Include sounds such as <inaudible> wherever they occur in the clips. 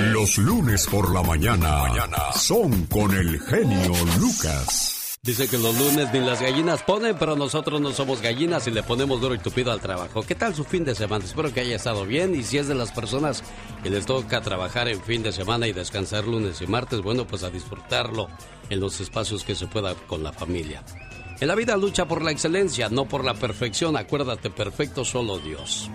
Los lunes por la mañana, son con el genio Lucas. Dice que los lunes ni las gallinas ponen, pero nosotros no somos gallinas y le ponemos duro y tupido al trabajo. ¿Qué tal su fin de semana? Espero que haya estado bien y si es de las personas que les toca trabajar en fin de semana y descansar lunes y martes, bueno, pues a disfrutarlo en los espacios que se pueda con la familia. En la vida lucha por la excelencia, no por la perfección. Acuérdate, perfecto solo Dios.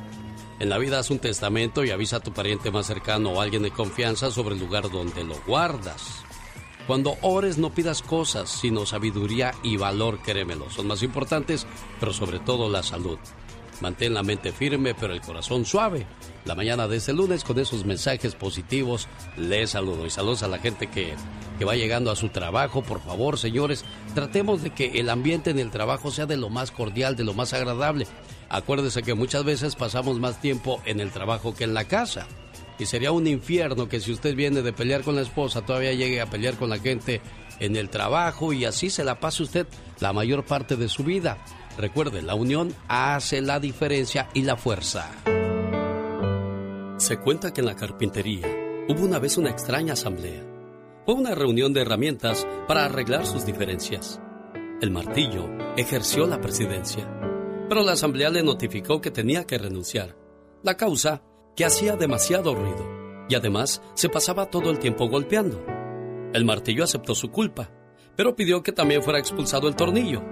En la vida haz un testamento y avisa a tu pariente más cercano o alguien de confianza sobre el lugar donde lo guardas. Cuando ores no pidas cosas, sino sabiduría y valor, créemelo. Son más importantes, pero sobre todo la salud. Mantén la mente firme, pero el corazón suave. La mañana de este lunes con esos mensajes positivos, les saludo y saludos a la gente que, que va llegando a su trabajo. Por favor, señores, tratemos de que el ambiente en el trabajo sea de lo más cordial, de lo más agradable. Acuérdese que muchas veces pasamos más tiempo en el trabajo que en la casa. Y sería un infierno que si usted viene de pelear con la esposa, todavía llegue a pelear con la gente en el trabajo y así se la pase usted la mayor parte de su vida. Recuerde, la unión hace la diferencia y la fuerza. Se cuenta que en la carpintería hubo una vez una extraña asamblea. Fue una reunión de herramientas para arreglar sus diferencias. El martillo ejerció la presidencia, pero la asamblea le notificó que tenía que renunciar. La causa que hacía demasiado ruido y además se pasaba todo el tiempo golpeando. El martillo aceptó su culpa, pero pidió que también fuera expulsado el tornillo.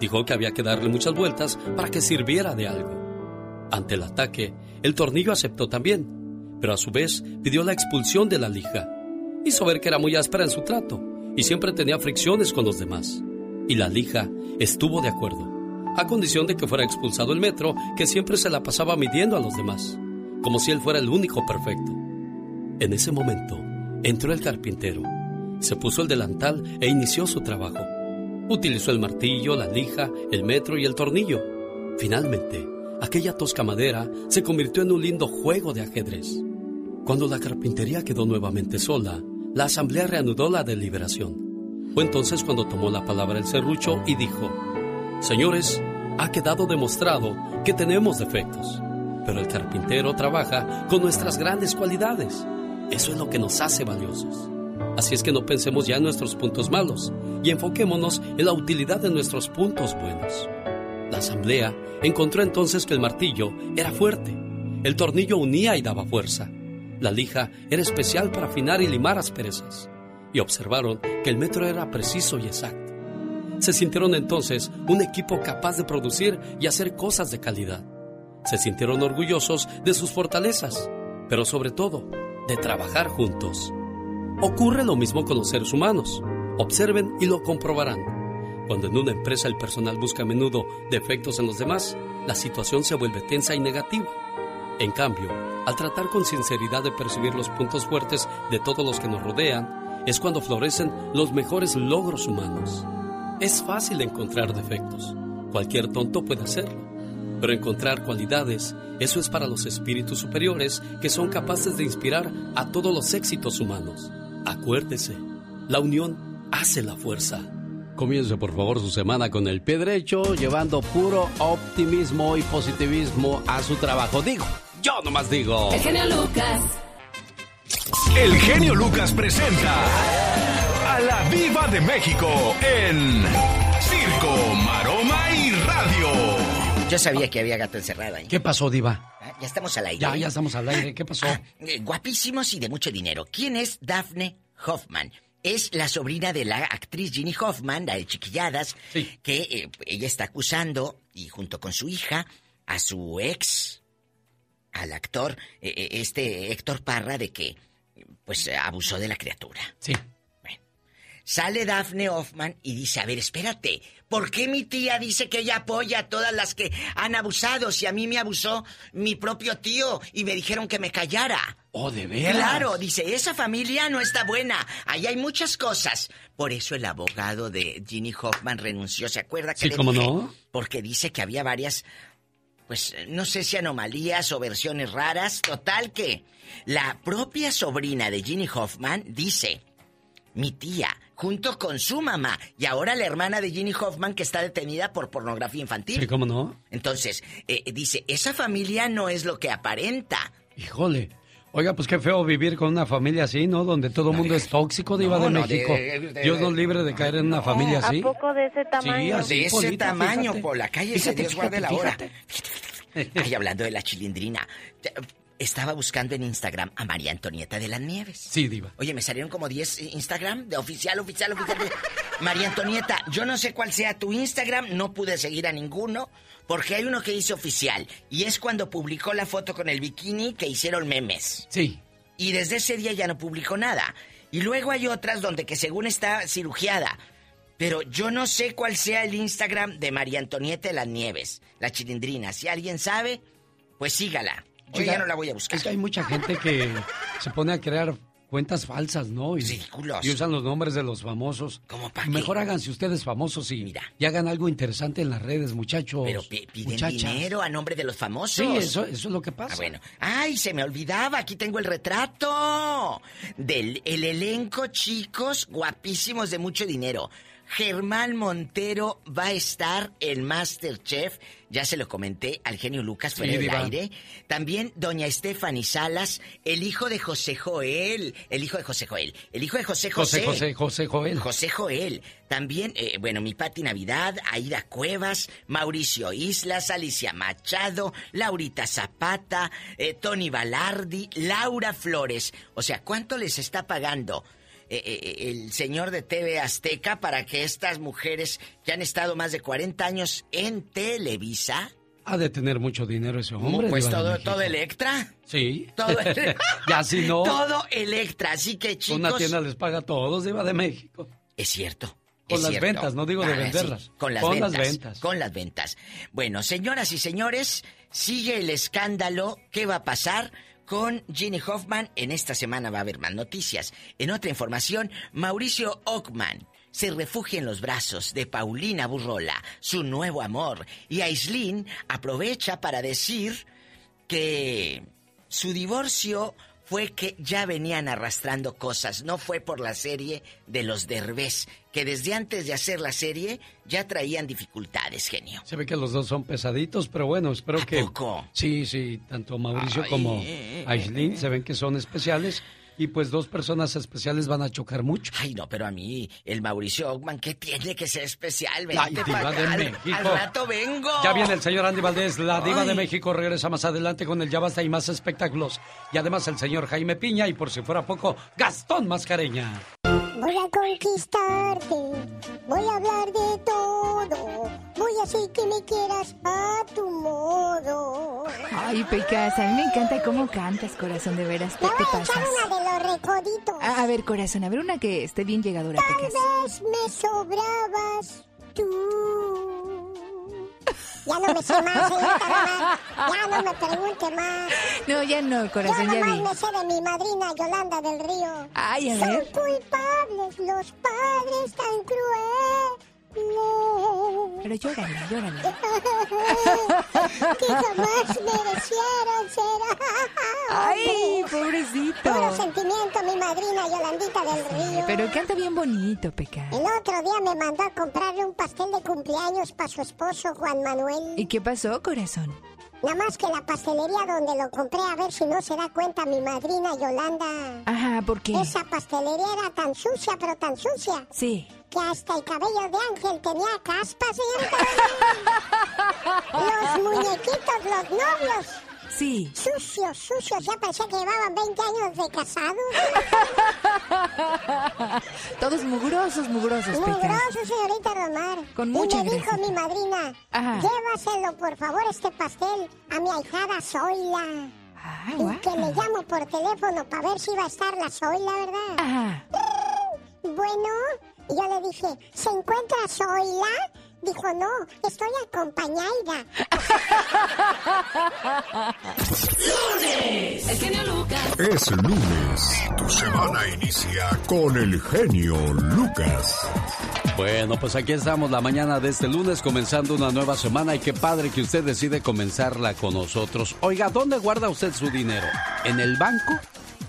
Dijo que había que darle muchas vueltas para que sirviera de algo. Ante el ataque, el tornillo aceptó también, pero a su vez pidió la expulsión de la lija. Hizo ver que era muy áspera en su trato y siempre tenía fricciones con los demás. Y la lija estuvo de acuerdo, a condición de que fuera expulsado el metro que siempre se la pasaba midiendo a los demás como si él fuera el único perfecto. En ese momento, entró el carpintero, se puso el delantal e inició su trabajo. Utilizó el martillo, la lija, el metro y el tornillo. Finalmente, aquella tosca madera se convirtió en un lindo juego de ajedrez. Cuando la carpintería quedó nuevamente sola, la asamblea reanudó la deliberación. Fue entonces cuando tomó la palabra el serrucho y dijo, Señores, ha quedado demostrado que tenemos defectos pero el carpintero trabaja con nuestras grandes cualidades. Eso es lo que nos hace valiosos. Así es que no pensemos ya en nuestros puntos malos y enfoquémonos en la utilidad de nuestros puntos buenos. La asamblea encontró entonces que el martillo era fuerte, el tornillo unía y daba fuerza, la lija era especial para afinar y limar asperezas, y observaron que el metro era preciso y exacto. Se sintieron entonces un equipo capaz de producir y hacer cosas de calidad se sintieron orgullosos de sus fortalezas, pero sobre todo de trabajar juntos. Ocurre lo mismo con los seres humanos. Observen y lo comprobarán. Cuando en una empresa el personal busca a menudo defectos en los demás, la situación se vuelve tensa y negativa. En cambio, al tratar con sinceridad de percibir los puntos fuertes de todos los que nos rodean, es cuando florecen los mejores logros humanos. Es fácil encontrar defectos. Cualquier tonto puede hacerlo. Pero encontrar cualidades, eso es para los espíritus superiores que son capaces de inspirar a todos los éxitos humanos. Acuérdese, la unión hace la fuerza. Comience por favor su semana con el pie derecho, llevando puro optimismo y positivismo a su trabajo. Digo, yo nomás digo. El genio Lucas. El genio Lucas presenta a la Viva de México en Circo, Maroma y Radio. Yo sabía que había gato encerrado ahí. ¿Qué pasó, Diva? Ah, ya estamos al aire. Ya, ya estamos al aire. ¿Qué pasó? Ah, eh, guapísimos y de mucho dinero. ¿Quién es Daphne Hoffman? Es la sobrina de la actriz Ginny Hoffman, la de Chiquilladas, que eh, ella está acusando, y junto con su hija, a su ex, al actor, eh, este Héctor Parra, de que, pues, abusó de la criatura. Sí. Sale Daphne Hoffman y dice, a ver, espérate, ¿por qué mi tía dice que ella apoya a todas las que han abusado si a mí me abusó mi propio tío y me dijeron que me callara? Oh, de veras. Claro, dice, esa familia no está buena, ahí hay muchas cosas. Por eso el abogado de Ginny Hoffman renunció, ¿se acuerda que sí, cómo no? Porque dice que había varias, pues no sé si anomalías o versiones raras, total que la propia sobrina de Ginny Hoffman dice, mi tía junto con su mamá y ahora la hermana de Ginny Hoffman que está detenida por pornografía infantil. Sí, ¿cómo no? Entonces, eh, dice, esa familia no es lo que aparenta. Híjole, Oiga, pues qué feo vivir con una familia así, ¿no? Donde todo el mundo es tóxico, Diva de México. Dios nos libre de caer en una familia así. ¿A poco de ese tamaño? Sí, de ese tamaño, por la calle se Dios guarde la hora. Ay, <laughs> hablando de la chilindrina. Estaba buscando en Instagram a María Antonieta de las Nieves. Sí, Diva. Oye, me salieron como 10 Instagram de oficial, oficial, oficial. <laughs> María Antonieta, yo no sé cuál sea tu Instagram, no pude seguir a ninguno, porque hay uno que dice oficial, y es cuando publicó la foto con el bikini que hicieron memes. Sí. Y desde ese día ya no publicó nada. Y luego hay otras donde que según está cirugiada. Pero yo no sé cuál sea el Instagram de María Antonieta de las Nieves, la chilindrina. Si alguien sabe, pues sígala. Yo ya no la voy a buscar. Es que hay mucha gente que se pone a crear cuentas falsas, ¿no? Y, Ridículos. Y usan los nombres de los famosos. ¿Cómo para Mejor háganse ustedes famosos y, Mira. y hagan algo interesante en las redes, muchachos. Pero piden dinero a nombre de los famosos. Sí, eso, eso es lo que pasa. Ah, bueno. Ay, se me olvidaba. Aquí tengo el retrato del el elenco, chicos, guapísimos de mucho dinero. Germán Montero va a estar en Masterchef. Ya se lo comenté al genio Lucas fuera del aire. También doña Stephanie Salas, el hijo de José Joel. El hijo de José Joel. El hijo de José José. José, José, Joel. José Joel. También, eh, bueno, mi Pati Navidad, Aida Cuevas, Mauricio Islas, Alicia Machado, Laurita Zapata, eh, Tony Balardi, Laura Flores. O sea, ¿cuánto les está pagando? Eh, eh, el señor de TV Azteca para que estas mujeres que han estado más de 40 años en Televisa... Ha de tener mucho dinero ese hombre. Pues todo, todo Electra. Sí. Todo, <laughs> ya si no. Todo Electra, así que chicos. Una tienda les paga a todos, Iba de México. Es cierto. Con las ventas, no digo de ah, venderlas. con las ventas. Las ventas. Con las ventas. Bueno, señoras y señores, sigue el escándalo. ¿Qué va a pasar? Con Ginny Hoffman. En esta semana va a haber más noticias. En otra información, Mauricio Ockman se refugia en los brazos de Paulina Burrola, su nuevo amor, y Aislinn aprovecha para decir que su divorcio fue que ya venían arrastrando cosas, no fue por la serie de los Derbez, que desde antes de hacer la serie ya traían dificultades, genio. Se ve que los dos son pesaditos, pero bueno, espero que... Poco? Sí, sí, tanto Mauricio como Aislinn se ven que son especiales y pues dos personas especiales van a chocar mucho. Ay, no, pero a mí, el Mauricio Ockman, ¿qué tiene que ser especial? Vente la diva de México. Al rato vengo. Ya viene el señor Andy Valdés, la diva de México, regresa más adelante con el Ya Basta y más espectáculos. Y además el señor Jaime Piña y por si fuera poco, Gastón Mascareña. Voy a conquistarte, voy a hablar de todo, voy a hacer que me quieras a tu modo. Ay, Pecas, a mí me encanta cómo cantas, corazón, de veras, ¿qué te pasas? una de los recoditos. A, ver, corazón, a ver una que esté bien llegadora. Tal vez me sobrabas tú. Ya no me sé más, señorita Ya no me pregunte más. No, ya no, corazón, Yo ya vi. me sé de mi madrina Yolanda del Río. Ay, a Son ver. culpables los padres tan crueles pero llórale, llórale. <laughs> que jamás merecieron ser. Ay, pobrecito. Puro sentimiento, mi madrina Yolandita del Río. Pero canta bien bonito, Peca. El otro día me mandó a comprarle un pastel de cumpleaños para su esposo Juan Manuel. ¿Y qué pasó, corazón? Nada más que la pastelería donde lo compré, a ver si no se da cuenta mi madrina Yolanda. Ajá, ¿por qué? Esa pastelería era tan sucia, pero tan sucia. Sí. Que hasta el cabello de ángel tenía caspas, señorita. <laughs> los muñequitos, los novios. Sí. Sucios, sucios. Ya parecía que llevaban 20 años de casados. <laughs> Todos mugrosos, mugrosos, Mugrosos, señorita Romar. Con mucha Y me dijo mi madrina, llévaselo, por favor, este pastel a mi ahijada Zoila. Ah, y que le llamo por teléfono para ver si va a estar la Zoila, ¿verdad? Ajá. Bueno, yo le dije, ¿se encuentra Zoila? Dijo, no, estoy acompañada. ¡Lunes! El genio Lucas. Es lunes. Tu semana inicia con el genio Lucas. Bueno, pues aquí estamos la mañana de este lunes comenzando una nueva semana y qué padre que usted decide comenzarla con nosotros. Oiga, ¿dónde guarda usted su dinero? ¿En el banco?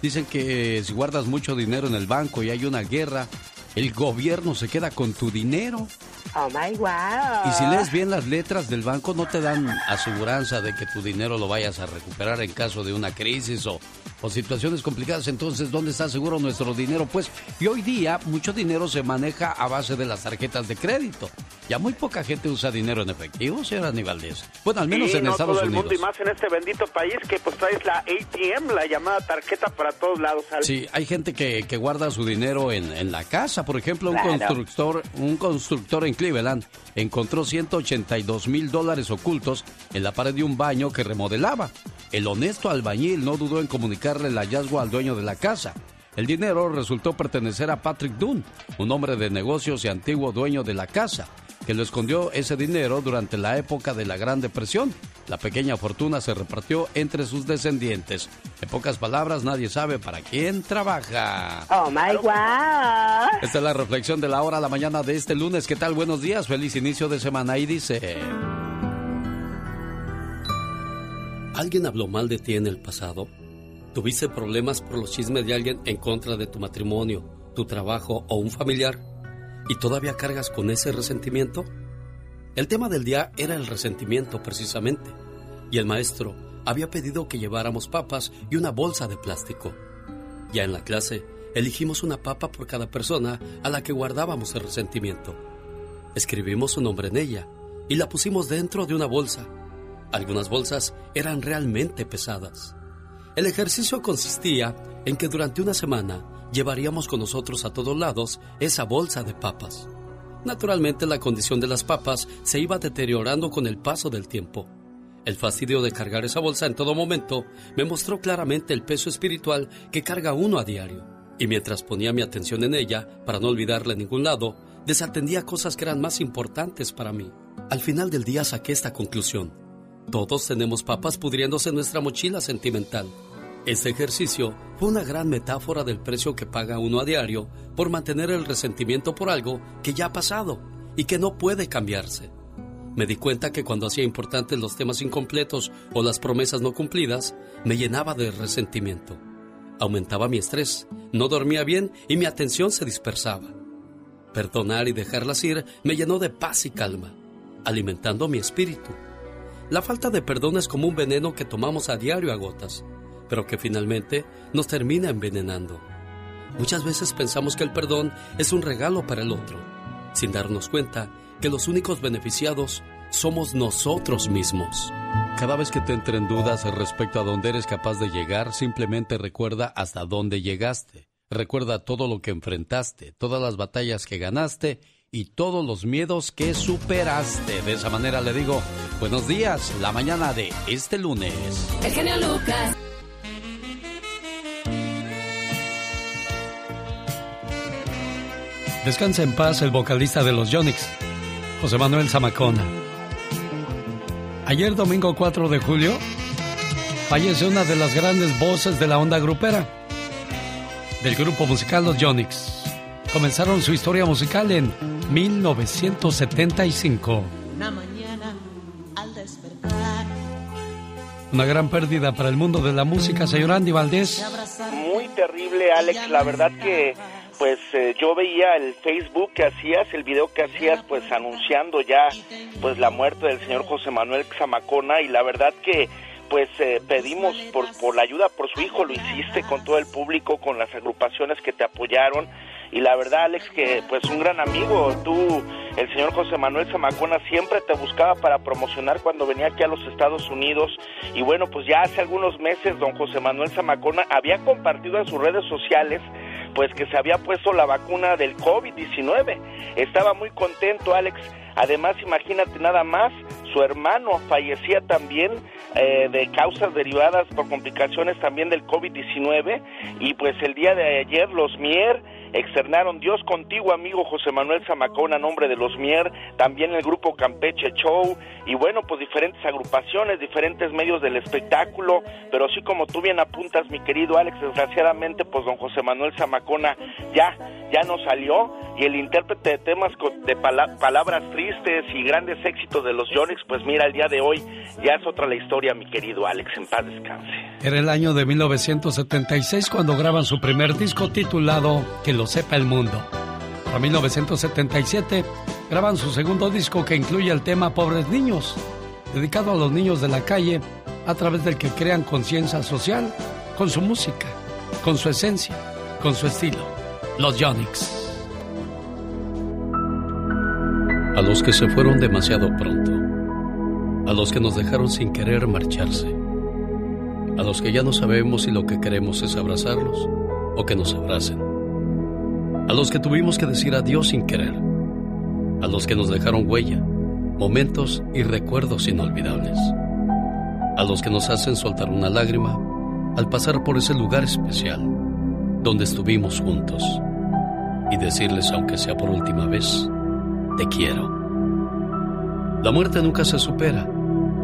Dicen que si guardas mucho dinero en el banco y hay una guerra, el gobierno se queda con tu dinero. Oh my wow. Y si lees bien las letras del banco, no te dan aseguranza de que tu dinero lo vayas a recuperar en caso de una crisis o, o situaciones complicadas. Entonces, ¿dónde está seguro nuestro dinero? Pues, y hoy día mucho dinero se maneja a base de las tarjetas de crédito. Ya muy poca gente usa dinero en efectivo, señora Aníbaldez. Bueno, al menos en Estados todo el Mundo y más en este bendito país que pues traes la ATM, la llamada tarjeta para todos lados. Sí, hay gente que, que guarda su dinero en, en, la casa. Por ejemplo, un constructor, un constructor en Cleveland encontró 182 mil dólares ocultos en la pared de un baño que remodelaba. El honesto albañil no dudó en comunicarle el hallazgo al dueño de la casa. El dinero resultó pertenecer a Patrick Dunn, un hombre de negocios y antiguo dueño de la casa, que lo escondió ese dinero durante la época de la Gran Depresión. La pequeña fortuna se repartió entre sus descendientes. En pocas palabras, nadie sabe para quién trabaja. Oh my wow. Esta es la reflexión de la hora a la mañana de este lunes. ¿Qué tal? Buenos días, feliz inicio de semana. Y dice: ¿Alguien habló mal de ti en el pasado? ¿Tuviste problemas por los chismes de alguien en contra de tu matrimonio, tu trabajo o un familiar? ¿Y todavía cargas con ese resentimiento? El tema del día era el resentimiento precisamente, y el maestro había pedido que lleváramos papas y una bolsa de plástico. Ya en la clase, elegimos una papa por cada persona a la que guardábamos el resentimiento. Escribimos su nombre en ella y la pusimos dentro de una bolsa. Algunas bolsas eran realmente pesadas. El ejercicio consistía en que durante una semana llevaríamos con nosotros a todos lados esa bolsa de papas. Naturalmente la condición de las papas se iba deteriorando con el paso del tiempo. El fastidio de cargar esa bolsa en todo momento me mostró claramente el peso espiritual que carga uno a diario. Y mientras ponía mi atención en ella, para no olvidarla en ningún lado, desatendía cosas que eran más importantes para mí. Al final del día saqué esta conclusión. Todos tenemos papas pudriéndose en nuestra mochila sentimental. Este ejercicio fue una gran metáfora del precio que paga uno a diario por mantener el resentimiento por algo que ya ha pasado y que no puede cambiarse. Me di cuenta que cuando hacía importantes los temas incompletos o las promesas no cumplidas, me llenaba de resentimiento. Aumentaba mi estrés, no dormía bien y mi atención se dispersaba. Perdonar y dejarlas ir me llenó de paz y calma, alimentando mi espíritu. La falta de perdón es como un veneno que tomamos a diario a gotas, pero que finalmente nos termina envenenando. Muchas veces pensamos que el perdón es un regalo para el otro, sin darnos cuenta que los únicos beneficiados somos nosotros mismos. Cada vez que te entren dudas respecto a dónde eres capaz de llegar, simplemente recuerda hasta dónde llegaste. Recuerda todo lo que enfrentaste, todas las batallas que ganaste y todos los miedos que superaste. De esa manera le digo, buenos días, la mañana de este lunes. El genio Lucas. Descansa en paz el vocalista de los Yonix, José Manuel Zamacona. Ayer, domingo 4 de julio, fallece una de las grandes voces de la onda grupera, del grupo musical Los Yonix. Comenzaron su historia musical en 1975. Una mañana al despertar. Una gran pérdida para el mundo de la música, señor Andy Valdés. Muy terrible, Alex. La verdad que pues eh, yo veía el Facebook que hacías, el video que hacías, pues anunciando ya pues la muerte del señor José Manuel Zamacona y la verdad que pues eh, pedimos por, por la ayuda por su hijo, lo hiciste con todo el público, con las agrupaciones que te apoyaron y la verdad Alex que pues un gran amigo, tú, el señor José Manuel Zamacona siempre te buscaba para promocionar cuando venía aquí a los Estados Unidos y bueno pues ya hace algunos meses don José Manuel Zamacona había compartido en sus redes sociales pues que se había puesto la vacuna del COVID-19. Estaba muy contento Alex. Además, imagínate nada más, su hermano fallecía también eh, de causas derivadas por complicaciones también del COVID-19 y pues el día de ayer los Mier externaron Dios contigo, amigo José Manuel Zamacón, a nombre de los Mier, también el grupo Campeche Show, y bueno, pues diferentes agrupaciones, diferentes medios del espectáculo, pero así como tú bien apuntas, mi querido Alex, desgraciadamente, pues don José Manuel Zamacona ya, ya no salió, y el intérprete de temas de palabras tristes y grandes éxitos de los Yonix, pues mira, el día de hoy ya es otra la historia, mi querido Alex, en paz descanse. Era el año de 1976 cuando graban su primer disco titulado Que lo sepa el mundo. Para 1977 graban su segundo disco que incluye el tema Pobres Niños, dedicado a los niños de la calle a través del que crean conciencia social con su música, con su esencia, con su estilo. Los Yonix. A los que se fueron demasiado pronto. A los que nos dejaron sin querer marcharse. A los que ya no sabemos si lo que queremos es abrazarlos o que nos abracen. A los que tuvimos que decir adiós sin querer. A los que nos dejaron huella, momentos y recuerdos inolvidables. A los que nos hacen soltar una lágrima al pasar por ese lugar especial donde estuvimos juntos y decirles, aunque sea por última vez, te quiero. La muerte nunca se supera,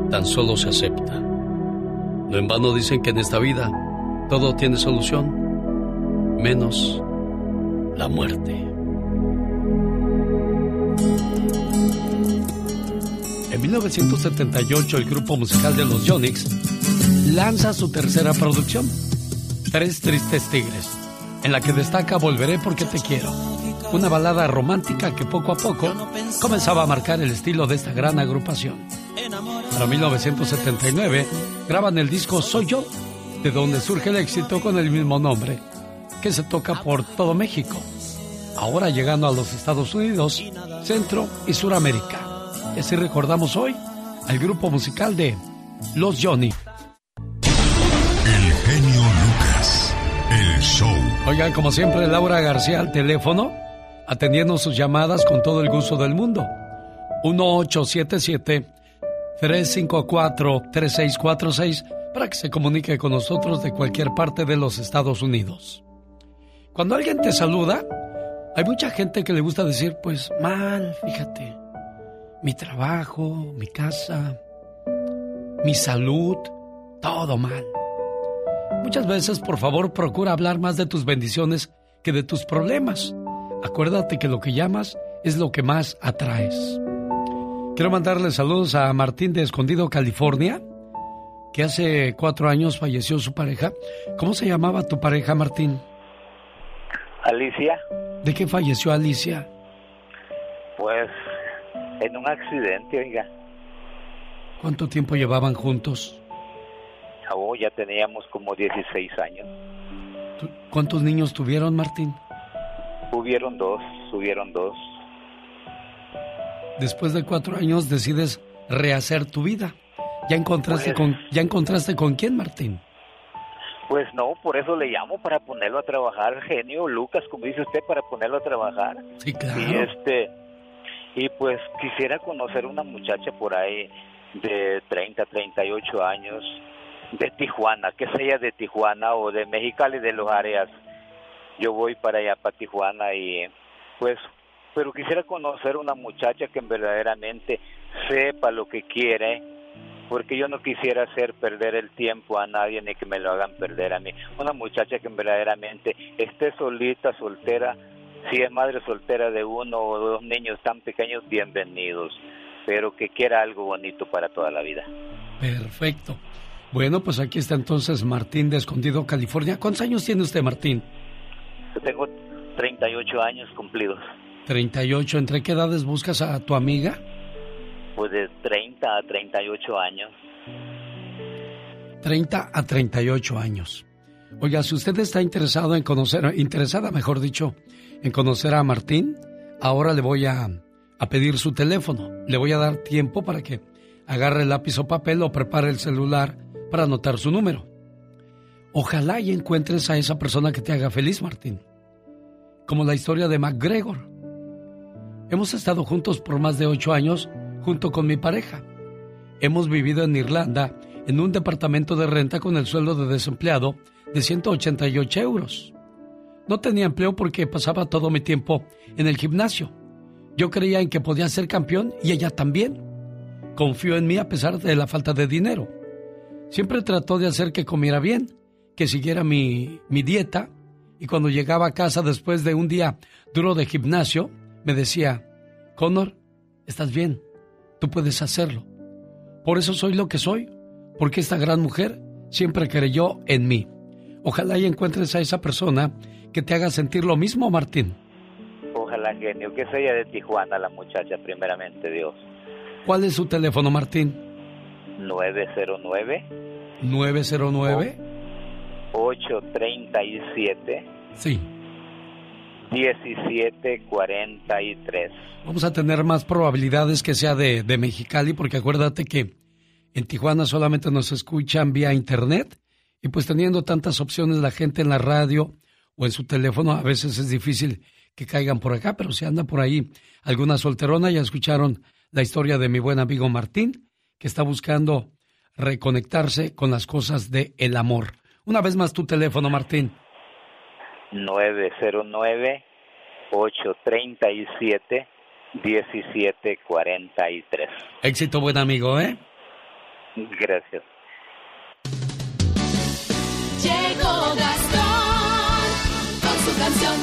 tan solo se acepta. No en vano dicen que en esta vida todo tiene solución, menos la muerte. En 1978 el grupo musical de los Yonix lanza su tercera producción, Tres Tristes Tigres, en la que destaca Volveré porque te quiero una balada romántica que poco a poco comenzaba a marcar el estilo de esta gran agrupación. Para 1979 graban el disco Soy Yo, de donde surge el éxito con el mismo nombre, que se toca por todo México, ahora llegando a los Estados Unidos, Centro y Suramérica. Y así recordamos hoy al grupo musical de Los Johnny. El genio Lucas, el show. Oigan, como siempre, Laura García al teléfono atendiendo sus llamadas con todo el gusto del mundo. 1877-354-3646 para que se comunique con nosotros de cualquier parte de los Estados Unidos. Cuando alguien te saluda, hay mucha gente que le gusta decir, pues mal, fíjate, mi trabajo, mi casa, mi salud, todo mal. Muchas veces, por favor, procura hablar más de tus bendiciones que de tus problemas. Acuérdate que lo que llamas es lo que más atraes. Quiero mandarle saludos a Martín de Escondido, California, que hace cuatro años falleció su pareja. ¿Cómo se llamaba tu pareja, Martín? Alicia. ¿De qué falleció Alicia? Pues en un accidente, oiga. ¿Cuánto tiempo llevaban juntos? Oh, ya teníamos como 16 años. ¿Cuántos niños tuvieron, Martín? Hubieron dos, hubieron dos. Después de cuatro años decides rehacer tu vida. ¿Ya encontraste, pues- con, ¿Ya encontraste con quién, Martín? Pues no, por eso le llamo para ponerlo a trabajar, genio Lucas, como dice usted, para ponerlo a trabajar. Sí, claro. Y este y pues quisiera conocer una muchacha por ahí de 30, 38 años de Tijuana, que sea de Tijuana o de Mexicali de los áreas yo voy para allá, para Tijuana y pues, pero quisiera conocer una muchacha que verdaderamente sepa lo que quiere, porque yo no quisiera hacer perder el tiempo a nadie ni que me lo hagan perder a mí. Una muchacha que verdaderamente esté solita, soltera, si es madre soltera de uno o dos niños tan pequeños, bienvenidos, pero que quiera algo bonito para toda la vida. Perfecto. Bueno, pues aquí está entonces Martín de Escondido, California. ¿Cuántos años tiene usted, Martín? Tengo 38 años cumplidos. 38, ¿entre qué edades buscas a tu amiga? Pues de 30 a 38 años. 30 a 38 años. Oiga, si usted está interesado en conocer, interesada mejor dicho, en conocer a Martín, ahora le voy a, a pedir su teléfono. Le voy a dar tiempo para que agarre lápiz o papel o prepare el celular para anotar su número. Ojalá y encuentres a esa persona que te haga feliz, Martín. Como la historia de MacGregor. Hemos estado juntos por más de ocho años junto con mi pareja. Hemos vivido en Irlanda en un departamento de renta con el sueldo de desempleado de 188 euros. No tenía empleo porque pasaba todo mi tiempo en el gimnasio. Yo creía en que podía ser campeón y ella también. Confió en mí a pesar de la falta de dinero. Siempre trató de hacer que comiera bien que siguiera mi, mi dieta y cuando llegaba a casa después de un día duro de gimnasio, me decía, Connor, estás bien, tú puedes hacerlo. Por eso soy lo que soy, porque esta gran mujer siempre creyó en mí. Ojalá y encuentres a esa persona que te haga sentir lo mismo, Martín. ojalá genio, que sea de Tijuana la muchacha, primeramente Dios. ¿Cuál es su teléfono, Martín? 909. 909. 837. Sí. 1743. Vamos a tener más probabilidades que sea de, de Mexicali, porque acuérdate que en Tijuana solamente nos escuchan vía internet y pues teniendo tantas opciones la gente en la radio o en su teléfono, a veces es difícil que caigan por acá, pero si anda por ahí alguna solterona, ya escucharon la historia de mi buen amigo Martín, que está buscando reconectarse con las cosas de el amor. Una vez más tu teléfono, Martín. 909 837 1743. Éxito, buen amigo, ¿eh? Gracias. Llegó Gastón con su canción.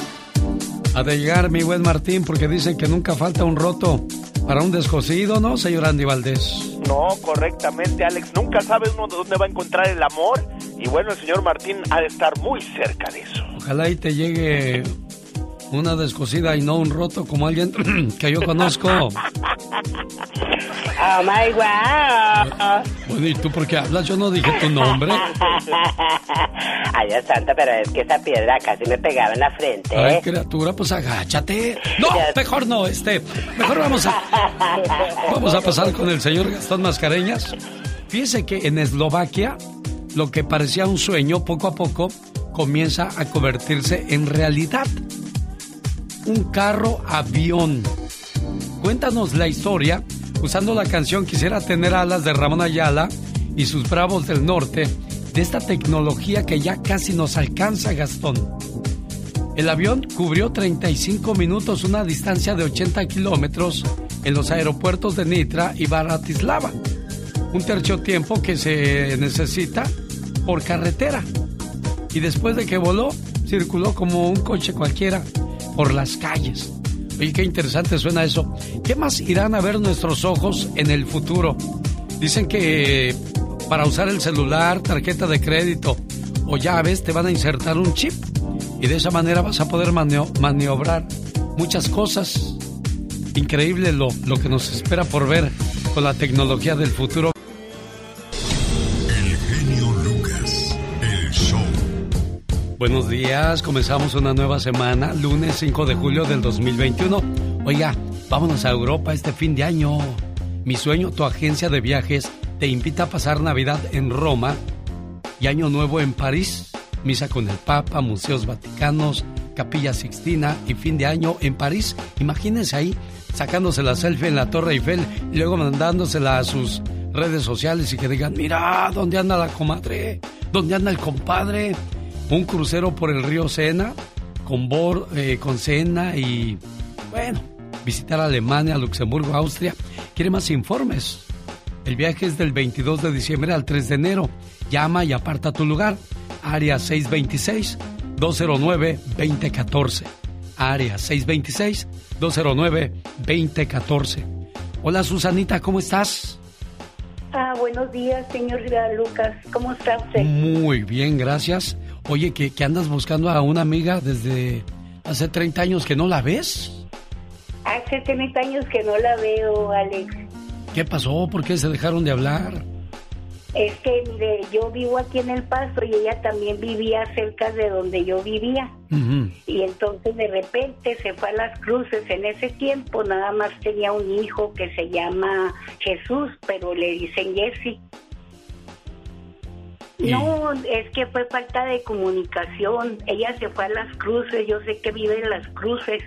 Ha de llegar mi buen Martín porque dicen que nunca falta un roto para un descosido, ¿no, señor Andy Valdés? No, correctamente, Alex. Nunca sabe uno dónde va a encontrar el amor. Y bueno, el señor Martín ha de estar muy cerca de eso. Ojalá y te llegue una descosida y no un roto como alguien <clears throat> que yo conozco. Oh my wow. Bueno, ¿y tú por qué hablas? Yo no dije tu nombre. <laughs> Ay, Dios santo, pero es que esa piedra casi me pegaba en la frente. Ay, ¿eh? criatura, pues agáchate. No, mejor no, este. Mejor vamos a. <laughs> Vamos a pasar con el señor Gastón Mascareñas. Fíjese que en Eslovaquia, lo que parecía un sueño, poco a poco, comienza a convertirse en realidad. Un carro avión. Cuéntanos la historia usando la canción Quisiera tener alas de Ramón Ayala y sus Bravos del Norte de esta tecnología que ya casi nos alcanza, Gastón. El avión cubrió 35 minutos una distancia de 80 kilómetros en los aeropuertos de Nitra y Bratislava. Un tercio tiempo que se necesita por carretera. Y después de que voló, circuló como un coche cualquiera por las calles. Oye, qué interesante suena eso. ¿Qué más irán a ver nuestros ojos en el futuro? Dicen que para usar el celular, tarjeta de crédito o llaves te van a insertar un chip y de esa manera vas a poder manio- maniobrar muchas cosas. Increíble lo, lo que nos espera por ver con la tecnología del futuro. Buenos días, comenzamos una nueva semana, lunes 5 de julio del 2021. Oiga, vámonos a Europa este fin de año. Mi sueño, tu agencia de viajes, te invita a pasar Navidad en Roma y Año Nuevo en París. Misa con el Papa, museos vaticanos, Capilla Sixtina y fin de año en París. Imagínense ahí sacándose la selfie en la Torre Eiffel y luego mandándosela a sus redes sociales y que digan, mira, ¿dónde anda la comadre? ¿Dónde anda el compadre? Un crucero por el río Sena, con, Bor, eh, con Sena y, bueno, visitar Alemania, Luxemburgo, Austria. ¿Quiere más informes? El viaje es del 22 de diciembre al 3 de enero. Llama y aparta tu lugar. Área 626-209-2014. Área 626-209-2014. Hola Susanita, ¿cómo estás? Ah, buenos días, señor Lucas. ¿Cómo está usted? Muy bien, gracias. Oye, que, que andas buscando a una amiga desde hace 30 años que no la ves. Hace 30 años que no la veo, Alex. ¿Qué pasó? ¿Por qué se dejaron de hablar? Es que, mire, yo vivo aquí en El Paso y ella también vivía cerca de donde yo vivía. Y entonces de repente se fue a las cruces. En ese tiempo nada más tenía un hijo que se llama Jesús, pero le dicen Jesse. No, es que fue falta de comunicación. Ella se fue a las cruces, yo sé que vive en las cruces,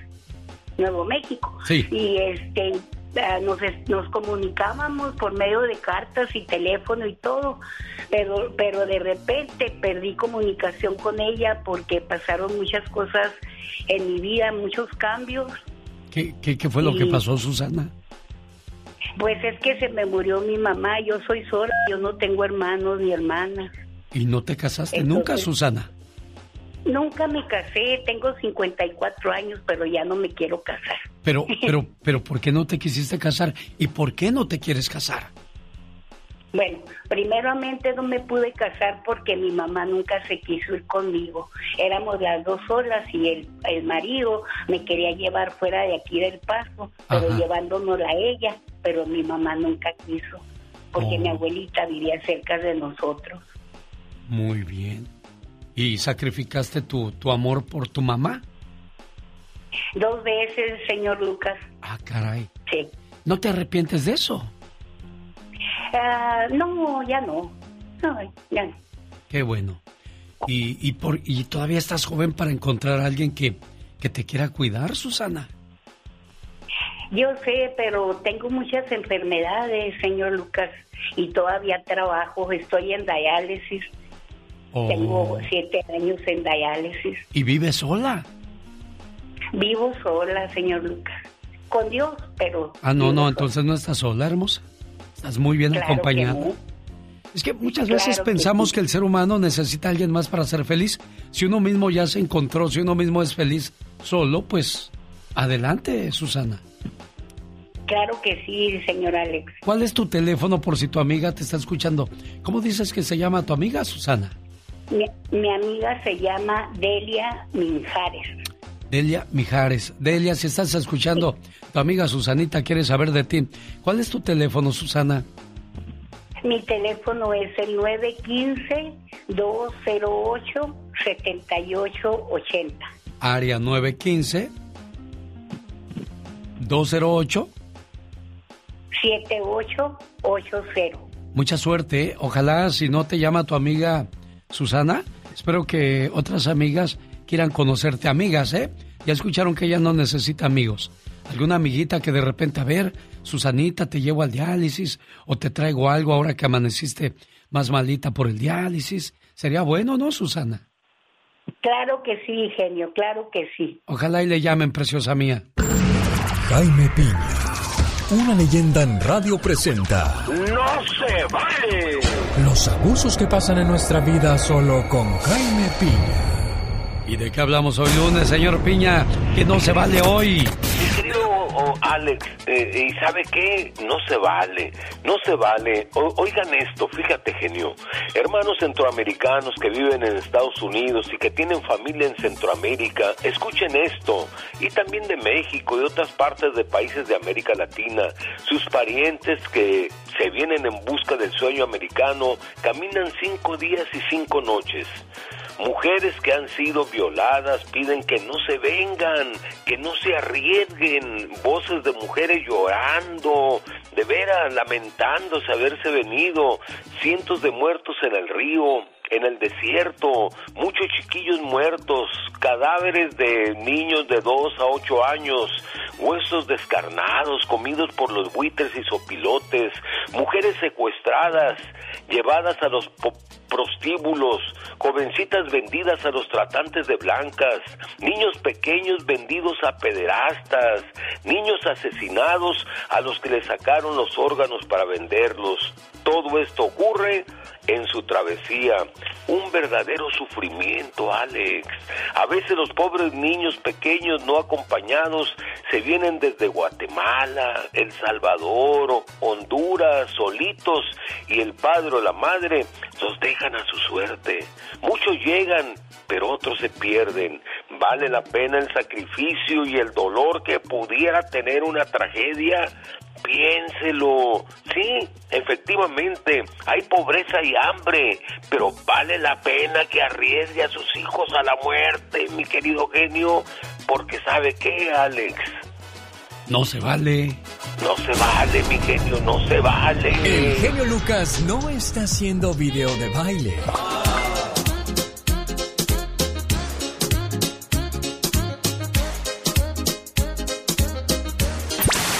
Nuevo México. Sí. Y este ah, nos, nos comunicábamos por medio de cartas y teléfono y todo, pero, pero de repente perdí comunicación con ella porque pasaron muchas cosas en mi vida, muchos cambios. ¿Qué, qué, qué fue lo que pasó, Susana? Pues es que se me murió mi mamá, yo soy sola, yo no tengo hermanos ni hermanas. ¿Y no te casaste nunca, Susana? Nunca me casé, tengo 54 años, pero ya no me quiero casar. Pero, <laughs> pero, pero, ¿por qué no te quisiste casar? ¿Y por qué no te quieres casar? Bueno, primeramente no me pude casar porque mi mamá nunca se quiso ir conmigo. Éramos las dos solas y el, el marido me quería llevar fuera de aquí del paso, pero Ajá. llevándonos a ella, pero mi mamá nunca quiso porque Oh. mi abuelita vivía cerca de nosotros. Muy bien. ¿Y sacrificaste tu, tu amor por tu mamá? Dos veces, señor Lucas. Ah, caray. Sí. ¿No te arrepientes de eso? Ah, no, ya no. No, ya no. Qué bueno. Y, y, por, y todavía estás joven para encontrar a alguien que, que te quiera cuidar, Susana. Yo sé, pero tengo muchas enfermedades, señor Lucas, y todavía trabajo. Estoy en diálisis. Oh. Tengo siete años en diálisis. ¿Y vives sola? Vivo sola, señor Lucas. Con Dios, pero... Ah, no, no, sola. entonces no estás sola, hermosa. Estás muy bien Claro acompañada. Es que muchas Claro veces que pensamos sí. que el ser humano necesita a alguien más para ser feliz. Si uno mismo ya se encontró, si uno mismo es feliz solo, pues adelante, Susana. Claro que sí, señor Alex. ¿Cuál es tu teléfono por si tu amiga te está escuchando? ¿Cómo dices que se llama tu amiga, Susana? Mi, mi amiga se llama Delia Minjares. Delia Mijares. Delia, si estás escuchando, tu amiga Susanita quiere saber de ti. ¿Cuál es tu teléfono, Susana? Mi teléfono es el 915-208-7880. Área 915 208 7880. Mucha suerte. ¿eh? Ojalá si no te llama tu amiga Susana, espero que otras amigas quieran conocerte. Amigas, ¿eh? Ya escucharon que ella no necesita amigos. Alguna amiguita que de repente, a ver, Susanita, te llevo al diálisis o te traigo algo ahora que amaneciste más malita por el diálisis. Sería bueno, ¿no, Susana? Claro que sí, genio, claro que sí. Ojalá y le llamen, preciosa mía. Jaime Piña, una leyenda en radio presenta ¡No se vale! los abusos que pasan en nuestra vida solo con Jaime Piña. ¿Y de qué hablamos hoy lunes, señor Piña? Que no se vale hoy. Querido oh, Alex, eh, ¿y sabe qué? No se vale, no se vale. Oigan esto, fíjate, genio. Hermanos centroamericanos que viven en Estados Unidos y que tienen familia en Centroamérica, escuchen esto. Y también de México y otras partes de países de América Latina. Sus parientes que se vienen en busca del sueño americano caminan cinco días y cinco noches. Mujeres que han sido violadas piden que no se vengan, que no se arriesguen. Voces de mujeres llorando, de veras lamentándose haberse venido. Cientos de muertos en el río, en el desierto, muchos chiquillos muertos, cadáveres de niños de 2 a 8 años, huesos descarnados comidos por los buitres y sopilotes, mujeres secuestradas, llevadas a los prostíbulos, jovencitas vendidas a los tratantes de blancas, niños pequeños vendidos a pederastas, niños asesinados a los que les sacaron los órganos para venderlos. Todo esto ocurre en su travesía. Un verdadero sufrimiento, Alex. A veces los pobres niños pequeños no acompañados se vienen desde Guatemala, El Salvador, Honduras, solitos, y el padre o la madre los dejan a su suerte. Muchos llegan, pero otros se pierden. ¿Vale la pena el sacrificio y el dolor que pudiera tener una tragedia? Piénselo. Sí, efectivamente, hay pobreza y hambre, pero vale la pena que arriesgue a sus hijos a la muerte, mi querido genio, porque sabe qué, Alex, No se vale. no se vale, mi genio, no se vale. El genio Lucas no está haciendo video de baile.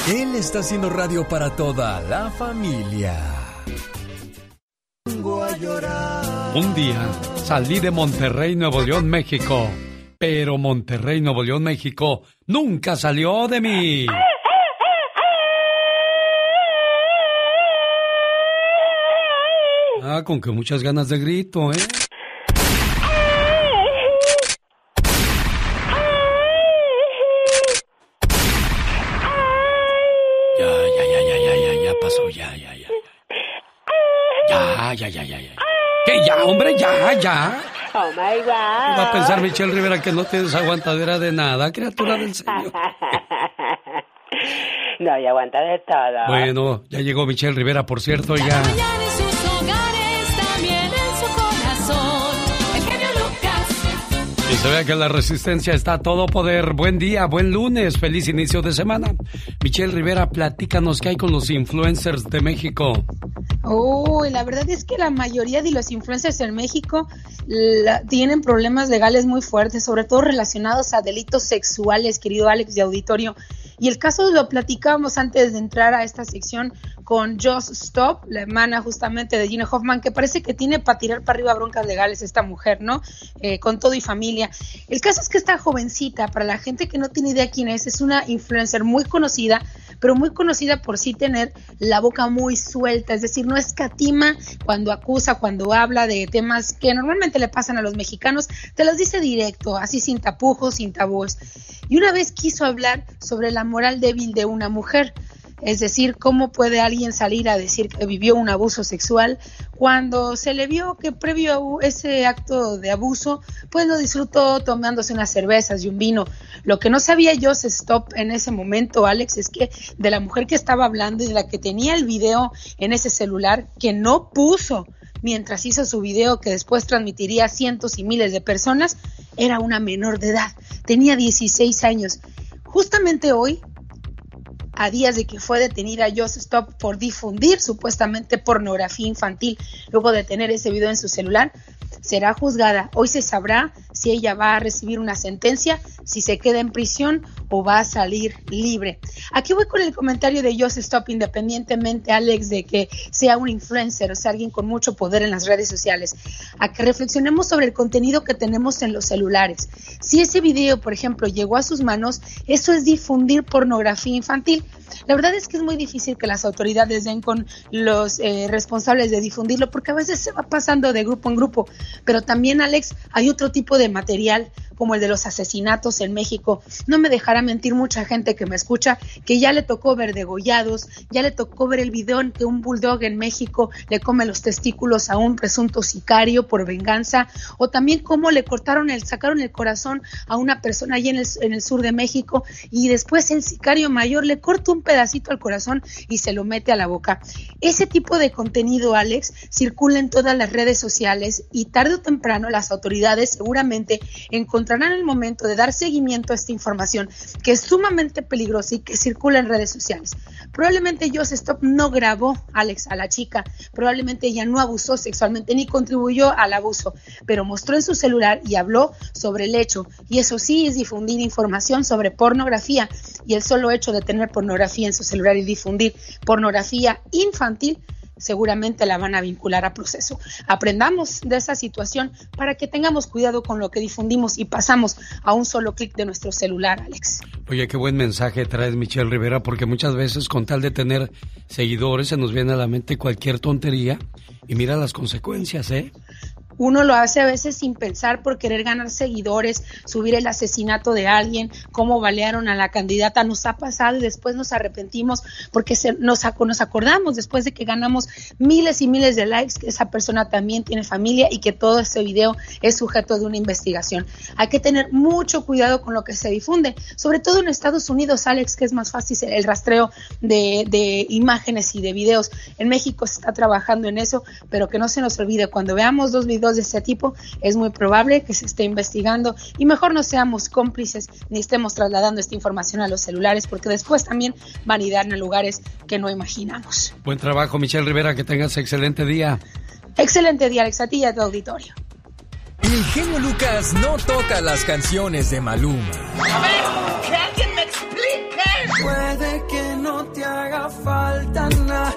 Él está haciendo radio para toda la familia. Un día salí de Monterrey, Nuevo León, México. Pero Monterrey, Nuevo León, México nunca salió de mí. Ah, con que muchas ganas de grito, ¿eh? Ya, ya, ya, ya, ya, ya, ya pasó, ya, ya, ya. Ay, ay, ay, ay. ¿Qué ya, hombre? Ya, ya. Oh my God. Va a pensar Michelle Rivera que no tienes aguantadera de nada, criatura del Señor. <laughs> no, y aguanta de todo. Bueno, ya llegó Michelle Rivera, por cierto, ya. Y se vea que la resistencia está a todo poder. Buen día, buen lunes, feliz inicio de semana. Michelle Rivera, platícanos qué hay con los influencers de México. Uy, la verdad es que la mayoría de los influencers en México tienen problemas legales muy fuertes, sobre todo relacionados a delitos sexuales, querido Alex de Auditorio. Y el caso lo platicábamos antes de entrar a esta sección con Joss Stop, la hermana justamente de Gina Hoffman, que parece que tiene para tirar para arriba broncas legales esta mujer, ¿no? Eh, con todo y familia. El caso es que esta jovencita, para la gente que no tiene idea quién es, es una influencer muy conocida, pero muy conocida por sí tener la boca muy suelta, es decir, no escatima cuando acusa, cuando habla de temas que normalmente le pasan a los mexicanos, te los dice directo, así sin tapujos, sin tabúes. Y una vez quiso hablar sobre la moral débil de una mujer. Es decir, ¿cómo puede alguien salir a decir que vivió un abuso sexual cuando se le vio que previo a ese acto de abuso, pues lo disfrutó tomándose unas cervezas y un vino? Lo que no sabía yo, stop en ese momento, Alex, es que de la mujer que estaba hablando y de la que tenía el video en ese celular, que no puso mientras hizo su video que después transmitiría a cientos y miles de personas, era una menor de edad, tenía 16 años. Justamente hoy, a días de que fue detenida Just Stop por difundir supuestamente pornografía infantil, luego de tener ese video en su celular, será juzgada. Hoy se sabrá si ella va a recibir una sentencia, si se queda en prisión o va a salir libre. Aquí voy con el comentario de Just Stop, independientemente, Alex, de que sea un influencer, o sea, alguien con mucho poder en las redes sociales, a que reflexionemos sobre el contenido que tenemos en los celulares. Si ese video, por ejemplo, llegó a sus manos, eso es difundir pornografía infantil. La verdad es que es muy difícil que las autoridades den con los eh, responsables de difundirlo porque a veces se va pasando de grupo en grupo. Pero también, Alex, hay otro tipo de material como el de los asesinatos en México. No me dejará mentir mucha gente que me escucha que ya le tocó ver degollados, ya le tocó ver el video en que un bulldog en México le come los testículos a un presunto sicario por venganza, o también cómo le cortaron el, sacaron el corazón a una persona allí en el, en el sur de México y después el sicario mayor le corta un pedacito al corazón y se lo mete a la boca. Ese tipo de contenido, Alex, circula en todas las redes sociales y tarde o temprano las autoridades seguramente encontrarán el momento de dar seguimiento a esta información que es sumamente peligrosa y que circula en redes sociales. Probablemente Joseph Stop no grabó Alex a la chica, probablemente ella no abusó sexualmente ni contribuyó al abuso, pero mostró en su celular y habló sobre el hecho. Y eso sí es difundir información sobre pornografía y el solo hecho de tener pornografía en su celular y difundir pornografía infantil seguramente la van a vincular a proceso. Aprendamos de esa situación para que tengamos cuidado con lo que difundimos y pasamos a un solo clic de nuestro celular, Alex. Oye, qué buen mensaje traes, Michelle Rivera, porque muchas veces con tal de tener seguidores se nos viene a la mente cualquier tontería y mira las consecuencias, ¿eh? Uno lo hace a veces sin pensar por querer ganar seguidores, subir el asesinato de alguien, cómo balearon a la candidata. Nos ha pasado y después nos arrepentimos porque se, nos, acordamos después de que ganamos miles y miles de likes que esa persona también tiene familia y que todo ese video es sujeto de una investigación. Hay que tener mucho cuidado con lo que se difunde, sobre todo en Estados Unidos, Alex, que es más fácil el rastreo de, de imágenes y de videos. En México se está trabajando en eso, pero que no se nos olvide, cuando veamos dos videos de este tipo, es muy probable que se esté investigando y mejor no seamos cómplices ni estemos trasladando esta información a los celulares porque después también van a ir a lugares que no imaginamos. Buen trabajo, Michelle Rivera, que tengas excelente día. Excelente día, Alex, a ti y a tu auditorio. El genio Lucas no toca las canciones de Maluma. A ver, que alguien me explique. Puede que no te haga falta nada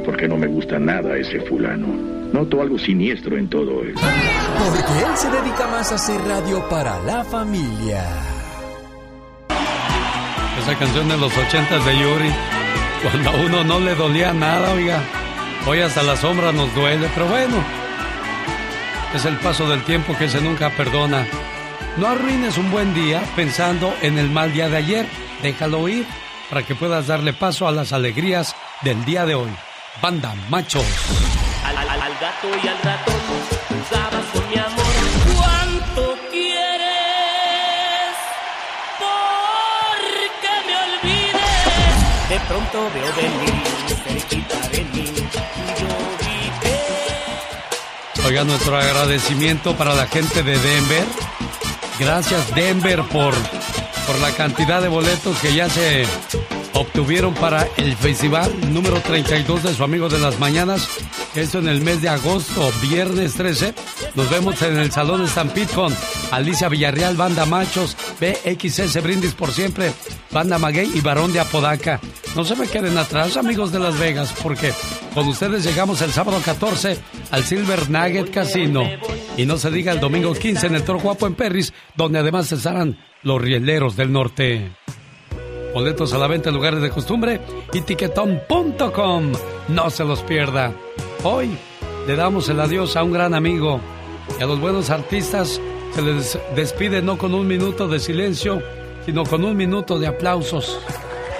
por qué no me gusta nada ese fulano. Noto algo siniestro en todo él. Porque él se dedica más a hacer radio para la familia. Esa canción de los ochentas de Yuri, cuando a uno no le dolía nada, oiga. Hoy hasta la sombra nos duele, pero bueno. Es el paso del tiempo que se nunca perdona. No arruines un buen día pensando en el mal día de ayer. Déjalo ir para que puedas darle paso a las alegrías del día de hoy. Banda Machos. Al, gato y al ratón usabas con mi amor. ¿Cuánto quieres? Porque me olvides. De pronto veo venir cerquita de mí. Yo Oiga, nuestro agradecimiento para la gente de Denver. Gracias Denver por, por la cantidad de boletos que ya se obtuvieron para el festival número 32 de su amigo de las mañanas. Esto en el mes de agosto, viernes 13. Nos vemos en el Salón Stampede con Alicia Villarreal, Banda Machos, BXS Brindis por siempre, Banda Maguey y Barón de Apodaca. No se me queden atrás, amigos de Las Vegas, porque con ustedes llegamos el sábado 14 al Silver Nugget Casino. Y no se diga el domingo 15 en el Toro Guapo en Perris, donde además estarán los rieleros del norte. Boletos a la venta en lugares de costumbre y tiquetón.com. No se los pierda. Hoy le damos el adiós a un gran amigo y a los buenos artistas se les despide no con un minuto de silencio, sino con un minuto de aplausos.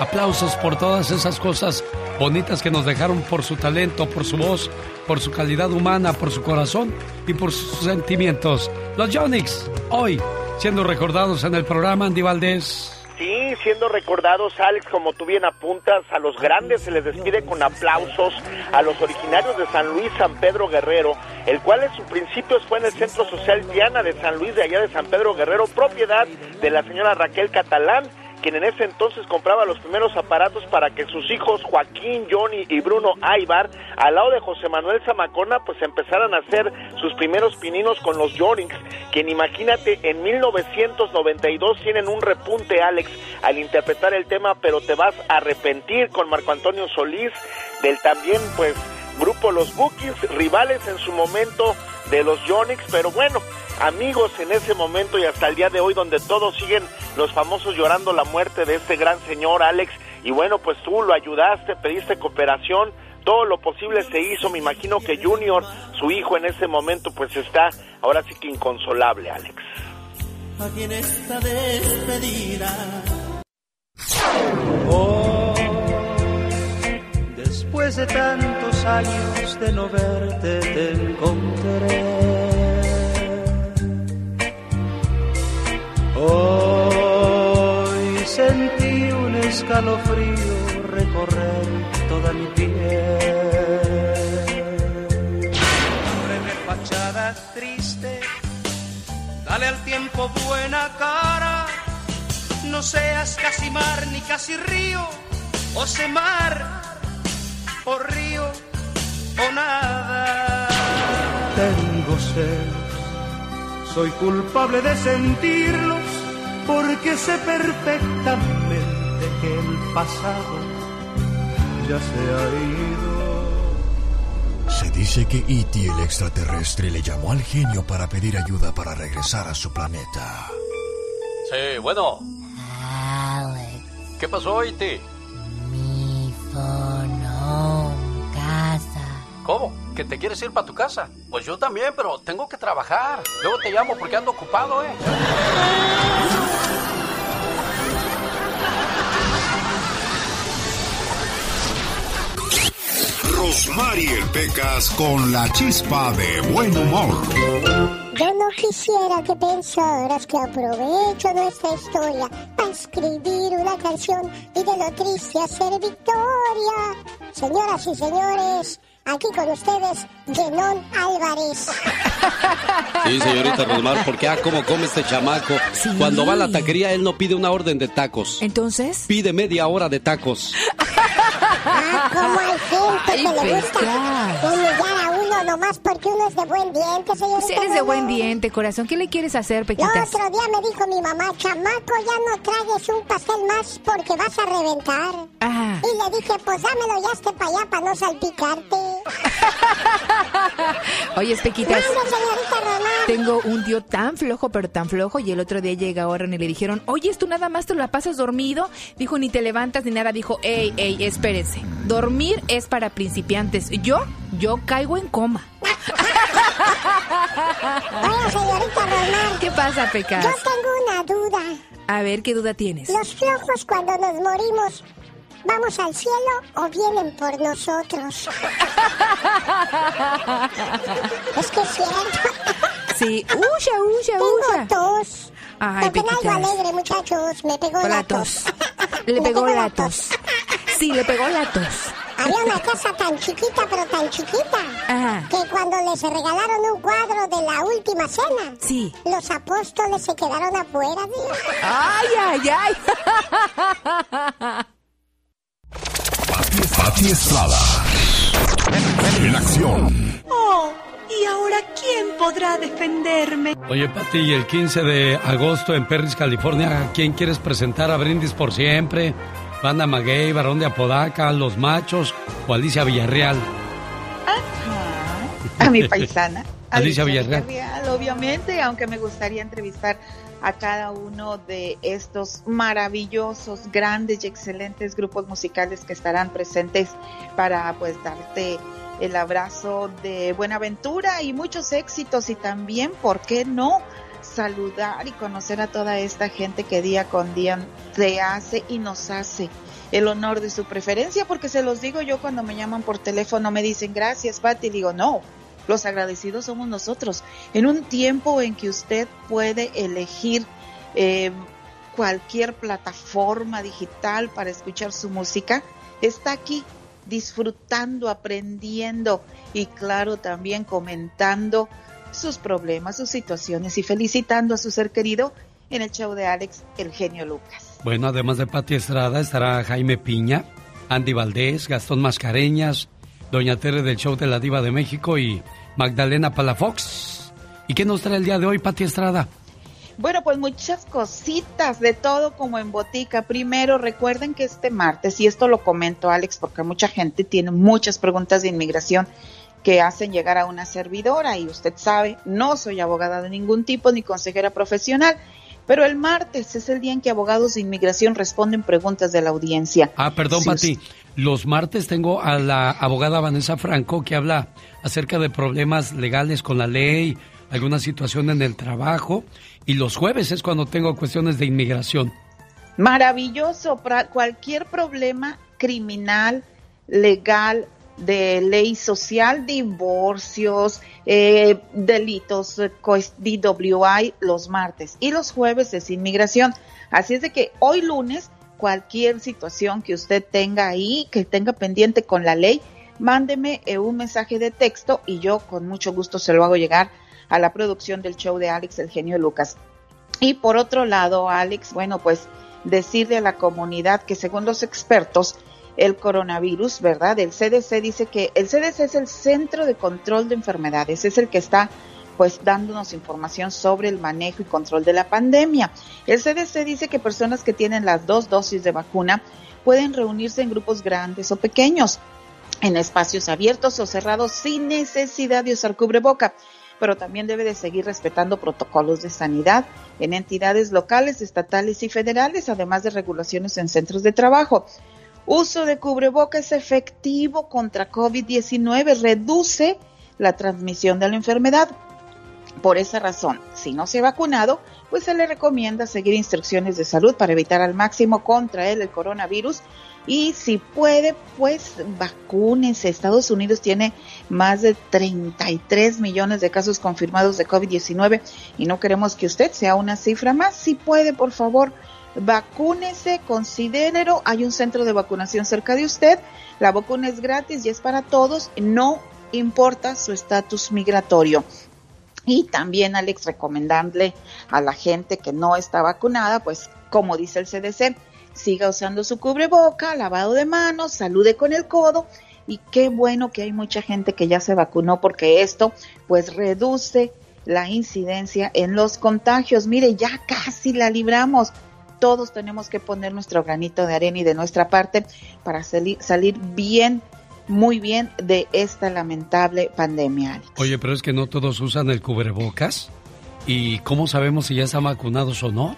Aplausos por todas esas cosas bonitas que nos dejaron por su talento, por su voz, por su calidad humana, por su corazón y por sus sentimientos. Los Jonix, hoy siendo recordados en el programa Andy Valdés. Sí, siendo recordados, Alex, como tú bien apuntas, a los grandes se les despide con aplausos, a los originarios de San Luis, San Pedro Guerrero, el cual en su principio fue en el Centro Social Diana de San Luis, de allá de San Pedro Guerrero, propiedad de la señora Raquel Catalán, quien en ese entonces compraba los primeros aparatos para que sus hijos Joaquín, Johnny y Bruno Aybar, al lado de José Manuel Zamacona, pues empezaran a hacer sus primeros pininos con los Jonix, quien imagínate en 1992 tienen un repunte Alex al interpretar el tema Pero te vas a arrepentir con Marco Antonio Solís del también pues grupo Los Bookies, rivales en su momento de los Jonix, pero bueno, amigos en ese momento y hasta el día de hoy donde todos siguen los famosos llorando la muerte de este gran señor Alex y bueno pues tú lo ayudaste, pediste cooperación, todo lo posible se hizo, me imagino que Junior, su hijo en ese momento pues está ahora sí que inconsolable Alex. Aquí en esta despedida. Oh, después de tantos años de no verte te encontré. Hoy sentí un escalofrío recorrer toda mi piel. Breve fachada triste, dale al tiempo buena cara. No seas casi mar ni casi río, o se mar, o río, o nada. Tengo sed, soy culpable de sentirlos porque sé perfectamente que el pasado ya se ha ido. Se dice que E.T. el extraterrestre le llamó al genio para pedir ayuda para regresar a su planeta. Sí, bueno. Alex, ¿Qué pasó, Iti? mi phone casa. ¿Cómo? ¿Que te quieres ir para tu casa? Pues yo también, pero tengo que trabajar. Luego te llamo porque ando ocupado, ¿eh? Rosmarie Pecas con la chispa de buen humor. Yo no quisiera que pensaras que aprovecho nuestra historia para escribir una canción y de lo triste hacer victoria. Señoras y señores, aquí con ustedes, Genón Álvarez. Sí, señorita Rosmar, porque ah, cómo come este chamaco. Cuando va a la taquería, él no pide una orden de tacos. Entonces. Pide media hora de tacos. Ah, como hay gente Ay, que le gusta Pecas. humillar a uno nomás porque uno es de buen diente, señorita. Si eres de buen diente, corazón, ¿qué le quieres hacer, El Pequitas? otro día me dijo mi mamá, chamaco, ya no tragues un pastel más porque vas a reventar. Ajá. Y le dije, pues dámelo ya este para allá para no salpicarte. <laughs> Oye, Pequitas. Tengo un tío tan flojo, pero tan flojo, y el otro día llega Warren y le dijeron, oye, ¿tú nada más te la pasas dormido? Dijo, ni te levantas ni nada. Dijo, ey, ey, espérense. Dormir es para principiantes. Yo, yo caigo en coma. <laughs> Oiga, señorita Román. ¿Qué pasa, Pecas? Yo tengo una duda. A ver, ¿qué duda tienes? ¿Los flojos cuando nos morimos vamos al cielo o vienen por nosotros? <laughs> es que es cierto. Sí, uya, uya, Tengo tos. Ay, Toquen algo Pequitas. alegre, muchachos. Me pegó La tos. <laughs> Le Me pegó pegó la la tos. Sí, le pegó la tos. Había una casa tan chiquita, pero tan chiquita, Ajá. que cuando les regalaron un cuadro de la última cena, Sí. los apóstoles se quedaron afuera, Dios. Ay, ay, ay. <laughs> Pati Estrada. En acción. Oh, ¿y ahora quién podrá defenderme? Oye, Pati, y el 15 de agosto en Perris, California, ¿a quién quieres presentar a Brindis por siempre? Banda Maguey, Barón de Apodaca, Los Machos o Alicia Villarreal. a mi paisana. <laughs> Alicia Villarreal. obviamente, aunque me gustaría entrevistar a cada uno de estos maravillosos, grandes y excelentes grupos musicales que estarán presentes para pues darte el abrazo de Buenaventura y muchos éxitos y también, ¿por qué no? saludar y conocer a toda esta gente que día con día te hace y nos hace el honor de su preferencia, porque se los digo yo cuando me llaman por teléfono, me dicen gracias, Pati, digo no, los agradecidos somos nosotros. En un tiempo en que usted puede elegir eh, cualquier plataforma digital para escuchar su música, está aquí disfrutando, aprendiendo y claro también comentando sus problemas, sus situaciones y felicitando a su ser querido en el show de Alex, el genio Lucas. Bueno, además de Pati Estrada, estará Jaime Piña, Andy Valdés, Gastón Mascareñas, Doña Tere del Show de la Diva de México y Magdalena Palafox. ¿Y qué nos trae el día de hoy, Pati Estrada? Bueno, pues muchas cositas, de todo como en botica. Primero, recuerden que este martes, y esto lo comento Alex, porque mucha gente tiene muchas preguntas de inmigración que hacen llegar a una servidora y usted sabe, no soy abogada de ningún tipo ni consejera profesional, pero el martes es el día en que abogados de inmigración responden preguntas de la audiencia. Ah, perdón, Si Pati. Los martes tengo a la abogada Vanessa Franco que habla acerca de problemas legales con la ley, alguna situación en el trabajo. Y los jueves es cuando tengo cuestiones de inmigración. Maravilloso, para cualquier problema criminal, legal, de ley social, divorcios, eh, delitos, eh, DWI los martes y los jueves es inmigración. Así es de que hoy lunes, cualquier situación que usted tenga ahí, que tenga pendiente con la ley, mándeme eh, un mensaje de texto y yo con mucho gusto se lo hago llegar a la producción del show de Alex, el genio Lucas. Y por otro lado, Alex, bueno, pues decirle a la comunidad que según los expertos, el coronavirus, ¿verdad? El CDC dice que el CDC es el Centro de Control de Enfermedades, es el que está pues dándonos información sobre el manejo y control de la pandemia. El CDC dice que personas que tienen las dos dosis de vacuna pueden reunirse en grupos grandes o pequeños, en espacios abiertos o cerrados sin necesidad de usar cubreboca pero también debe de seguir respetando protocolos de sanidad en entidades locales, estatales y federales, además de regulaciones en centros de trabajo. Uso de cubreboca es efectivo contra COVID-19, reduce la transmisión de la enfermedad. Por esa razón, si no se ha vacunado, pues se le recomienda seguir instrucciones de salud para evitar al máximo contraer el coronavirus y si puede, pues vacúnense. Estados Unidos tiene más de 33 millones de casos confirmados de COVID-19 y no queremos que usted sea una cifra más. Si puede, por favor, vacúnese, considérelo. Hay un centro de vacunación cerca de usted. La vacuna es gratis y es para todos. No importa su estatus migratorio. Y también, Alex, recomendarle a la gente que no está vacunada, pues como dice el CDC, siga usando su cubreboca, lavado de manos, salude con el codo. Y qué bueno que hay mucha gente que ya se vacunó porque esto pues reduce la incidencia en los contagios. Mire, ya casi la libramos. Todos tenemos que poner nuestro granito de arena y de nuestra parte para salir, salir bien, muy bien de esta lamentable pandemia. Alex. Oye, pero es que no todos usan el cubrebocas. ¿Y cómo sabemos si ya están vacunados o no?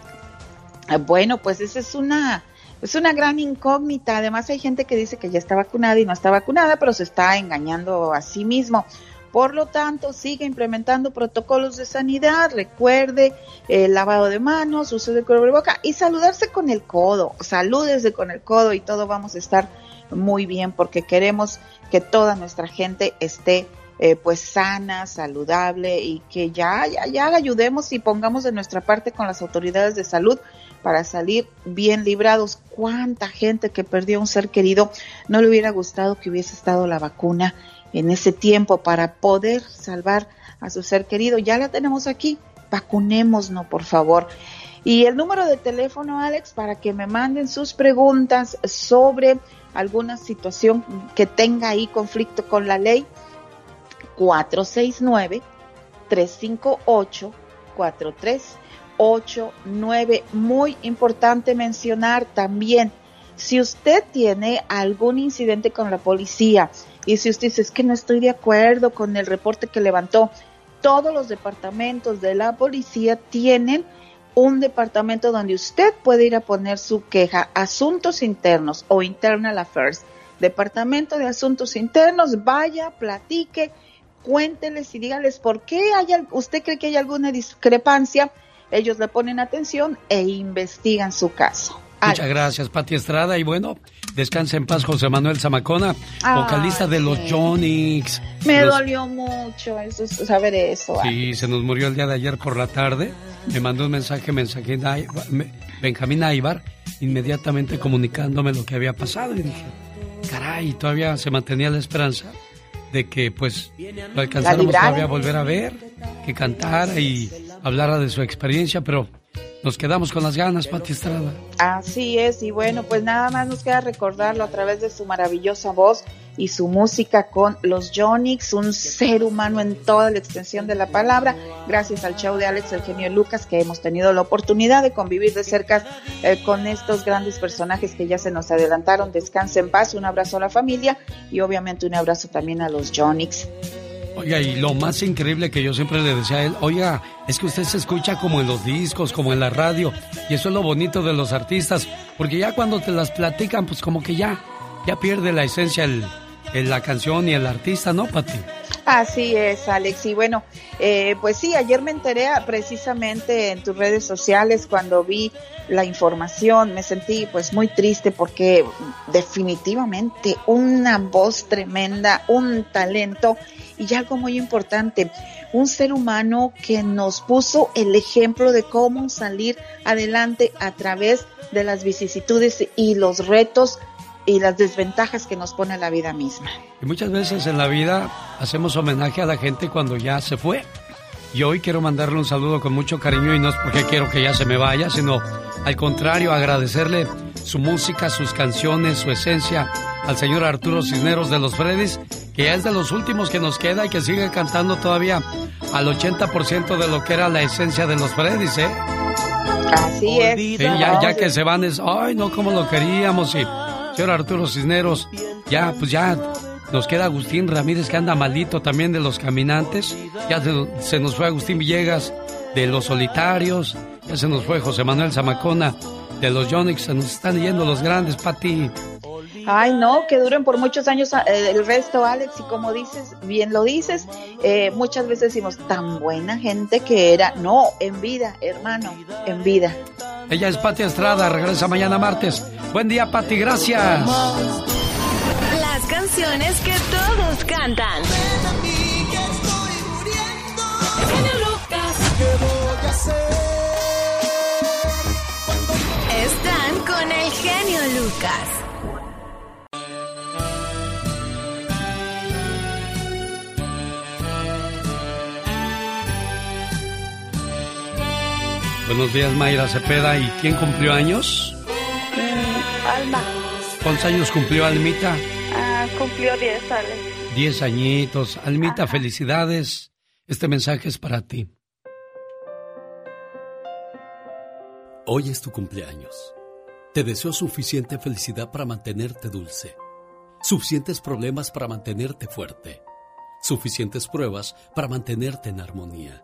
Ah, Bueno, pues esa es una, es una gran incógnita. Además hay gente que dice que ya está vacunada y no está vacunada, pero se está engañando a sí mismo. Por lo tanto, sigue implementando protocolos de sanidad, recuerde el lavado de manos, uso de boca y saludarse con el codo, salúdese con el codo y todo vamos a estar muy bien porque queremos que toda nuestra gente esté eh, pues sana, saludable y que ya, ya, ya ayudemos y pongamos de nuestra parte con las autoridades de salud para salir bien librados. ¿Cuánta gente que perdió un ser querido no le hubiera gustado que hubiese estado la vacuna en ese tiempo para poder salvar a su ser querido? Ya la tenemos aquí, vacunémonos, por favor. Y el número de teléfono, Alex, para que me manden sus preguntas sobre alguna situación que tenga ahí conflicto con la ley, 469-358-4389. Muy importante mencionar también, si usted tiene algún incidente con la policía y si usted dice es que no estoy de acuerdo con el reporte que levantó, todos los departamentos de la policía tienen un departamento donde usted puede ir a poner su queja, asuntos internos o internal affairs, departamento de asuntos internos, vaya, platique, cuénteles y dígales por qué hay, usted cree que hay alguna discrepancia, ellos le ponen atención e investigan su caso. Muchas gracias, Pati Estrada. Y bueno, descansa en paz José Manuel Zamacona, vocalista de los Jonix. Me dolió mucho eso, saber eso. Sí, se nos murió el día de ayer por la tarde. Me mandó un mensaje, mensaje Benjamín Aybar, inmediatamente comunicándome lo que había pasado. Y dije, caray, todavía se mantenía la esperanza de que pues lo alcanzáramos todavía a volver a ver, que cantara y hablara de su experiencia, pero nos quedamos con las ganas, Pati Estrada. Así es, y bueno, pues nada más nos queda recordarlo a través de su maravillosa voz y su música con los Jonix, un ser humano en toda la extensión de la palabra, gracias al show de Alex el genio Lucas, que hemos tenido la oportunidad de convivir de cerca eh, con estos grandes personajes que ya se nos adelantaron. Descanse en paz, un abrazo a la familia y obviamente un abrazo también a los Jonix. Oiga, y lo más increíble que yo siempre le decía a él, oiga, es que usted se escucha como en los discos, como en la radio, y eso es lo bonito de los artistas, porque ya cuando te las platican, pues como que ya, ya pierde la esencia el, la canción y el artista, ¿no, Pati? Así es, Alex. Y bueno, eh, pues sí, ayer me enteré precisamente en tus redes sociales cuando vi la información, me sentí pues muy triste porque definitivamente una voz tremenda, un talento y algo muy importante, un ser humano que nos puso el ejemplo de cómo salir adelante a través de las vicisitudes y los retos y las desventajas que nos pone la vida misma. Y muchas veces en la vida hacemos homenaje a la gente cuando ya se fue. Y hoy quiero mandarle un saludo con mucho cariño y no es porque quiero que ya se me vaya, sino al contrario, agradecerle su música, sus canciones, su esencia al señor Arturo Cisneros de los Freddys, que es de los últimos que nos queda y que sigue cantando todavía al 80% de lo que era la esencia de los Freddys, ¿eh? Así es. ya, ya que se van es, ay, no, como lo queríamos y señor Arturo Cisneros, ya, pues ya nos queda Agustín Ramírez que anda malito también de los caminantes. Ya se, nos fue Agustín Villegas de los solitarios. Ya se nos fue José Manuel Zamacona de los Yonix. Se nos están yendo los grandes, Pati. Ay, no, que duren por muchos años eh, el resto, Alex, y como dices, bien lo dices, eh, muchas veces decimos, tan buena gente que era. No, en vida, hermano, en vida. Ella es Pati Estrada, regresa mañana martes. Buen día, Pati, gracias. Las canciones que todos cantan. Están con el genio Lucas. Buenos días, Mayra Cepeda. ¿Y quién cumplió años? Mm, Alma. ¿Cuántos años cumplió Almita? Ah, cumplió 10 años. 10 añitos. Almita, felicidades. Este mensaje es para ti. Hoy es tu cumpleaños. Te deseo suficiente felicidad para mantenerte dulce, suficientes problemas para mantenerte fuerte, suficientes pruebas para mantenerte en armonía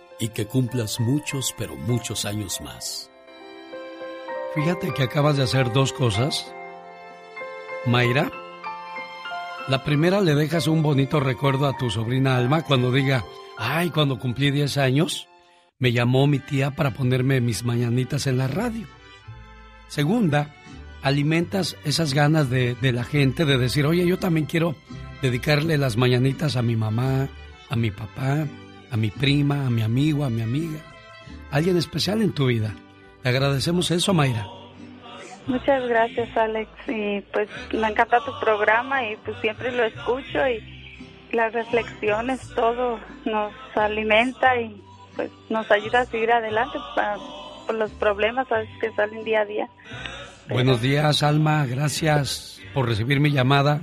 y que cumplas muchos, pero muchos años más. Fíjate que acabas de hacer dos cosas. Mayra, la primera le dejas un bonito recuerdo a tu sobrina Alma cuando diga, ay, cuando cumplí 10 años, me llamó mi tía para ponerme mis mañanitas en la radio. Segunda, alimentas esas ganas de, la gente de decir, oye, yo también quiero dedicarle las mañanitas a mi mamá, a mi papá, a mi prima, a mi amigo, a mi amiga. Alguien especial en tu vida. Te agradecemos eso, Mayra. Muchas gracias, Alex. Y pues me encanta tu programa y pues siempre lo escucho y las reflexiones, todo nos alimenta y pues nos ayuda a seguir adelante por los problemas que salen día a día. Buenos días, Alma. Gracias por recibir mi llamada.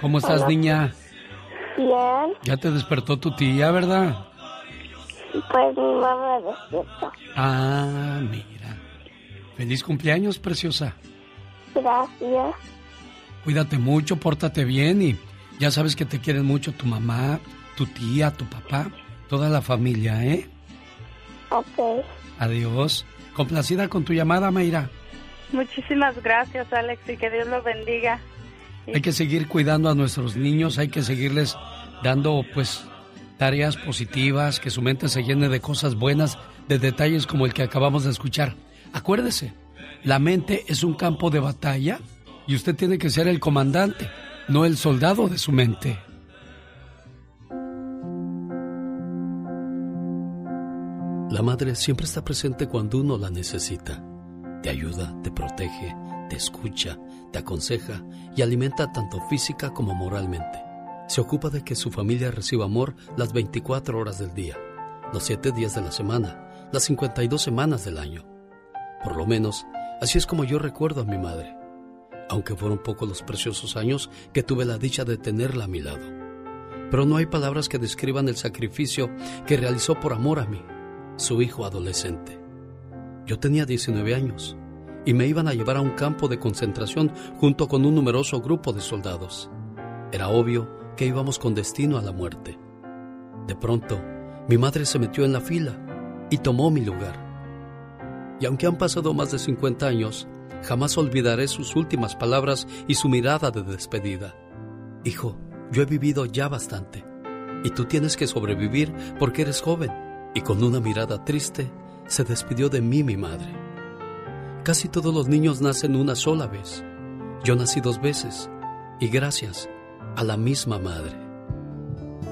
¿Cómo estás, niña? Bien. Ya te despertó tu tía, ¿verdad? Pues mi mamá despierta. Ah, mira. Feliz cumpleaños, preciosa. Gracias. Cuídate mucho, pórtate bien y ya sabes que te quieren mucho tu mamá, tu tía, tu papá, toda la familia, ¿eh? Ok. Adiós. Complacida con tu llamada, Mayra. Muchísimas gracias, Alex, y que Dios los bendiga. Hay que seguir cuidando a nuestros niños, hay que seguirles dando, pues, tareas positivas, que su mente se llene de cosas buenas, de detalles como el que acabamos de escuchar. Acuérdese, la mente es un campo de batalla y usted tiene que ser el comandante, no el soldado de su mente. La madre siempre está presente cuando uno la necesita te ayuda, te protege, te escucha, te aconseja y alimenta tanto física como moralmente. Se ocupa de que su familia reciba amor las 24 horas del día, los 7 días de la semana, las 52 semanas del año. Por lo menos, así es como yo recuerdo a mi madre, aunque fueron pocos los preciosos años que tuve la dicha de tenerla a mi lado. Pero no hay palabras que describan el sacrificio que realizó por amor a mí, su hijo adolescente. Yo tenía 19 años y me iban a llevar a un campo de concentración junto con un numeroso grupo de soldados. Era obvio que íbamos con destino a la muerte. De pronto, mi madre se metió en la fila y tomó mi lugar. Y aunque han pasado más de 50 años, jamás olvidaré sus últimas palabras y su mirada de despedida. Hijo, yo he vivido ya bastante, y tú tienes que sobrevivir porque eres joven. Y con una mirada triste, se despidió de mí mi madre. Casi todos los niños nacen una sola vez. Yo nací dos veces y gracias a la misma madre.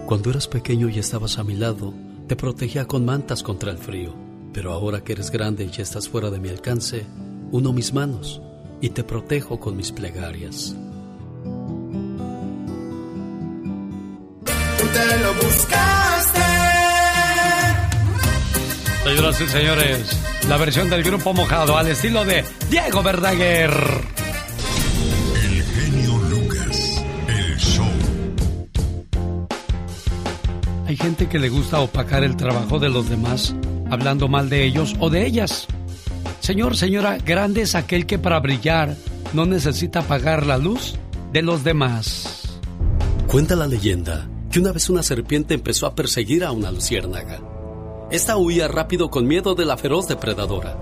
Cuando eras pequeño y estabas a mi lado, te protegía con mantas contra el frío, pero ahora que eres grande y estás fuera de mi alcance, uno mis manos y te protejo con mis plegarias. Señoras y señores, la versión del grupo mojado al estilo de Diego Verdaguer. El genio Lucas, el show. Hay gente que le gusta opacar el trabajo de los demás, hablando mal de ellos o de ellas. Señor, señora, grande es aquel que para brillar no necesita apagar la luz de los demás. Cuenta la leyenda que una vez una serpiente empezó a perseguir a una luciérnaga. Esta huía rápido con miedo de la feroz depredadora,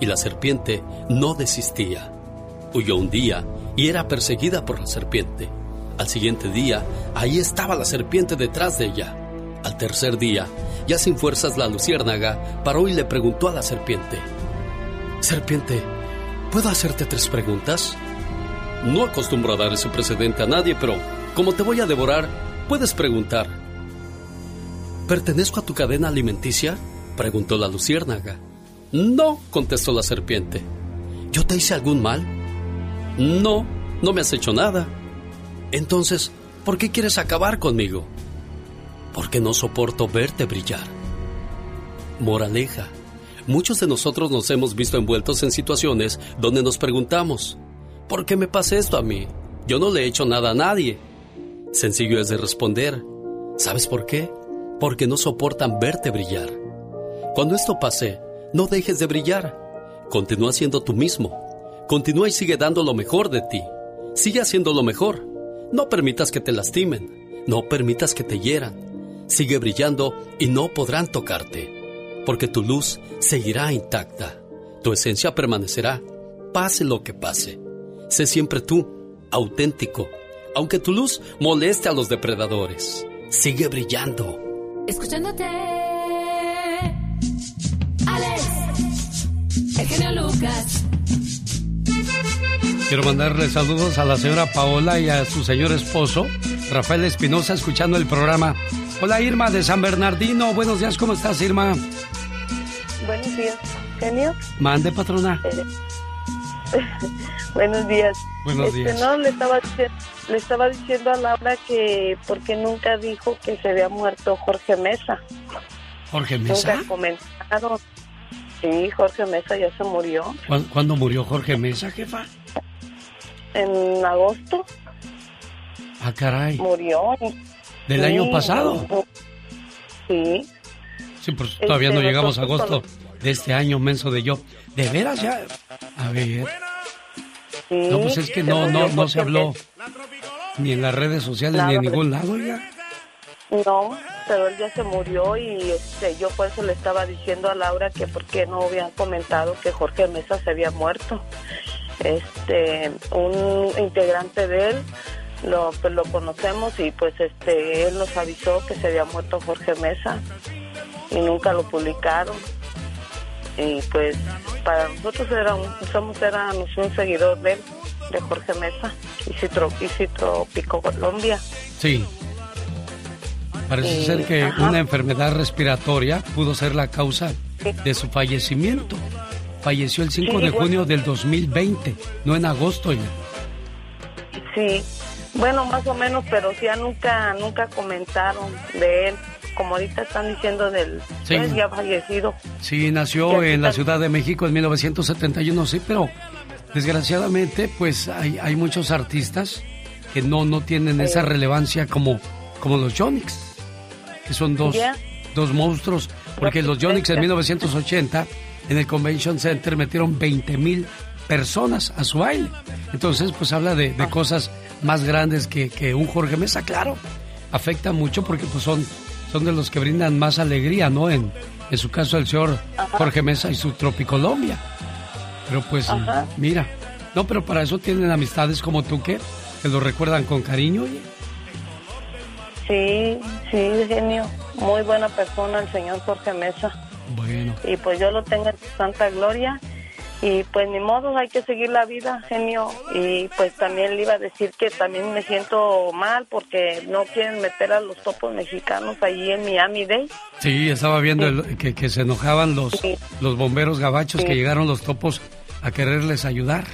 y la serpiente no desistía. Huyó un día y era perseguida por la serpiente. Al siguiente día, ahí estaba la serpiente detrás de ella. Al tercer día, ya sin fuerzas la luciérnaga paró y le preguntó a la serpiente, Serpiente, ¿puedo hacerte tres preguntas? No acostumbro a dar ese precedente a nadie, pero como te voy a devorar, puedes preguntar. ¿Pertenezco a tu cadena alimenticia? preguntó la luciérnaga. No, contestó la serpiente. ¿Yo te hice algún mal? No, no me has hecho nada. Entonces, ¿por qué quieres acabar conmigo? Porque no soporto verte brillar. Moraleja. Muchos de nosotros nos hemos visto envueltos en situaciones donde nos preguntamos, ¿por qué me pasa esto a mí? Yo no le he hecho nada a nadie. Sencillo es de responder. ¿Sabes por qué? Porque no soportan verte brillar. Cuando esto pase, no dejes de brillar. Continúa siendo tú mismo. Continúa y sigue dando lo mejor de ti. Sigue haciendo lo mejor. No permitas que te lastimen. No permitas que te hieran. Sigue brillando y no podrán tocarte. Porque tu luz seguirá intacta. Tu esencia permanecerá. Pase lo que pase. Sé siempre tú, auténtico. Aunque tu luz moleste a los depredadores. Sigue brillando. Escuchándote. Alex. El genio Lucas. Quiero mandarle saludos a la señora Paola y a su señor esposo, Rafael Espinosa, escuchando el programa. Hola Irma de San Bernardino. Buenos días, ¿cómo estás Irma? Buenos días, genio. Mande, patrona. Buenos días. Buenos Este, días. No, le estaba, le estaba diciendo a Laura que porque nunca dijo que se había muerto Jorge Mesa. Jorge Mesa. Nunca comentaron. Sí, Jorge Mesa ya se murió ¿Cuándo, cuándo murió Jorge Mesa, jefa? en agosto. Ah, caray. Murió. ¿Del Sí, año pasado? Sí. Sí, pues todavía no Este, llegamos a agosto de este año, menso de yo. ¿De veras ya? A ver. Sí, No, pues es que no, no, no se habló ni en las redes sociales ni en ningún lado, ya. No, pero él ya se murió y este, yo por eso le estaba diciendo a Laura que por qué no habían comentado que Jorge Mesa se había muerto. Este, un integrante de él lo, pues, lo conocemos y pues este, él nos avisó que se había muerto Jorge Mesa y nunca lo publicaron. Y pues para nosotros era un, somos éramos un seguidor de él, de Jorge Mesa, y Citro, y Citro Pico Colombia. Sí. Parece ser que ajá. una enfermedad respiratoria pudo ser la causa de su fallecimiento. Falleció el 5 Sí, de junio del 2020, no en agosto. ya. Sí, bueno, más o menos, pero ya nunca, nunca comentaron de él, como ahorita están diciendo del, Sí. pues, ya fallecido. Sí, nació en la Ciudad de México en 1971, sí, pero desgraciadamente pues hay, hay muchos artistas que no, no tienen esa relevancia como, como los Jonix, que son dos, dos monstruos, porque los Jonix en 1980 en el Convention Center metieron 20 mil personas a su baile. Entonces pues habla de, de cosas más grandes que, que un Jorge Mesa, claro, afecta mucho porque pues son, son de los que brindan más alegría, ¿no? En, en su caso el señor Jorge Mesa y su Tropicolombia. Pero pues, Ajá. mira, no, pero para eso tienen amistades como tú que, que lo recuerdan con cariño. oye. Sí, sí, genio, muy buena persona el señor Jorge Mesa. Bueno, Y pues yo lo tengo en santa gloria. Y pues ni modo, hay que seguir la vida, genio. Y pues también le iba a decir que también me siento mal porque no quieren meter a los topos mexicanos allí en Miami Day. sí, estaba viendo el- que, que se enojaban los, los bomberos gabachos Sí. que llegaron los topos a quererles ayudar.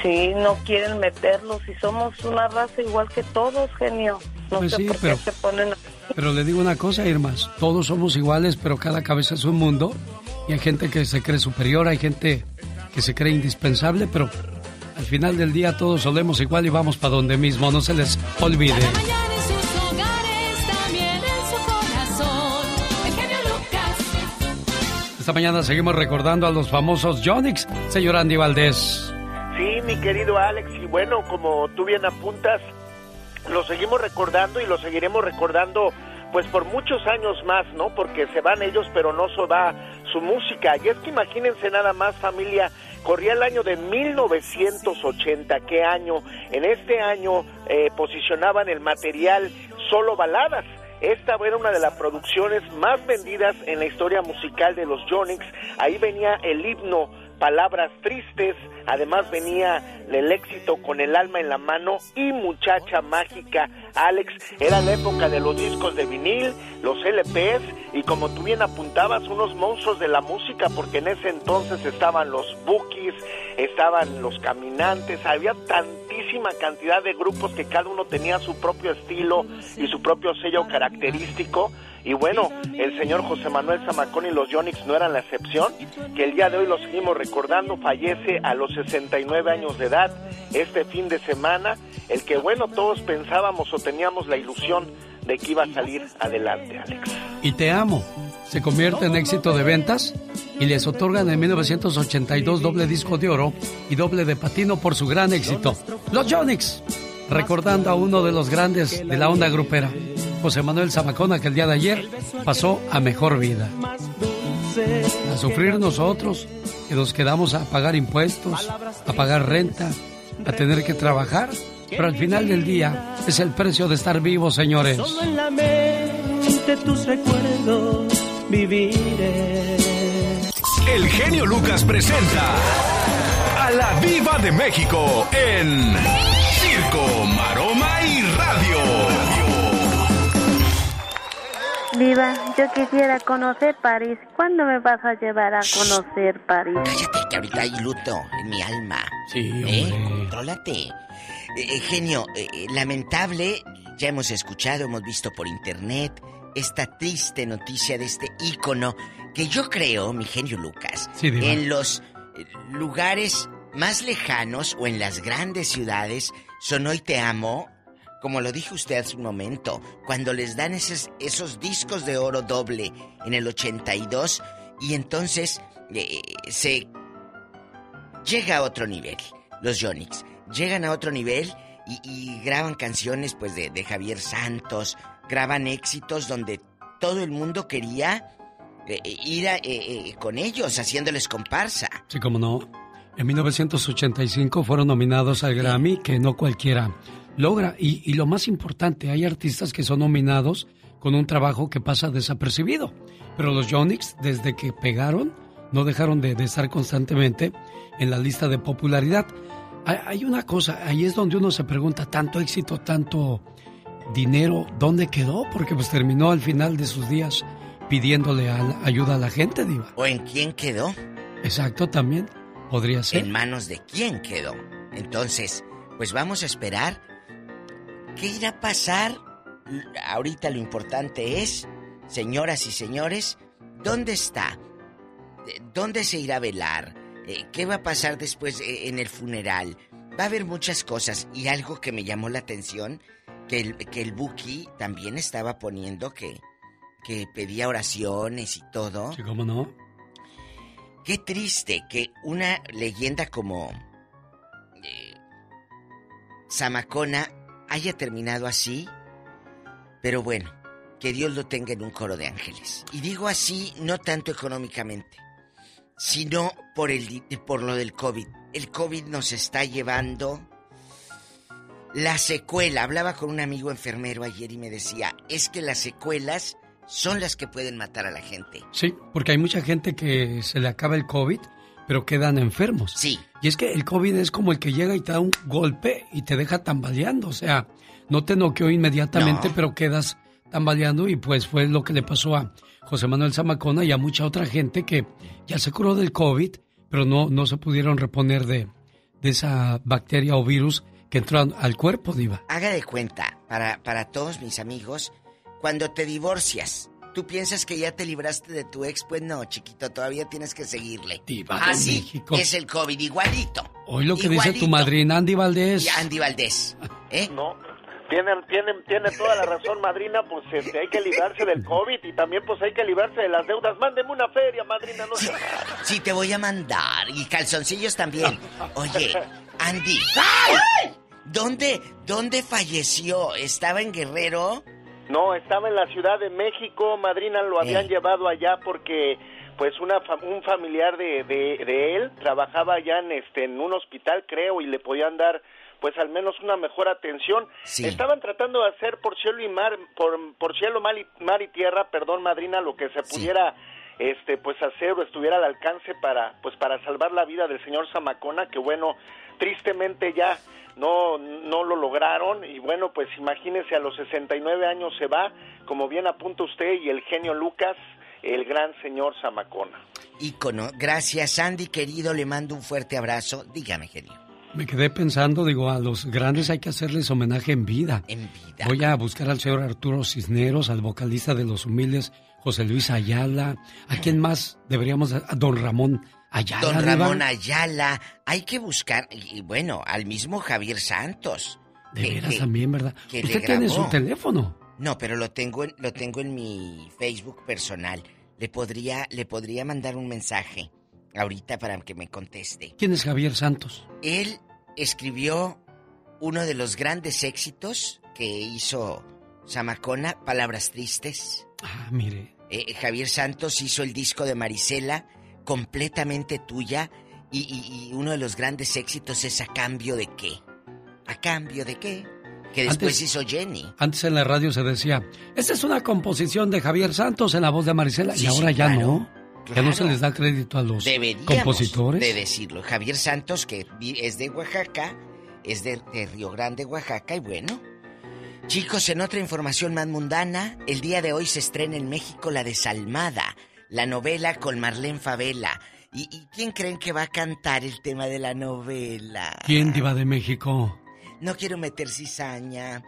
Sí, no quieren meterlos y somos una raza igual que todos, genio. No Pues sé por pero- qué se ponen... Pero le digo una cosa, Irmas, todos somos iguales, pero cada cabeza es un mundo. Y hay gente que se cree superior, hay gente que se cree indispensable, pero al final del día todos solemos igual y vamos para donde mismo, no se les olvide. Esta mañana seguimos recordando a los famosos Jonix, señor Andy Valdés. Sí, mi querido Alex, y bueno, como tú bien apuntas, lo seguimos recordando y lo seguiremos recordando pues por muchos años más, ¿no? Porque se van ellos, pero no se va su música. Y es que imagínense nada más, familia, corría el año de 1980, ¿qué año? En este año eh, posicionaban el material solo baladas. Esta era una de las producciones más vendidas en la historia musical de los Jonix. Ahí venía el himno Palabras Tristes, además venía el éxito con el alma en la mano y Muchacha Mágica. Alex, era la época de los discos de vinil, los LPs y como tú bien apuntabas, unos monstruos de la música porque en ese entonces estaban los Bookies, estaban los Caminantes, había tantísimos cantidad de grupos que cada uno tenía su propio estilo y su propio sello característico. Y bueno, el señor José Manuel Zamacón y los Yonix no eran la excepción, que el día de hoy lo seguimos recordando, fallece a los 69 años de edad este fin de semana, el que bueno, todos pensábamos o teníamos la ilusión de que iba a salir adelante, Alex. Y te amo. Se convierte en éxito de ventas y les otorgan en 1982 doble disco de oro y doble de platino por su gran éxito. Los Jonix, recordando a uno de los grandes de la onda grupera, José Manuel Zamacona, que el día de ayer pasó a mejor vida. A sufrir nosotros, que nos quedamos a pagar impuestos, a pagar renta, a tener que trabajar pero al final del día es el precio de estar vivos, señores. Solo en la mente tus recuerdos viviré. El genio Lucas presenta a la Viva de México en Circo, Maroma y Radio. Viva, yo quisiera conocer París. ¿Cuándo me vas a llevar a conocer París? Cállate, que ahorita hay luto en mi alma. Sí, ¿Eh? Contrólate. Eh, genio, eh, lamentable, ya hemos escuchado, hemos visto por internet esta triste noticia de este ícono que yo creo, mi genio Lucas, Sí, en los eh, lugares más lejanos o en las grandes ciudades, son hoy te amo, como lo dijo usted hace un momento, cuando les dan esos, esos discos de oro doble en el 82 y entonces eh, se llega a otro nivel, los Yonix. Llegan a otro nivel y, y graban canciones pues de, de, Javier Santos, graban éxitos donde todo el mundo quería eh, ir a, eh, con ellos, haciéndoles comparsa. Sí, como no. En 1985 fueron nominados al Grammy, que no cualquiera logra. Y, y, lo más importante, hay artistas que son nominados con un trabajo que pasa desapercibido. Pero los Yonix, desde que pegaron, no dejaron de, de estar constantemente en la lista de popularidad. Hay una cosa, ahí es donde uno se pregunta, tanto éxito, tanto dinero, ¿dónde quedó? Porque pues terminó al final de sus días pidiéndole a la, ayuda a la gente, Diva. ¿O en quién quedó? Exacto, también podría ser. ¿En manos de quién quedó? Entonces, pues vamos a esperar. ¿Qué irá a pasar? Ahorita lo importante es, señoras y señores, ¿dónde está? ¿Dónde se irá a velar? Eh, ¿Qué va a pasar después eh, en el funeral? Va a haber muchas cosas y algo que me llamó la atención, que el, que el Buki también estaba poniendo que, que pedía oraciones y todo. Sí, ¿cómo no? Qué triste que una leyenda como eh, Samacona haya terminado así, pero bueno, que Dios lo tenga en un coro de ángeles. Y digo así no tanto económicamente, sino por, el, por lo del COVID. El COVID nos está llevando la secuela. Hablaba con un amigo enfermero ayer y me decía, es que las secuelas son las que pueden matar a la gente. Sí, porque hay mucha gente que se le acaba el COVID, pero quedan enfermos. Sí. Y es que el COVID es como el que llega y te da un golpe y te deja tambaleando. O sea, no te noqueó inmediatamente, no. pero quedas tambaleando y pues fue lo que le pasó a José Manuel Zamacona y a mucha otra gente que ya se curó del COVID, pero no, no se pudieron reponer de, de esa bacteria o virus que entró al cuerpo, Diva. Haga de cuenta, para, para todos mis amigos, cuando te divorcias, ¿tú piensas que ya te libraste de tu ex? Pues no, chiquito, todavía tienes que seguirle. Diva Así México. es el COVID, igualito. Hoy lo que igualito. dice tu madrina Andy Valdés. Y Andy Valdés. ¿eh? No, tiene, tiene, tiene toda la razón, madrina, pues este, hay que librarse del COVID y también pues hay que librarse de las deudas. Mándeme una feria, madrina, no sé. Sí, te voy a mandar. Y calzoncillos también. <laughs> Oye, Andy. ¿Dónde, dónde falleció? ¿Estaba en Guerrero? No, estaba en la Ciudad de México, madrina, lo habían Eh. llevado allá porque pues una un familiar de, de, de él trabajaba allá en este en un hospital, creo, y le podían dar pues al menos una mejor atención. Sí. Estaban tratando de hacer por cielo y mar, por, por cielo, mar y, mar y tierra, perdón, madrina, lo que se pudiera este pues hacer o estuviera al alcance para pues para salvar la vida del señor Zamacona, que bueno, tristemente ya no no lo lograron y bueno, pues imagínese a los 69 años se va, como bien apunta usted y el genio Lucas, el gran señor Zamacona. Ícono. Gracias, Andy, querido. Le mando un fuerte abrazo. Dígame, genio. Me quedé pensando, digo, a los grandes hay que hacerles homenaje en vida. En vida. Voy a buscar al señor Arturo Cisneros, al vocalista de Los Humildes, José Luis Ayala. ¿A quién más deberíamos? A don Ramón Ayala. Don? Ramón Ayala. Hay que buscar, y bueno, al mismo Javier Santos. De que- veras que- también, ¿verdad? que Usted tiene su teléfono. No, pero lo tengo en, lo tengo en mi Facebook personal. Le podría, le podría mandar un mensaje ahorita para que me conteste. ¿Quién es Javier Santos? Él escribió uno de los grandes éxitos que hizo Zamacona, Palabras Tristes. Ah, mire. Eh, Javier Santos hizo el disco de Marisela, completamente tuya, y, y- y uno de los grandes éxitos es A cambio de qué. ¿A cambio de qué? Que después Antes- hizo Jenny. Antes en la radio se decía, esta es una composición de Javier Santos en la voz de Marisela. Sí, y ahora sí, ya claro, no. Ya no se les da crédito a los Deberíamos compositores. de decirlo. Javier Santos, que es de Oaxaca, es de, de Río Grande, Oaxaca, y bueno. Chicos, en otra información más mundana, el día de hoy se estrena en México La Desalmada, la novela con Marlene Favela. ¿Y, y quién creen que va a cantar el tema de la novela? ¿Quién diva de México? No quiero meter cizaña.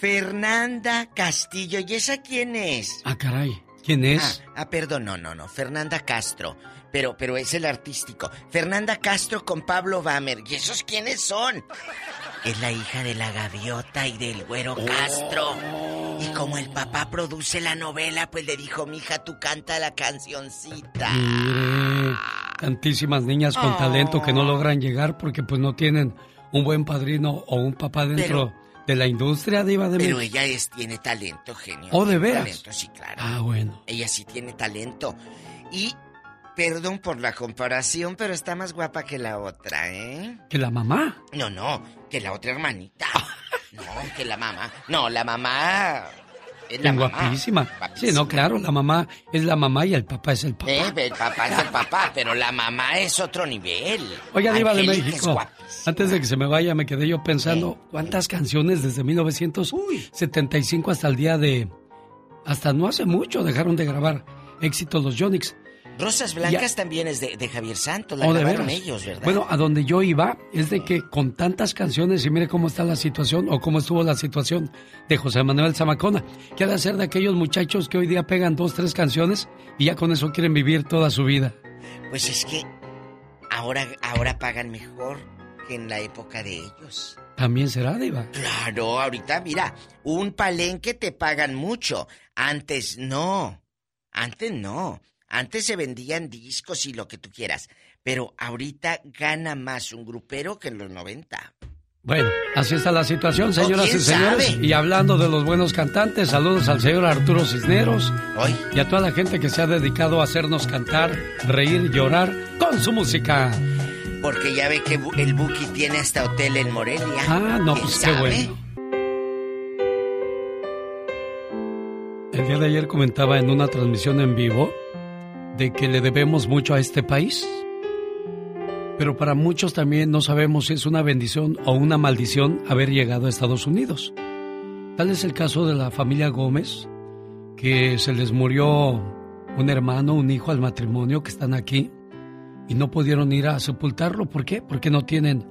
Fernanda Castillo, ¿y esa quién es? Ah, caray. ¿Quién es? Ah, ah, perdón, no, no, no. Fernanda Castro. Pero, pero es el artístico. Fernanda Castro con Pablo Bamer. ¿Y esos quiénes son? Es la hija de la gaviota y del güero Castro. Y como el papá produce la novela, pues le dijo, mija, tú canta la cancioncita. Mire, tantísimas niñas con talento que no logran llegar porque pues no tienen un buen padrino o un papá dentro de la industria diva de Pero ella es, tiene talento, genio. ¿Oh, de veras? Talento, sí, claro. Ah, bueno. Ella sí tiene talento. Y, perdón por la comparación, pero está más guapa que la otra, ¿eh? ¿Que la mamá? No, no, que la otra hermanita. <laughs> No, que la mamá. No, la mamá. Es la mamá. guapísima. Sí, no, claro, la mamá es la mamá y el papá es el papá. Eh, el papá es el papá, pero la mamá es otro nivel. Oiga, Diva de México, antes de que se me vaya, me quedé yo pensando cuántas canciones desde 1975 hasta el día de... Hasta no hace mucho dejaron de grabar éxitos los Yonix. Rosas Blancas también es de, de Javier Santos, la de grabaron ellos, ¿verdad? Bueno, a donde yo iba es de que con tantas canciones, y mire cómo está la situación, o cómo estuvo la situación de José Manuel Zamacona, que ha de ser de aquellos muchachos que hoy día pegan dos, tres canciones y ya con eso quieren vivir toda su vida. Pues es que ahora, ahora pagan mejor que en la época de ellos. También será, Diva. Claro, ahorita mira, un palenque te pagan mucho. Antes no. Antes no. Antes se vendían discos y lo que tú quieras. Pero ahorita gana más un grupero que en los 90. Bueno, así está la situación, señoras y señores. sabe? Y hablando de los buenos cantantes, saludos al señor Arturo Cisneros Hoy. y a toda la gente que se ha dedicado a hacernos cantar, reír, llorar con su música. Porque ya ve que el Buki tiene hasta hotel en Morelia. Ah, no, ¿Quién pues qué sabe? bueno. El día de ayer comentaba en una transmisión en vivo que le debemos mucho a este país. Pero para muchos también no sabemos si es una bendición o una maldición haber llegado a Estados Unidos. Tal es el caso de la familia Gómez, que se les murió un hermano, un hijo al matrimonio que están aquí y no pudieron ir a sepultarlo. ¿Por qué? Porque no tienen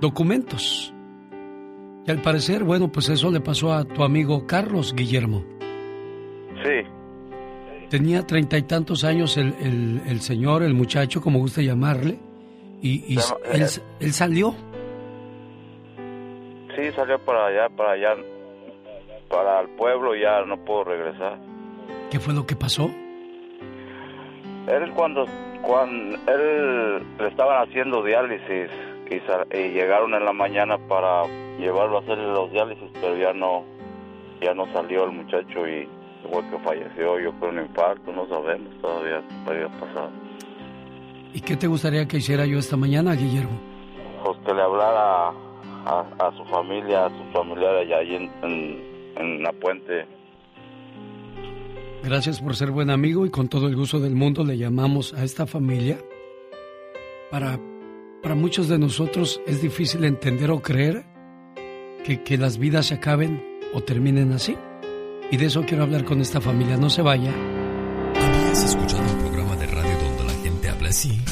documentos. Y al parecer, bueno, pues eso le pasó a tu amigo Carlos Guillermo. Sí, Tenía treinta y tantos años el, el- el señor, el muchacho, como gusta llamarle, y, y él, eh, él salió. sí, salió para allá, para allá, para el pueblo, ya no puedo regresar. ¿Qué fue lo que pasó? Él cuando, cuando él le estaban haciendo diálisis y, y llegaron en la mañana para llevarlo a hacer los diálisis, pero ya no, ya no salió el muchacho y fue que falleció, yo con un infarto, no sabemos todavía qué había pasado. ¿Y qué te gustaría que hiciera yo esta mañana, Guillermo? Pues que le hablara a, a su familia, a sus familiares allá ahí en, en, en la puente. Gracias por ser buen amigo y con todo el gusto del mundo le llamamos a esta familia. Para, para muchos de nosotros es difícil entender o creer que, que las vidas se acaben o terminen así. Y de eso quiero hablar con esta familia. No se vaya. ¿Habías escuchado un programa de radio donde la gente habla así?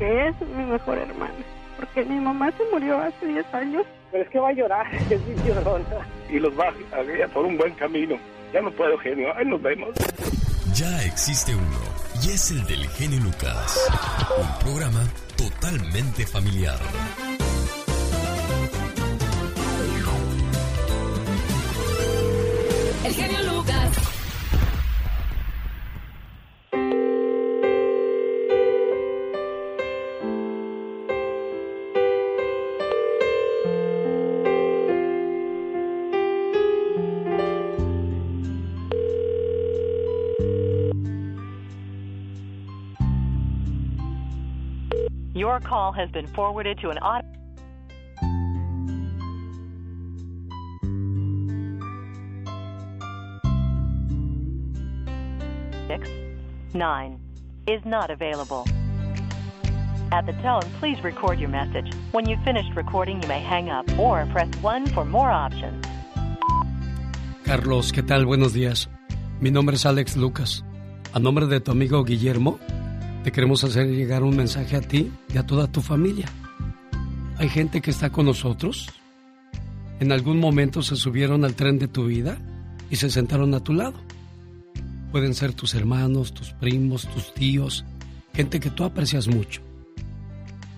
Es mi mejor hermana. porque mi mamá se murió hace 10 años. Pero es que va a llorar, <laughs> es mi llorona. Y los va a guiar por un buen camino. Ya no puedo, genio. Ahí nos vemos. Ya existe uno, y es el del genio Lucas. Un programa totalmente familiar. El genio Lucas. Your call has been forwarded to an auto. 9 is not available. At the tone, please record your message. When you've finished recording, you may hang up or press 1 for more options. Carlos, ¿qué tal? Buenos días. Mi nombre es Alex Lucas. A nombre de tu amigo Guillermo, te queremos hacer llegar un mensaje a ti y a toda tu familia. Hay gente que está con nosotros. En algún momento se subieron al tren de tu vida y se sentaron a tu lado Pueden ser tus hermanos, tus primos, tus tíos, gente que tú aprecias mucho.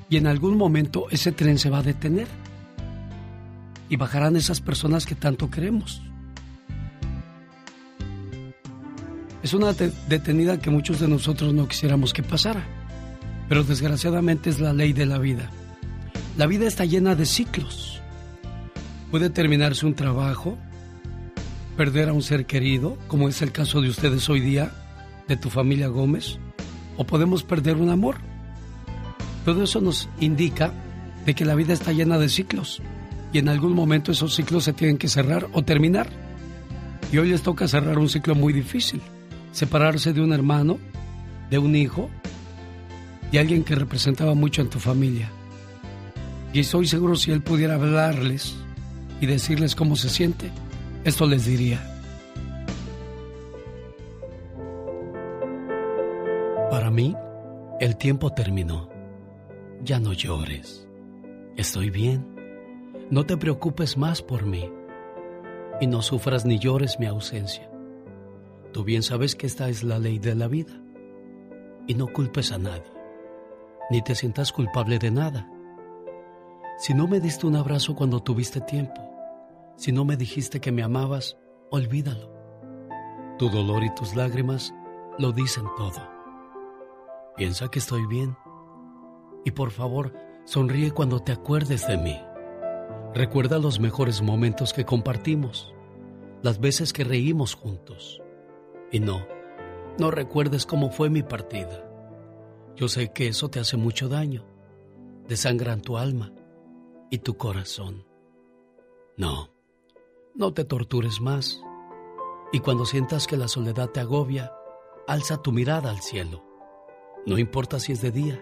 Y en algún momento ese tren se va a detener. Y bajarán esas personas que tanto queremos. Es una de- detenida que muchos de nosotros no quisiéramos que pasara. Pero desgraciadamente es la ley de la vida. La vida está llena de ciclos. Puede terminarse un trabajo, perder a un ser querido, como es el caso de ustedes hoy día, de tu familia Gómez, o podemos perder un amor. Todo eso nos indica de que la vida está llena de ciclos y en algún momento esos ciclos se tienen que cerrar o terminar. Y hoy les toca cerrar un ciclo muy difícil, separarse de un hermano, de un hijo, de alguien que representaba mucho en tu familia. Y estoy seguro si él pudiera hablarles y decirles cómo se siente, esto les diría. Para mí, el tiempo terminó. Ya no llores. Estoy bien. No te preocupes más por mí. Y no sufras ni llores mi ausencia. Tú bien sabes que esta es la ley de la vida. Y no culpes a nadie. Ni te sientas culpable de nada. Si no me diste un abrazo cuando tuviste tiempo, si no me dijiste que me amabas, olvídalo. Tu dolor y tus lágrimas lo dicen todo. Piensa que estoy bien. Y por favor, sonríe cuando te acuerdes de mí. Recuerda los mejores momentos que compartimos, las veces que reímos juntos. Y no, no recuerdes cómo fue mi partida. Yo sé que eso te hace mucho daño, desangran tu alma y tu corazón. No, no te tortures más. Y cuando sientas que la soledad te agobia, alza tu mirada al cielo. No importa si es de día,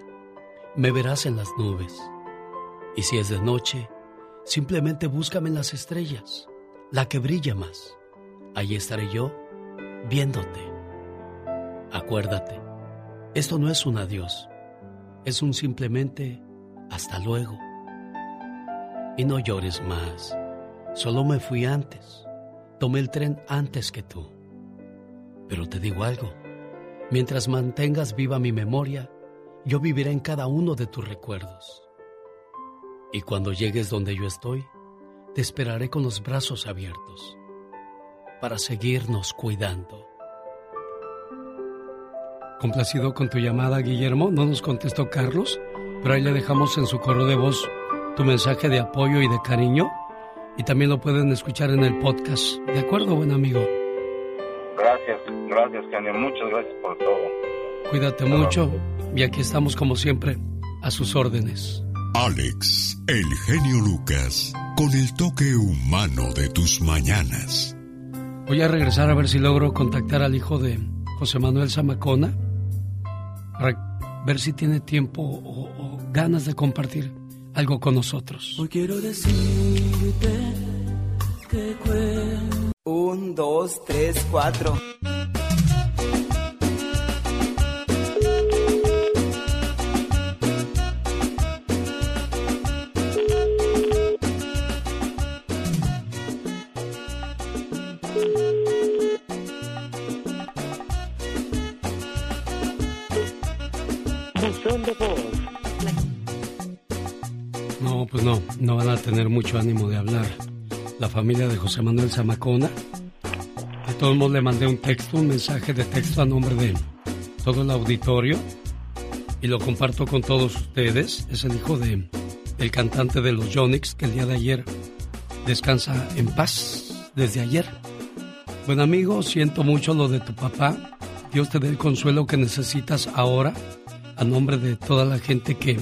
me verás en las nubes. Y si es de noche, simplemente búscame en las estrellas, la que brilla más. Allí estaré yo, viéndote. Acuérdate, esto no es un adiós, es un simplemente hasta luego. Y no llores más, solo me fui antes, tomé el tren antes que tú. Pero te digo algo, mientras mantengas viva mi memoria, yo viviré en cada uno de tus recuerdos. Y cuando llegues donde yo estoy, te esperaré con los brazos abiertos para seguirnos cuidando. Complacido con tu llamada, Guillermo, no nos contestó Carlos, pero ahí le dejamos en su correo de voz tu mensaje de apoyo y de cariño y también lo pueden escuchar en el podcast. ¿De acuerdo, buen amigo? Gracias, gracias, genio. Muchas gracias por todo. Cuídate mucho y aquí estamos como siempre a sus órdenes. Alex, el genio Lucas, con el toque humano de tus mañanas. Voy a regresar a ver si logro contactar al hijo de José Manuel Zamacona para ver si tiene tiempo o, o ganas de compartir algo con nosotros. Hoy quiero cuento. Un, dos, tres, cuatro. Pues no, no van a tener mucho ánimo de hablar. La familia de José Manuel Zamacona. De todos modos le mandé un texto, un mensaje de texto a nombre de todo el auditorio y lo comparto con todos ustedes. Es el hijo de el cantante de los Yonix que el día de ayer descansa en paz desde ayer. Buen amigo, siento mucho lo de tu papá. Dios te dé el consuelo que necesitas ahora a nombre de toda la gente que,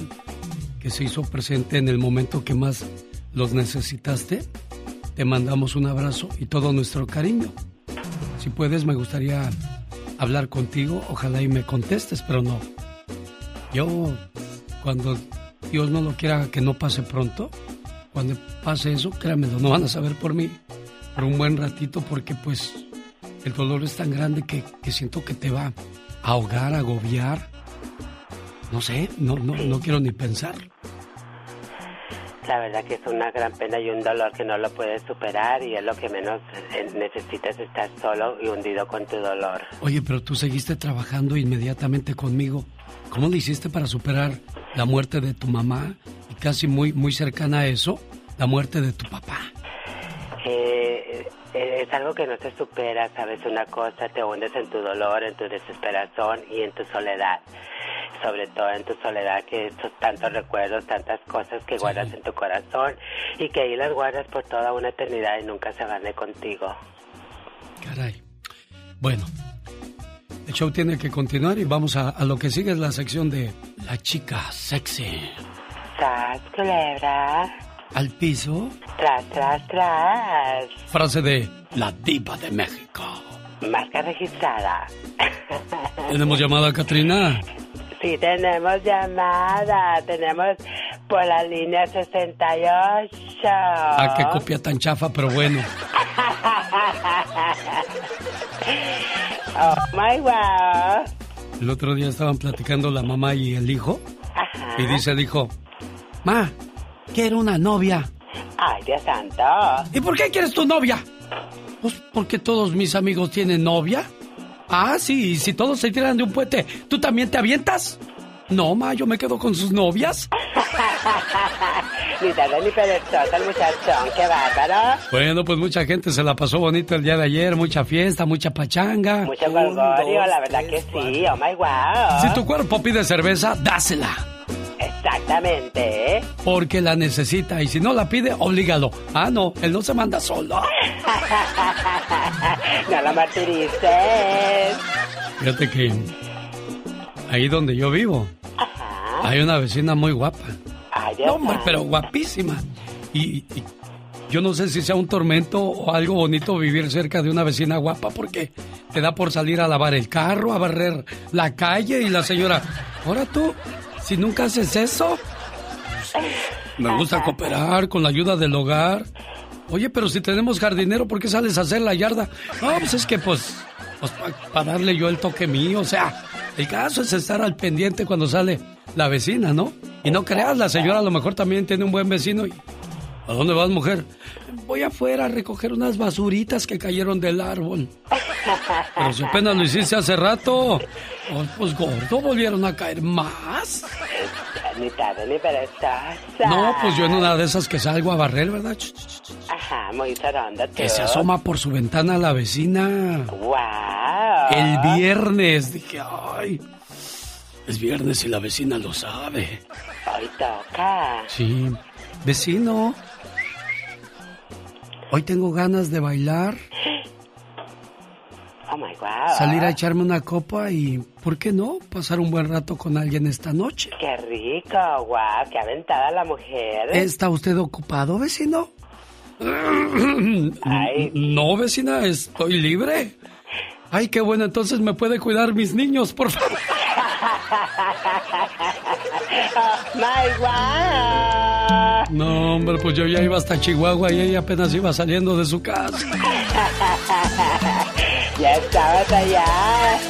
que se hizo presente en el momento que más los necesitaste. Te mandamos un abrazo y todo nuestro cariño. Si puedes, me gustaría hablar contigo. Ojalá y me contestes, pero no. Yo, cuando Dios no lo quiera que no pase pronto, cuando pase eso, créanmelo, no van a saber por mí por un buen ratito porque pues el dolor es tan grande que, que siento que te va a ahogar, a agobiar. No sé, no, no, no quiero ni pensar. La verdad que es una gran pena y un dolor que no lo puedes superar y es lo que menos eh, necesitas estar solo y hundido con tu dolor. Oye, pero tú seguiste trabajando inmediatamente conmigo. ¿Cómo le hiciste para superar la muerte de tu mamá y casi muy, muy cercana a eso, la muerte de tu papá? Eh, eh, es algo que no se supera, sabes una cosa, te hundes en tu dolor, en tu desesperación y en tu soledad sobre todo en tu soledad, que son tantos recuerdos, tantas cosas que guardas en tu corazón y que ahí las guardas por toda una eternidad y nunca se van de contigo. Caray. Bueno, el show tiene que continuar y vamos a, a lo que sigue, es la sección de la chica sexy. Tras, culebra. Al piso. Tras, tras, tras. Frase de la diva de México. Marca registrada. ¿Tenemos llamada, Katrina? Sí, tenemos llamada. Tenemos por la línea 68. Ah, qué copia tan chafa, pero bueno. oh my wow. El otro día estaban platicando la mamá y el hijo. Ajá. Y dice el hijo, Ma, quiero una novia. Ay, Dios santo. ¿Y por qué quieres tu novia? Pues porque todos mis amigos tienen novia. Ah, sí, y si todos se tiran de un puente, ¿tú también te avientas? No, ma, yo me quedo con sus novias. <laughs> ni tarde ni perezoso el muchachón, qué bárbaro. Bueno, pues mucha gente se la pasó bonito el día de ayer, mucha fiesta, mucha pachanga. Mucho gorgorio, la verdad que sí, oh my wow. Si tu cuerpo pide cerveza, dásela. Exactamente, ¿eh? Porque la necesita y si no la pide, oblígalo. Ah, no, él no se manda solo. <laughs> no lo martirices. Fíjate que ahí donde yo vivo, hay una vecina muy guapa. Ay, No, hombre, pero guapísima. Y, y yo no sé si sea un tormento o algo bonito vivir cerca de una vecina guapa porque te da por salir a lavar el carro, a barrer la calle y la señora, ahora tú, si nunca haces eso, me gusta cooperar con la ayuda del hogar. Oye, pero si tenemos jardinero, ¿por qué sales a hacer la yarda? No, pues es que pues, para darle yo el toque mío, o sea, el caso es estar al pendiente cuando sale la vecina, ¿no? Y no creas, la señora a lo mejor también tiene un buen vecino y... ¿A dónde vas, mujer? Voy afuera a recoger unas basuritas que cayeron del árbol. Pero si apenas lo hiciste hace rato. Oh, pues gordo, volvieron a caer más. No, pues yo en una de esas que salgo a barrer, ¿verdad? Ajá, muy taronda tú. Que se asoma por su ventana la vecina. Wow. El viernes. Dije, ay. Es viernes y la vecina lo sabe. Hoy toca. Sí. Vecino. Hoy tengo ganas de bailar, <laughs> Oh my wow. salir a echarme una copa y, ¿por qué no? Pasar un buen rato con alguien esta noche. Qué rico, wow, qué aventada la mujer. ¿Está usted ocupado, vecino? <clears throat> No, vecina, estoy libre. Ay, qué bueno, entonces me puede cuidar mis niños, por favor. <laughs> oh my wow. No, hombre, pues yo ya iba hasta Chihuahua y ella apenas iba saliendo de su casa. <laughs> ya estabas allá.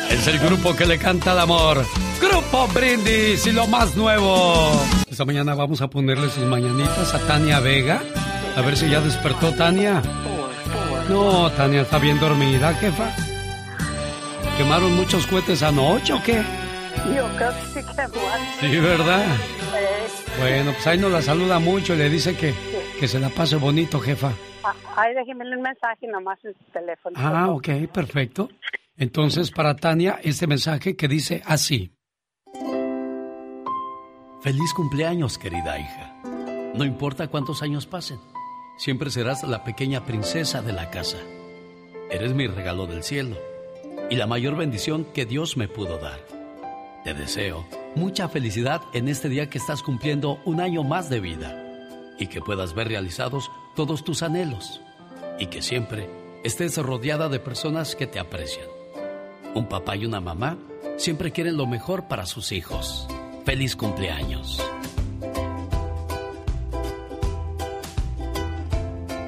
Es el grupo que le canta al amor. Grupo Brindis y lo más nuevo. Esta mañana vamos a ponerle sus mañanitas a Tania Vega. A ver si ya despertó Tania. No, Tania está bien dormida, jefa. ¿Quemaron muchos cohetes anoche o qué? Yo creo que sí que Sí, ¿verdad? Eh, Bueno, pues ahí nos la saluda mucho y le dice que, que se la pase bonito, jefa. Ah, Ay, déjeme un mensaje nomás en su teléfono. Ah, ok, perfecto. Entonces, para Tania, este mensaje que dice así. Feliz cumpleaños, querida hija. No importa cuántos años pasen, siempre serás la pequeña princesa de la casa. Eres mi regalo del cielo y la mayor bendición que Dios me pudo dar. Te deseo mucha felicidad en este día que estás cumpliendo un año más de vida y que puedas ver realizados todos tus anhelos y que siempre estés rodeada de personas que te aprecian. Un papá y una mamá siempre quieren lo mejor para sus hijos. Feliz cumpleaños.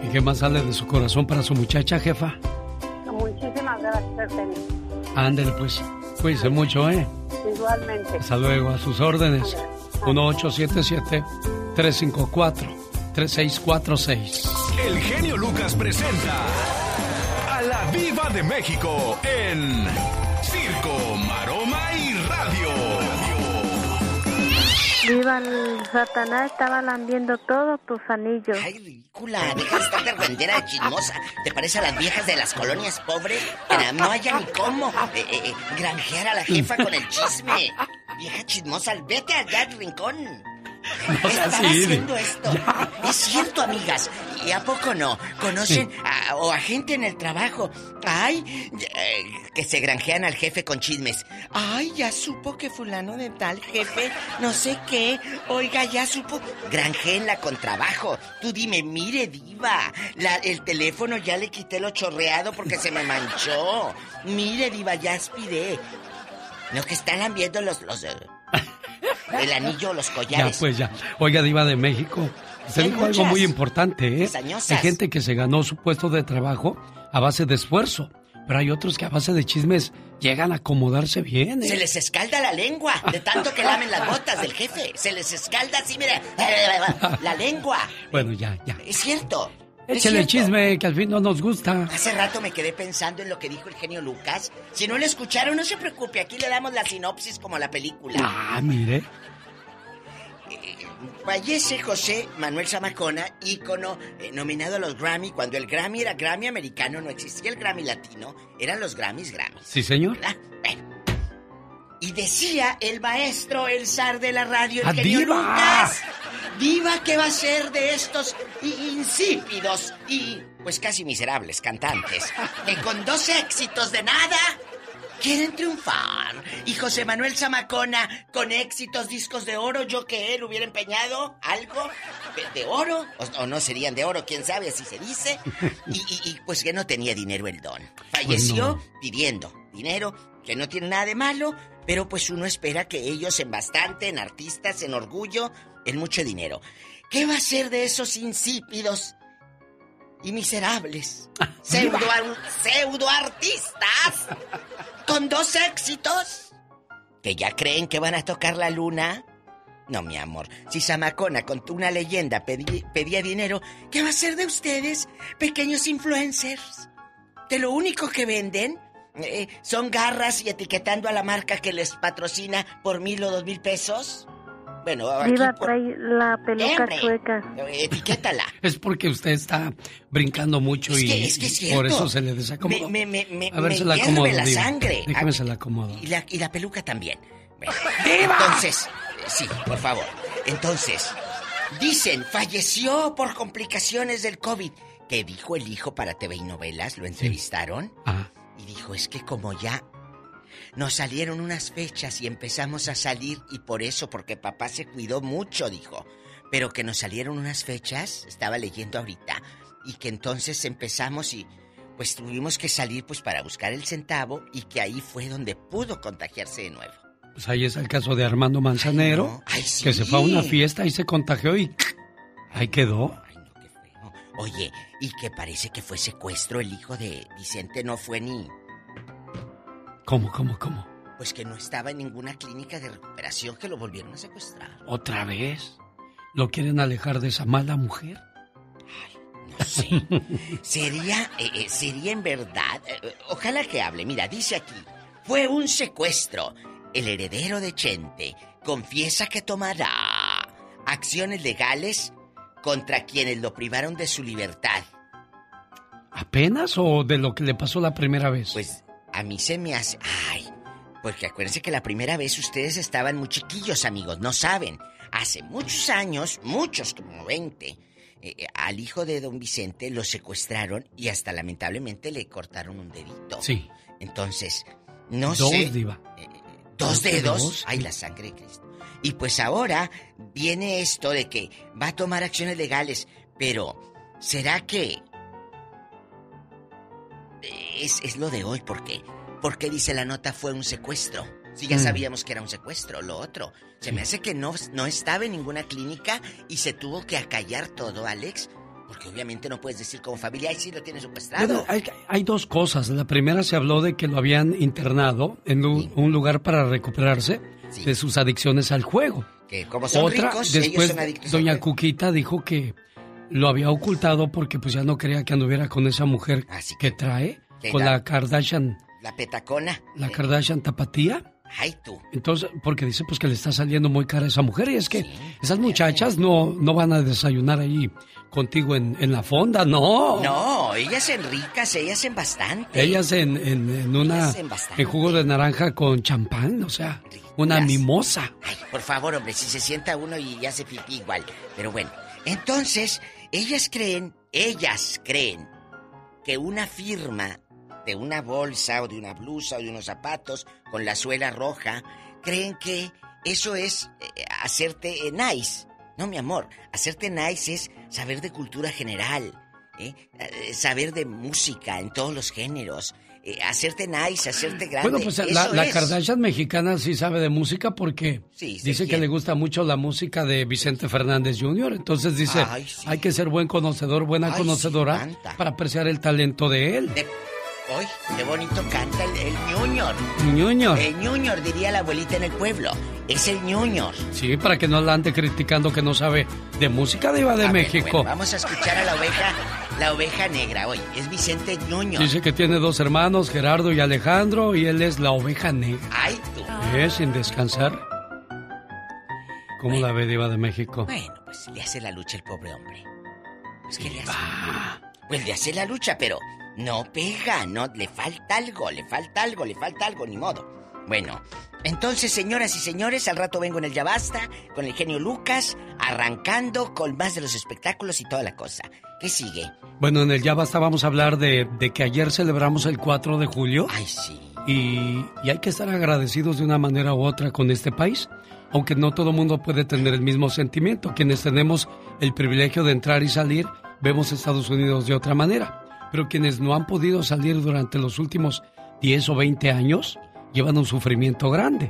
¿Y qué más sale de su corazón para su muchacha, jefa? Muchísimas gracias. Ándele pues, cuídese mucho, ¿eh? Igualmente. Hasta luego, a sus órdenes. 1877-354-3646. El genio Lucas presenta a la Viva de México en Circo, Maroma y Radio. Viva el Satanás estaba lambiendo todos tus anillos. Ridícula, deja de estar de argüendera de chismosa. ¿Te parece a las viejas de las colonias pobres? No haya ni cómo eh, eh, eh, granjear a la jefa con el chisme. Vieja chismosa, vete allá al rincón. No haciendo esto. Es cierto, amigas. ¿Y a poco no? ¿Conocen a, o a gente en el trabajo? Ay, eh, que se granjean al jefe con chismes. Ay, ya supo que fulano de tal jefe, no sé qué. Oiga, ya supo. Granjeenla con trabajo. Tú dime, mire, diva. la- el teléfono ya le quité lo chorreado porque se me manchó. Mire, diva, ya aspiré. No, que están lambiendo los... los el anillo, los Ya, collares. pues ya. Oiga, Diva de México. Hay dijo algo muy importante, ¿eh? Hay gente que se ganó su puesto de trabajo a base de esfuerzo. Pero hay otros que a base de chismes llegan a acomodarse bien, ¿eh? Se les escalda la lengua de tanto que lamen las botas del jefe. Se les escalda así, mira, <laughs> la lengua. Bueno, ya, ya. Es cierto. Échale cierto. chisme, que al fin no nos gusta. Hace rato me quedé pensando en lo que dijo el genio Lucas. Si no lo escucharon, no se preocupe, aquí le damos la sinopsis como la película. Ah, mire. Fallece José Manuel Zamacona, ícono eh, nominado a los Grammy. Cuando el Grammy era Grammy americano, no existía el Grammy latino, eran los Grammys Grammys. Sí, señor. Y decía el maestro, el zar de la radio, el ¡Ah, genio! Lucas. Diva, ¿qué va a ser de estos insípidos y pues casi miserables cantantes? Que con dos éxitos de nada quieren triunfar. Y José Manuel Zamacona, con éxitos, discos de oro, yo que él hubiera empeñado algo de, de oro, o, o no serían de oro, quién sabe, así se dice. Y, y- y, pues que no tenía dinero el don. Falleció Pues pidiendo dinero, que no tiene nada de malo, pero pues uno espera que ellos en bastante, en artistas, en orgullo, en mucho dinero. ¿Qué va a ser de esos insípidos y miserables? <laughs> Pseudo, pseudo artistas con dos éxitos que ya creen que van a tocar la luna. No, mi amor. Si Zamacona contó una leyenda pedí- pedía dinero, ¿qué va a ser de ustedes, pequeños influencers? De lo único que venden eh, son garras y etiquetando a la marca que les patrocina por mil o dos mil pesos. Bueno, aquí Viva por- trae la peluca Hombre. chueca. etiquétala. <laughs> Es porque usted está brincando mucho Es y, que- es que es por eso se le desacomoda. Me, me, me, A ver, me se la acomodo. la sangre. Déjame se la acomodo. Y la, y la peluca también. Bueno, Entonces, sí, por favor. Entonces, dicen, falleció por complicaciones del COVID. ¿Qué dijo el hijo para TV y novelas? ¿Lo entrevistaron? Y dijo, es que como ya nos salieron unas fechas y empezamos a salir, y por eso, porque papá se cuidó mucho, dijo. Pero que nos salieron unas fechas, estaba leyendo ahorita, y que entonces empezamos y pues tuvimos que salir pues para buscar el centavo y que ahí fue donde pudo contagiarse de nuevo. Pues ahí es el caso de Armando Manzanero, sí. que se fue a una fiesta y se contagió y ahí quedó. Oye, y que parece que fue secuestro el hijo de Vicente, no fue ni... ¿Cómo, cómo, cómo? Pues que no estaba en ninguna clínica de recuperación que lo volvieron a secuestrar. ¿Otra vez? ¿Lo quieren alejar de esa mala mujer? Sí. <laughs> Sería, eh, eh, sería en verdad. eh, ojalá que hable. Mira, dice aquí. Fue un secuestro. El heredero de Chente confiesa que tomará acciones legales contra quienes lo privaron de su libertad. ¿Apenas o de lo que le pasó la primera vez? Pues a mí se me hace. Ay, porque acuérdense que la primera vez ustedes estaban muy chiquillos, amigos, no saben. Hace muchos años, muchos, como 20, eh, eh, al hijo de don Vicente lo secuestraron y hasta lamentablemente le cortaron un dedito. Sí. Entonces, no Dos, sé. diva. Dos Dos dedos. dedos. Ay, la sangre de Cristo. Y pues ahora viene esto de que va a tomar acciones legales, pero ¿será que es, es lo de hoy? ¿Por qué? Porque dice la nota fue un secuestro. Si ya Mm. sabíamos que era un secuestro, lo otro. Se me hace que no, no estaba en ninguna clínica y se tuvo que acallar todo, Alex. Porque obviamente no puedes decir como familia, ay, sí lo tiene secuestrado. Bueno, hay, hay dos cosas. La primera se habló de que lo habían internado en un, un lugar para recuperarse de sus adicciones al juego. Que como son Otra, ricos, ellos después son adictos doña. Cuquita dijo que lo había ocultado porque pues ya no quería que anduviera con esa mujer que trae, con la- la Kardashian, La petacona. la Kardashian tapatía. Ay, tú. Entonces, porque dice pues que le está saliendo muy cara a esa mujer y es que esas muchachas no, no van a desayunar ahí contigo en, en la fonda, no. No, ellas en ricas, ellas en bastante. Ellas en, en, en una Ellas en bastante. en jugo de naranja con champán, o sea, una mimosa. Ay, por favor, hombre, si se sienta uno y hace pipí igual. Pero bueno, entonces, ellas creen, ellas creen que una firma de una bolsa o de una blusa o de unos zapatos con la suela roja, creen que eso es eh, hacerte eh, nice. No, mi amor, hacerte nice es saber de cultura general, ¿eh? Saber de música en todos los géneros, eh, hacerte nice, hacerte grande. Bueno, pues la. Kardashian mexicana sí sabe de música porque Sí, ¿de dice que le gusta mucho la música de Vicente Fernández Jr. Entonces dice, Ay, sí. hay que ser buen conocedor, buena Ay, conocedora para apreciar el talento de él. ¡Ay, qué bonito canta el, el ñuñor! Ñuñor. El ñuñor, diría la abuelita en el pueblo. Es el ñuñor. Sí, para que no la ande criticando que no sabe de música diva de A ver, México. bueno, vamos a escuchar a la oveja, la oveja negra. Hoy es Vicente Ñuñor. Dice que tiene dos hermanos, Gerardo y Alejandro, y él es la oveja negra. Ay, tú. Es sin descansar. ¿Cómo la ve diva de México? Bueno, pues le hace la lucha el pobre hombre. Pues, ¿qué le hace? Pues le hace la lucha, pero no pega, no, le falta algo, le falta algo, le falta algo, ni modo. Bueno, entonces, señoras y señores, al rato vengo en el Ya Basta, con el genio Lucas, arrancando con más de los espectáculos y toda la cosa. ¿Qué sigue? Bueno, en el Ya Basta vamos a hablar de, de que ayer celebramos el 4 de julio. Ay, sí. Y, y hay que estar agradecidos de una manera u otra con este país, aunque no todo mundo puede tener el mismo sentimiento. Quienes tenemos el privilegio de entrar y salir, vemos Estados Unidos de otra manera. Pero quienes no han podido salir durante los últimos 10 o 20 años, llevan un sufrimiento grande.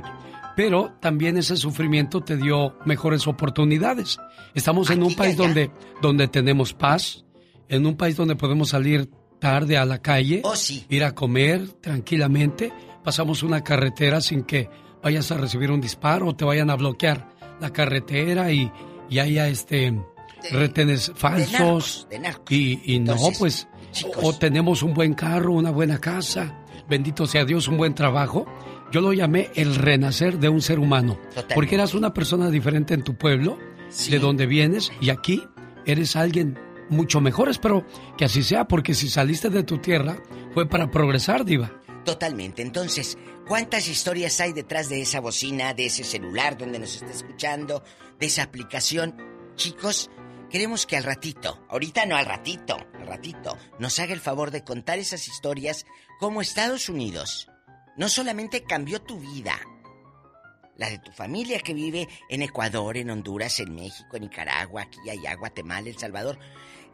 Pero también ese sufrimiento te dio mejores oportunidades. Estamos en un país donde, donde tenemos paz, en un país donde podemos salir tarde a la calle, Oh, sí. ir a comer tranquilamente, pasamos una carretera sin que vayas a recibir un disparo o te vayan a bloquear la carretera y, y haya este retenes falsos narcos, de narcos. y, y no pues chicos. o tenemos un buen carro, una buena casa, bendito sea Dios, un buen trabajo. Yo lo llamé el renacer de un ser humano, Totalmente. porque eras una persona diferente en tu pueblo, de donde vienes y aquí eres alguien mucho mejor. Espero que así sea, porque si saliste de tu tierra fue para progresar, diva. Totalmente. Entonces, ¿cuántas historias hay detrás de esa bocina, de ese celular donde nos está escuchando, de esa aplicación? Chicos, queremos que al ratito, ahorita no al ratito, ratito, nos haga el favor de contar esas historias como Estados Unidos. No solamente cambió tu vida, la de tu familia que vive en Ecuador, en Honduras, en México, en Nicaragua, aquí, allá, Guatemala, El Salvador.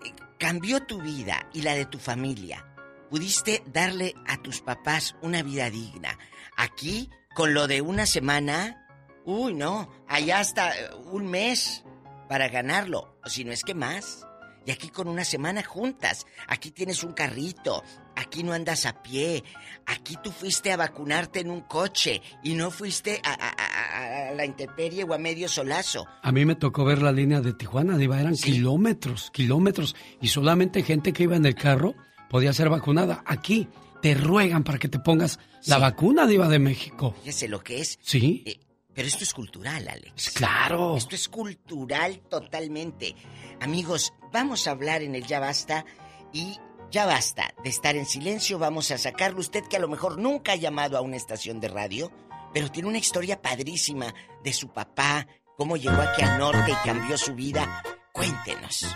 Eh, cambió tu vida y la de tu familia. Pudiste darle a tus papás una vida digna. Aquí, con lo de una semana, uy, no, allá hasta eh, un mes para ganarlo, o si no es que más. Y aquí con una semana juntas. Aquí tienes un carrito. Aquí no andas a pie. Aquí tú fuiste a vacunarte en un coche y no fuiste a, a- a- a la intemperie o a medio solazo. A mí me tocó ver la línea de Tijuana, Diva, eran kilómetros, kilómetros, y solamente gente que iba en el carro podía ser vacunada. Aquí te ruegan para que te pongas la vacuna, Diva de México. Fíjese lo que es. Sí. Eh, pero esto es cultural, Alex. Claro. Esto es cultural totalmente. Amigos, vamos a hablar en el Ya Basta y ya basta de estar en silencio. Vamos a sacarlo. Usted que a lo mejor nunca ha llamado a una estación de radio, pero tiene una historia padrísima de su papá, cómo llegó aquí al norte y cambió su vida. Cuéntenos.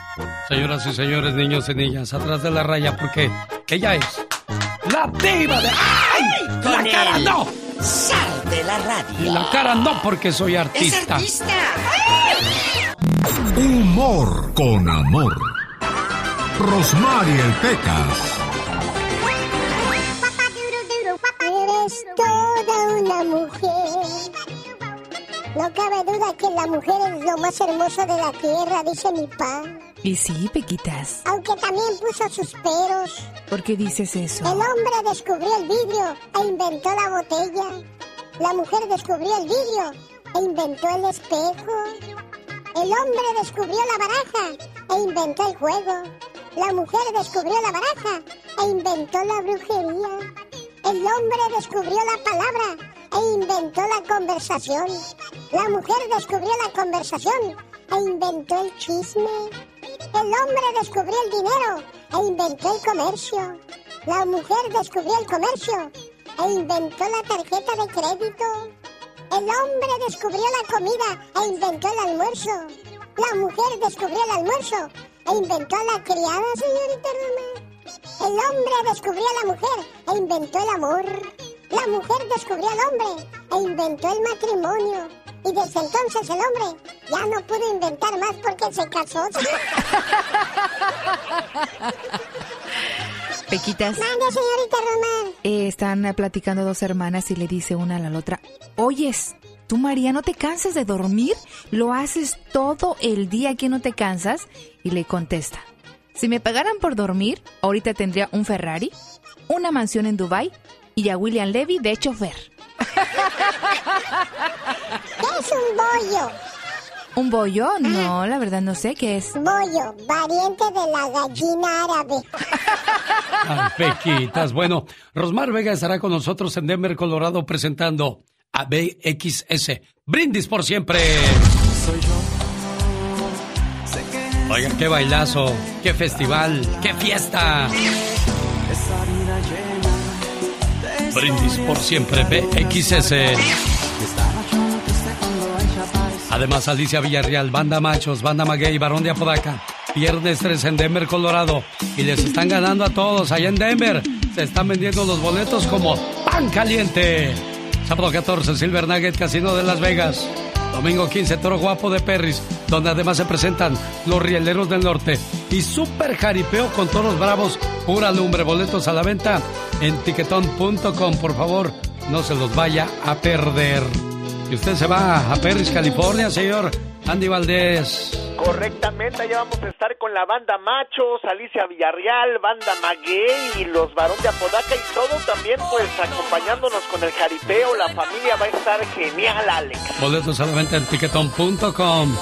Señoras y señores, niños y niñas, atrás de la raya, porque ella es la diva de... ¡Ay! ¡La cara no! Sal de la radio. La cara no, porque soy ¡Es artista. artista! Humor con amor. Rosmarie Pecas. Eres toda una mujer. No cabe duda que la mujer es lo más hermoso de la tierra, dice mi pa. Y sí, Pequitas. Aunque también puso sus peros. ¿Por qué dices eso? El hombre descubrió el vidrio e inventó la botella. La mujer descubrió el vidrio e inventó el espejo. El hombre descubrió la baraja e inventó el juego. La mujer descubrió la baraja e inventó la brujería. El hombre descubrió la palabra e inventó la conversación. La mujer descubrió la conversación e inventó el chisme. El hombre descubrió el dinero e inventó el comercio. La mujer descubrió el comercio e inventó la tarjeta de crédito. El hombre descubrió la comida e inventó el almuerzo. La mujer descubrió el almuerzo e inventó la criada, señorita Roma. El hombre descubrió a la mujer e inventó el amor. La mujer descubrió al hombre e inventó el matrimonio. Y desde entonces el hombre ya no pudo inventar más porque se casó. <laughs> Pequitas. Mande, señorita Román. Eh, están platicando dos hermanas y le dice una a la otra, oyes, tú María, ¿no te cansas de dormir? ¿Lo haces todo el día que no te cansas? Y le contesta, si me pagaran por dormir, ahorita tendría un Ferrari, una mansión en Dubai y a William Levy de chofer. ¿Qué <laughs> es un bollo? ¿Un bollo? No, la verdad no sé qué es. Bollo, variante de la gallina árabe. Pequitas. Bueno, Rosmar Vega estará con nosotros en Denver, Colorado, presentando a BXS. Brindis por siempre. Oigan, qué bailazo, qué festival, qué fiesta. Brindis por siempre, BXS. Además, Alicia Villarreal, Banda Machos, Banda Maguey, Barón de Apodaca. Viernes 3 en Denver, Colorado. Y les están ganando a todos allá en Denver. Se están vendiendo los boletos como pan caliente. Sábado 14, Silver Nugget, Casino de Las Vegas. Domingo 15, Toro Guapo de Perris, donde además se presentan los Rieleros del Norte. Y Super Jaripeo con toros bravos, pura lumbre. Boletos a la venta en tiquetón.com. Por favor, no se los vaya a perder. Y usted se va a Perris, California, señor Andy Valdés. Correctamente, allá vamos a estar con la banda Machos, Alicia Villarreal, banda Maguey y los Varón de Apodaca y todo también pues acompañándonos con el jaripeo, la familia va a estar genial, Alex. Boletos a la venta en tiquetón.com.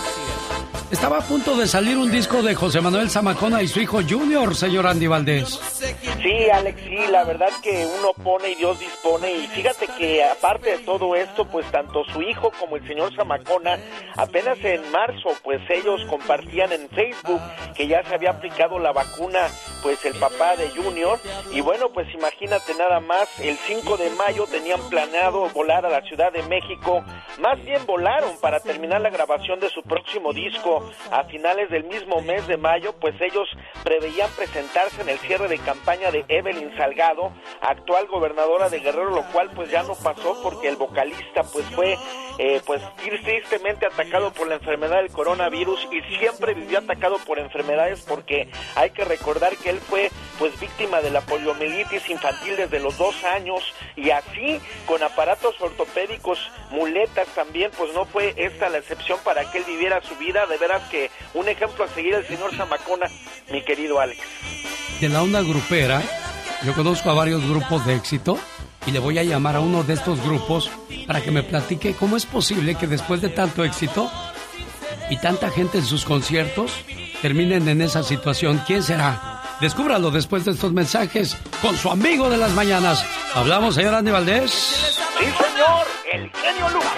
Estaba a punto de salir un disco de José Manuel Zamacona y su hijo Junior, señor Andy Valdés. Sí, Alex, sí, la verdad que uno pone y Dios dispone y fíjate que aparte de todo esto, pues tanto su hijo como el señor Zamacona, apenas en marzo, pues ellos compartían en Facebook que ya se había aplicado la vacuna, pues el papá de Junior y bueno, pues imagínate nada más, el 5 de mayo tenían planeado volar a la Ciudad de México, más bien volaron para terminar la grabación de su próximo disco a finales del mismo mes de mayo, pues ellos preveían presentarse en el cierre de campaña de Evelyn Salgado, actual gobernadora de Guerrero, lo cual pues ya no pasó porque el vocalista pues fue eh, pues tristemente atacado por la enfermedad del coronavirus y siempre vivió atacado por enfermedades porque hay que recordar que él fue pues víctima de la poliomielitis infantil desde los dos años y así con aparatos ortopédicos, muletas también, pues no fue esta la excepción para que él viviera su vida, de que un ejemplo a seguir el señor Zamacona, mi querido Alex. De la onda grupera, yo conozco a varios grupos de éxito y le voy a llamar a uno de estos grupos para que me platique cómo es posible que después de tanto éxito y tanta gente en sus conciertos terminen en esa situación. ¿Quién será? Descúbralo después de estos mensajes con su amigo de las mañanas. Hablamos, señor Andy Valdés. Sí, señor, el genio Lucas.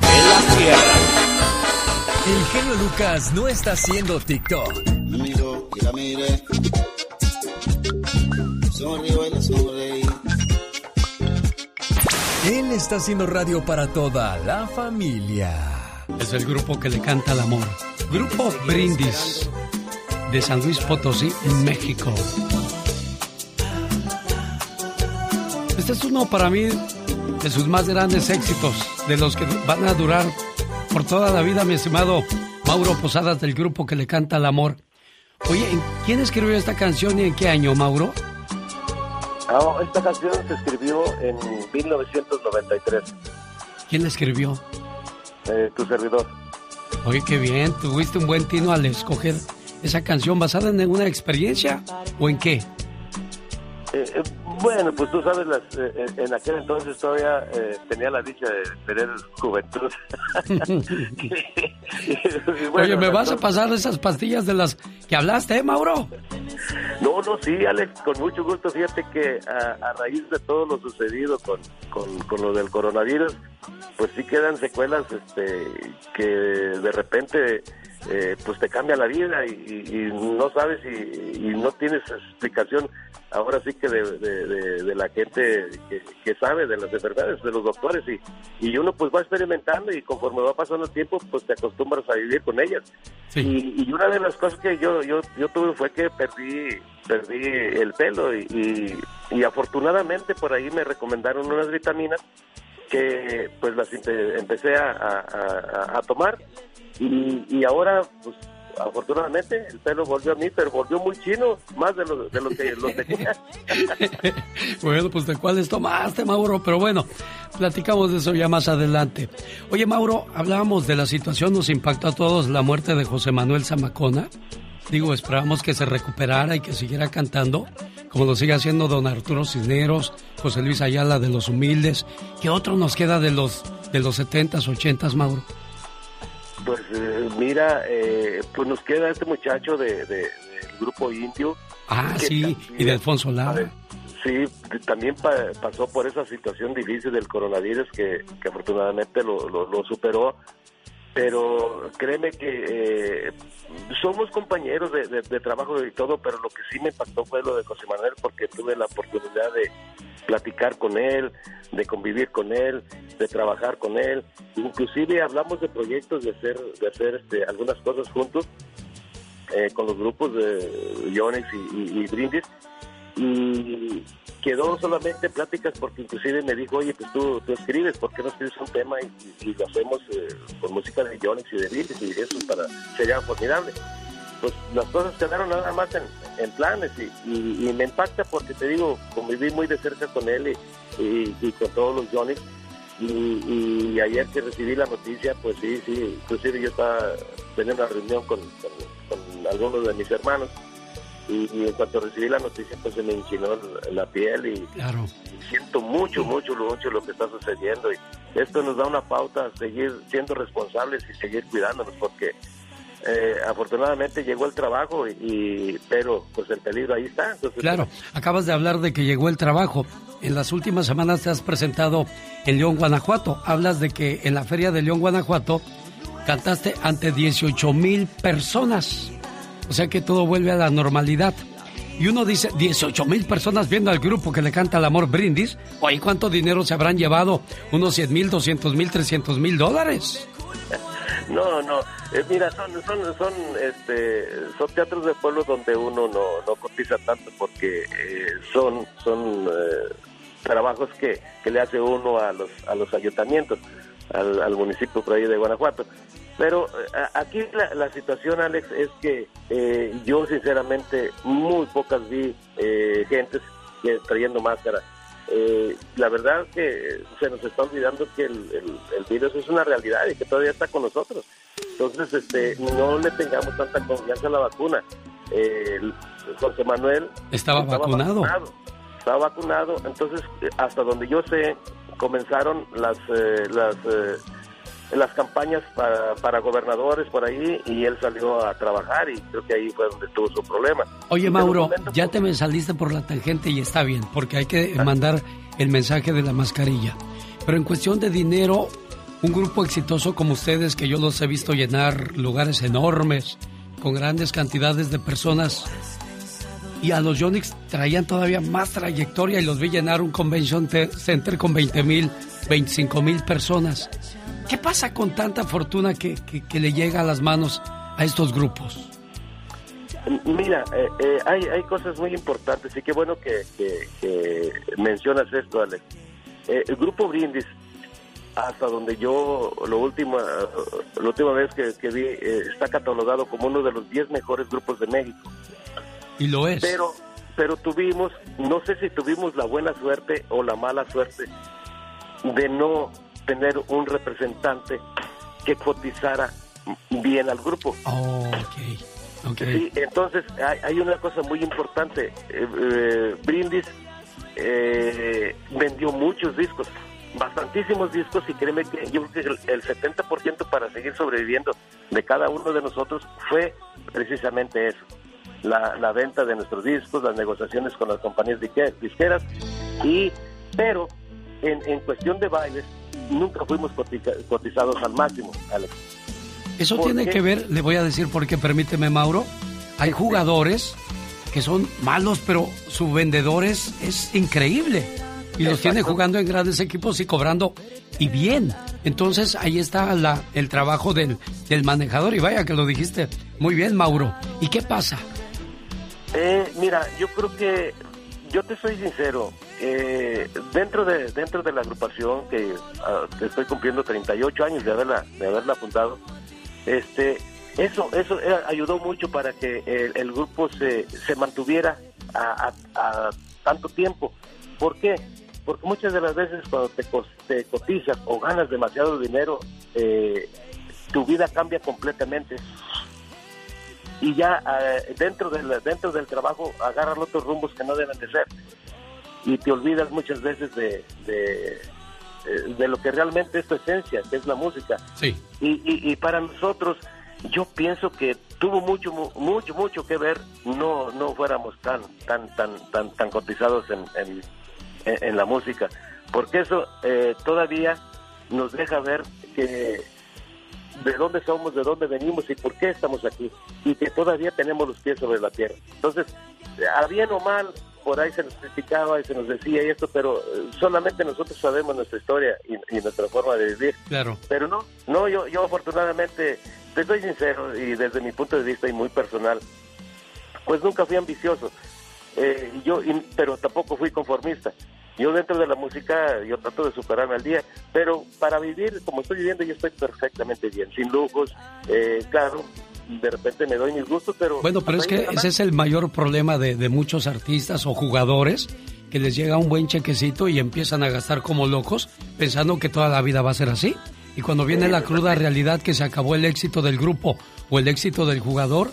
De la tierra. El genio Lucas no está haciendo TikTok. Él está haciendo radio para toda la familia. Es el grupo que le canta el amor. Grupo Brindis de San Luis Potosí, México. Este es uno para mí de sus más grandes éxitos, de los que van a durar por toda la vida, mi estimado Mauro Posadas del grupo que le canta el amor. Oye, ¿quién escribió esta canción y en qué año, Mauro? Ah, esta canción se escribió en 1993. ¿Quién la escribió? Eh, tu servidor. Oye, qué bien, tuviste un buen tino al escoger esa canción basada en alguna experiencia o en qué? Eh, eh, bueno, pues tú sabes, las, eh, en aquel entonces todavía tenía la dicha de tener juventud. <laughs> Oye, ¿me vas a pasar esas pastillas de las que hablaste, eh, Mauro? No, no, sí, Alex, con mucho gusto. Fíjate que a, raíz de todo lo sucedido con, con, con, lo del coronavirus, pues sí quedan secuelas este, que de repente eh, pues te cambia la vida y, no sabes y, no tienes explicación ahora sí que de, la gente que, sabe de las enfermedades, de los doctores y, y uno pues va experimentando y conforme va pasando el tiempo pues te acostumbras a vivir con ellas. Y, una de las cosas que yo, yo, yo tuve fue que perdí, perdí el pelo y, afortunadamente por ahí me recomendaron unas vitaminas que pues las empecé a tomar y, ahora, pues afortunadamente el pelo volvió a mí, pero volvió muy chino, más de lo, de lo que lo tenía. <laughs> bueno, pues de cuáles tomaste, Mauro, pero bueno, platicamos de eso ya más adelante. Oye, Mauro, hablábamos de la situación, nos impactó a todos la muerte de José Manuel Zamacona. Digo, esperábamos que se recuperara y que siguiera cantando, como lo sigue haciendo don Arturo Cisneros, José Luis Ayala de los Humildes. ¿Qué otro nos queda de los de los 70s, 80s, Mauro? Pues eh, mira, eh, pues nos queda este muchacho de, del grupo indio. Ah, sí, y de Alfonso Lara. Sí, también pasó por esa situación difícil del coronavirus que, afortunadamente lo, lo, superó. Pero créeme que eh, somos compañeros de, de, trabajo y todo, pero lo que sí me impactó fue lo de José Manuel porque tuve la oportunidad de, platicar con él, de convivir con él, de trabajar con él. Inclusive hablamos de proyectos de hacer, de hacer este, algunas cosas juntos eh, con los grupos de Yonex y, Brindis. Y quedó solamente pláticas porque inclusive me dijo, oye, pues tú, tú escribes, ¿por qué no escribes un tema y, lo hacemos eh, con música de Yonex y de Brindis? Y eso para, sería formidable. Pues las cosas quedaron nada más en, planes y, me impacta porque te digo, conviví muy de cerca con él y, con todos los Johnny. Y, ayer que recibí la noticia, pues sí, sí, inclusive yo estaba teniendo una reunión con, algunos de mis hermanos y, en cuanto recibí la noticia pues se me enchinó la piel y, siento mucho, mucho, mucho lo que está sucediendo y esto nos da una pauta a seguir siendo responsables y seguir cuidándonos porque eh, afortunadamente llegó el trabajo, y, pero pues el peligro ahí está. claro, acabas de hablar de que llegó el trabajo. En las últimas semanas te has presentado en León, Guanajuato. Hablas de que en la feria de León, Guanajuato, cantaste ante 18 mil personas. O sea que todo vuelve a la normalidad. Y uno dice, 18 mil personas viendo al grupo que le canta el amor brindis. Oye, ¿cuánto dinero se habrán llevado? Unos 100 mil, 200 mil, 300 mil dólares. No, no. Eh, mira, son, son, son, este, son teatros de pueblo donde uno no, no cotiza tanto porque eh, son, son eh, trabajos que, que, le hace uno a los, a los ayuntamientos, al, municipio por ahí de Guanajuato. Pero aquí la, la, situación, Alex, es que yo sinceramente muy pocas vi gentes trayendo máscara. la verdad que se nos está olvidando que el, el, el, virus es una realidad y que todavía está con nosotros. Entonces, este, no le tengamos tanta confianza a la vacuna. Eh, José Manuel estaba, vacunado. Estaba vacunado, entonces, hasta donde yo sé, comenzaron las eh, las eh, las campañas para, para gobernadores por ahí y él salió a trabajar y creo que ahí fue donde tuvo su problema. Oye, Mauro, ya te me saliste por la tangente y está bien, porque hay que mandar el mensaje de la mascarilla. Pero en cuestión de dinero, un grupo exitoso como ustedes, que yo los he visto llenar lugares enormes, con grandes cantidades de personas, y a los Yonix traían todavía más trayectoria y los vi llenar un convention te- center con 20 mil, 25 mil personas. ¿Qué pasa con tanta fortuna que, que- que le llega a las manos a estos grupos? Mira, eh, eh, hay, hay cosas muy importantes y qué bueno que, que- que mencionas esto, Alex. Eh, el grupo Brindis, hasta donde yo lo última, la última vez que, que vi, eh, está catalogado como uno de los 10 mejores grupos de México. Y lo es. Pero, pero tuvimos, no sé si tuvimos la buena suerte o la mala suerte de no tener un representante que cotizara bien al grupo. Oh, ok. ok. Sí, entonces hay, hay una cosa muy importante. Eh, eh, Brindis eh, vendió muchos discos, bastantísimos discos, y créeme que yo creo que el, el 70% para seguir sobreviviendo de cada uno de nosotros fue precisamente eso. La, la venta de nuestros discos, las negociaciones con las compañías disque- disqueras, y pero en, en cuestión de bailes nunca fuimos cotiza- cotizados al máximo, Alex. Eso ¿Por tiene qué? que ver, le voy a decir porque permíteme, Mauro. Hay jugadores que son malos, pero su vendedor es, es increíble. Y los tiene jugando en grandes equipos y cobrando y bien. Entonces ahí está la, el trabajo del, del manejador. Y vaya que lo dijiste muy bien, Mauro. ¿Y qué pasa? Eh, mira, yo creo que, yo te soy sincero, eh, dentro de dentro de la agrupación que que estoy cumpliendo 38 años de haberla de haberla fundado, este, eso eso eh, ayudó mucho para que el, grupo se, se mantuviera a, a- tanto tiempo. ¿Por qué? Porque muchas de las veces cuando te, te cotizas o ganas demasiado dinero, eh, tu vida cambia completamente y ya eh, dentro del dentro del trabajo agarran otros rumbos que no deben de ser. Y te olvidas muchas veces de de, eh, de lo que realmente es tu esencia que es la música. Sí. y, y, y para nosotros yo pienso que tuvo mucho mu- mucho mucho que ver no no fuéramos tan tan tan tan tan cotizados en en, en- en la música. Porque eso eh, todavía nos deja ver que de dónde somos, de dónde venimos y por qué estamos aquí. Y que todavía tenemos los pies sobre la tierra. Entonces, a bien o mal, por ahí se nos criticaba y se nos decía y esto, pero eh, solamente nosotros sabemos nuestra historia y, y nuestra forma de vivir. Claro. Pero no, no, yo, yo afortunadamente, te soy sincero y desde mi punto de vista y muy personal, pues nunca fui ambicioso. Eh, y yo, y- pero tampoco fui conformista. Yo dentro de la música, yo trato de superarme al día, pero para vivir como estoy viviendo, yo estoy perfectamente bien, sin lujos, eh, claro, de repente me doy mis gustos, pero... Bueno, pero es que ese es el mayor problema de, de muchos artistas o jugadores que les llega un buen chequecito y empiezan a gastar como locos pensando que toda la vida va a ser así. Y cuando viene la cruda realidad que se acabó el éxito del grupo o el éxito del jugador,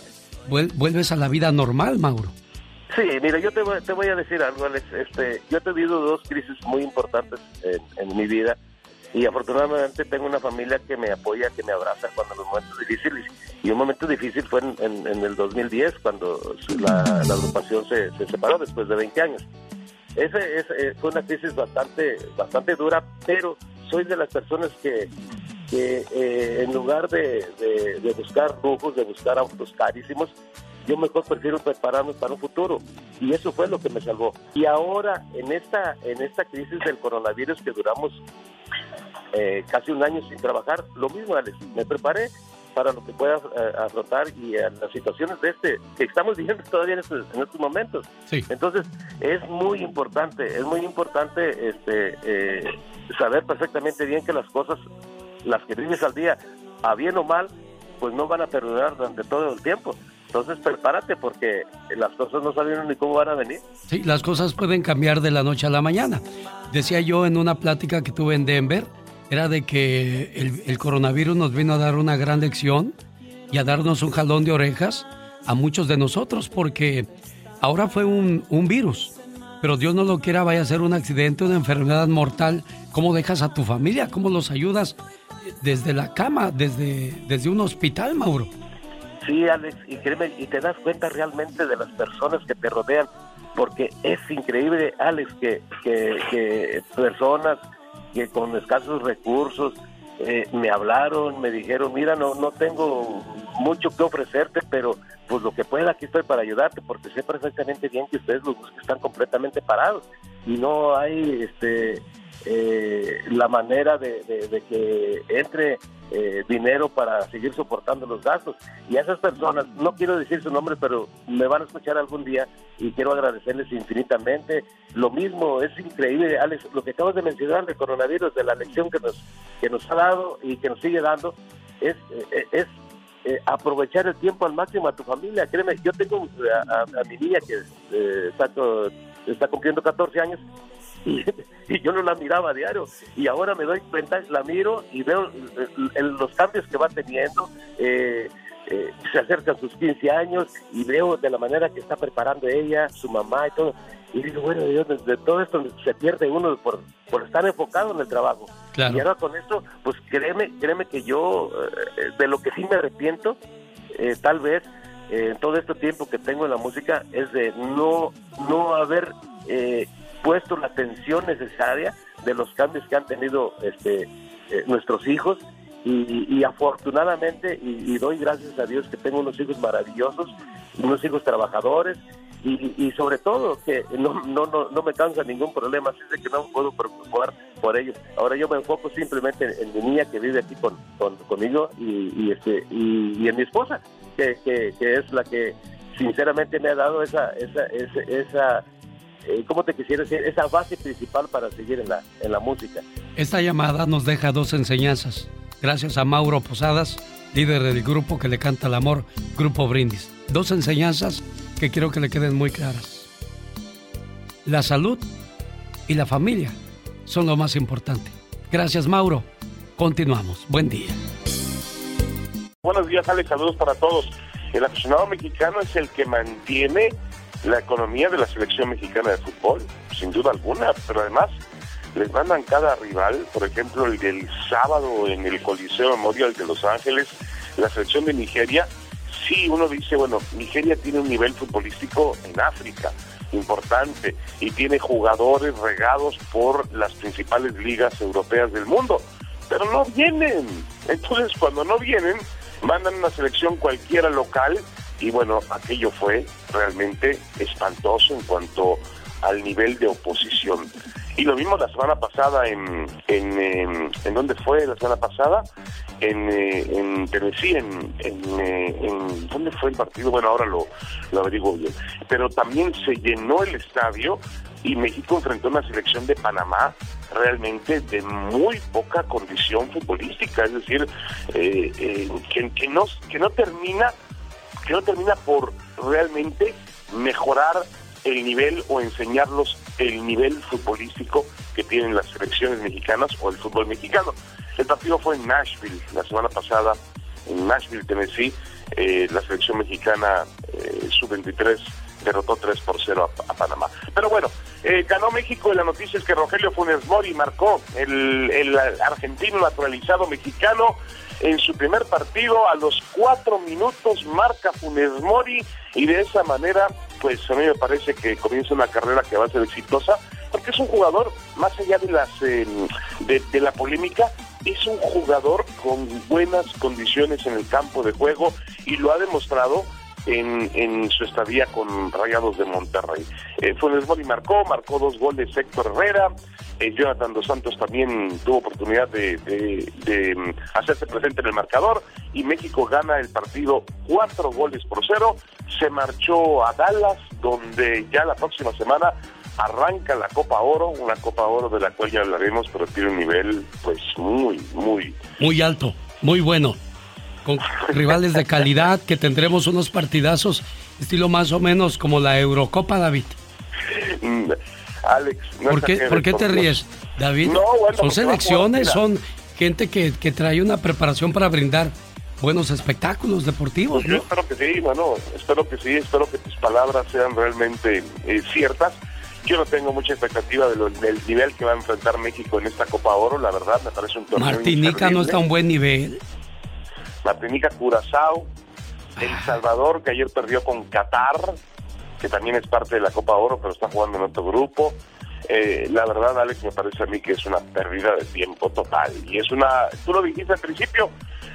vuel- vuelves a la vida normal, Mauro. Sí, mira, yo te voy, te voy a decir algo, Alex. Este, yo he tenido dos crisis muy importantes en, en mi vida y afortunadamente tengo una familia que me apoya, que me abraza cuando los momentos difíciles. Y un momento difícil fue en, en- en el 2010, cuando la, agrupación se, se separó después de 20 años. Ese, ese, eh, fue una crisis bastante, bastante dura, pero soy de las personas que, que eh, en lugar de, de- de buscar lujos, de buscar autos carísimos, yo mejor prefiero prepararme para un futuro y eso fue lo que me salvó. Y ahora en esta en esta crisis del coronavirus que duramos eh, casi un año sin trabajar, lo mismo Alex, me preparé para lo que pueda eh, afrontar y a las situaciones de este que estamos viviendo <laughs> todavía en estos, en estos momentos. Entonces es muy importante, es muy importante este eh, saber perfectamente bien que las cosas, las que vives al día, a bien o mal, pues no van a perdurar durante todo el tiempo. Entonces prepárate porque las cosas no sabieron ni cómo van a venir. Sí, las cosas pueden cambiar de la noche a la mañana. Decía yo en una plática que tuve en Denver, era de que el, coronavirus nos vino a dar una gran lección y a darnos un jalón de orejas a muchos de nosotros, porque ahora fue un, un virus, pero Dios no lo quiera, vaya a ser un accidente, una enfermedad mortal ¿Cómo dejas a tu familia? ¿Cómo los ayudas desde la cama, desde, desde un hospital, Mauro? Sí, Alex, y créeme, y te das cuenta realmente de las personas que te rodean, porque es increíble, Alex, que, que, personas que con escasos recursos eh, me hablaron, me dijeron, mira, no, no tengo mucho que ofrecerte, pero pues lo que pueda aquí estoy para ayudarte, porque sé perfectamente bien que ustedes los que están completamente parados. Y no hay este eh, la manera de, que entre eh, dinero para seguir soportando los gastos. Y a esas personas, no quiero decir su nombre, pero me van a escuchar algún día y quiero agradecerles infinitamente. Lo mismo, es increíble, Alex, lo que acabas de mencionar del coronavirus, de la lección que nos, que nos ha dado y que nos sigue dando, es, eh, es eh, aprovechar el tiempo al máximo a tu familia. Créeme, yo tengo a, mi niña que está, está cumpliendo 14 años <laughs> y, yo no la miraba a diario y ahora me doy cuenta, la miro y veo los cambios que va teniendo. Eh, eh, se acercan sus 15 años y veo de la manera que está preparando ella, su mamá y todo. Y digo, bueno, Dios, de, todo esto se pierde uno por, por estar enfocado en el trabajo. Y ahora con esto, pues créeme, créeme que yo, eh, de lo que sí me arrepiento, tal vez, en todo este tiempo que tengo en la música, es de no, no haber eh, puesto la atención necesaria de los cambios que han tenido este, eh, nuestros hijos y, afortunadamente y, doy gracias a Dios que tengo unos hijos maravillosos, unos hijos trabajadores y, sobre todo que no, no, no, no, me causa ningún problema, así de que no me puedo preocupar por ellos. Ahora yo me enfoco simplemente en, mi niña que vive aquí con, conmigo y, este, y, en mi esposa, que, que, que, es la que sinceramente me ha dado esa, esa, esa, esa eh, ¿cómo te quisiera decir? Esa base principal para seguir en la, en la música. Esta llamada nos deja dos enseñanzas. Gracias a Mauro Posadas, líder del grupo que le canta el amor, Grupo Brindis. Dos enseñanzas que quiero que le queden muy claras. La salud y la familia son lo más importante. Gracias, Mauro. Continuamos. Buen día. Buenos días, Alex. Saludos para todos. El aficionado mexicano es el que mantiene la economía de la selección mexicana de fútbol, sin duda alguna, pero además les mandan cada rival, por ejemplo el del sábado en el Coliseo Memorial de Los Ángeles, la selección de Nigeria, sí uno dice, bueno, Nigeria tiene un nivel futbolístico en África importante y tiene jugadores regados por las principales ligas europeas del mundo, pero no vienen. Entonces cuando no vienen, mandan una selección cualquiera local y bueno, aquello fue realmente espantoso en cuanto al nivel de oposición. Y lo vimos la semana pasada en, en, en, ¿dónde fue la semana pasada? En, eh, en Tennessee, en, eh, en, ¿dónde fue el partido? Bueno, ahora lo, lo averiguo bien. Pero también se llenó el estadio y México enfrentó una selección de Panamá realmente de muy poca condición futbolística, es decir, eh, que, que, no, que no termina que no termina por realmente mejorar el nivel o enseñarlos el nivel futbolístico que tienen las selecciones mexicanas o el fútbol mexicano. El partido fue en Nashville la semana pasada, en Nashville, Tennessee. Eh, la selección mexicana eh, sub-23 derrotó 3 por 0 a, Panamá. Pero bueno, eh, ganó México y la noticia es que Rogelio Funes Mori marcó el, el argentino naturalizado mexicano en su primer partido a los cuatro minutos marca Funes Mori y de esa manera pues a mí me parece que comienza una carrera que va a ser exitosa porque es un jugador más allá de las eh, de, la polémica es un jugador con buenas condiciones en el campo de juego y lo ha demostrado en, su estadía con Rayados de Monterrey. Eh, Funes Mori marcó, marcó dos goles Héctor Herrera, eh, Jonathan Dos Santos también tuvo oportunidad de, mm, hacerse presente en el marcador y México gana el partido cuatro goles por cero. Se marchó a Dallas, donde ya la próxima semana arranca la Copa Oro, una Copa Oro de la cual ya hablaremos, pero tiene un nivel pues muy, muy... Muy alto, muy bueno. Con rivales de calidad que tendremos unos partidazos, estilo más o menos como la Eurocopa, David. Alex. ¿Por, qué, ¿Por qué te ríes, David? son selecciones, son gente que, que, trae una preparación para brindar buenos espectáculos deportivos. Yo espero que sí, bueno, espero que sí, espero que tus palabras sean realmente eh, ciertas. Yo no tengo mucha expectativa de lo- del nivel que va a enfrentar México en esta Copa Oro, la verdad, me parece un torneo Martinica no está a un buen nivel. Martinica, Curazao, El Salvador, que ayer perdió con Qatar, que también es parte de la Copa Oro, pero está jugando en otro grupo. Eh, la verdad, Alex, me parece a mí que es una pérdida de tiempo total. Y es una, tú lo dijiste al principio,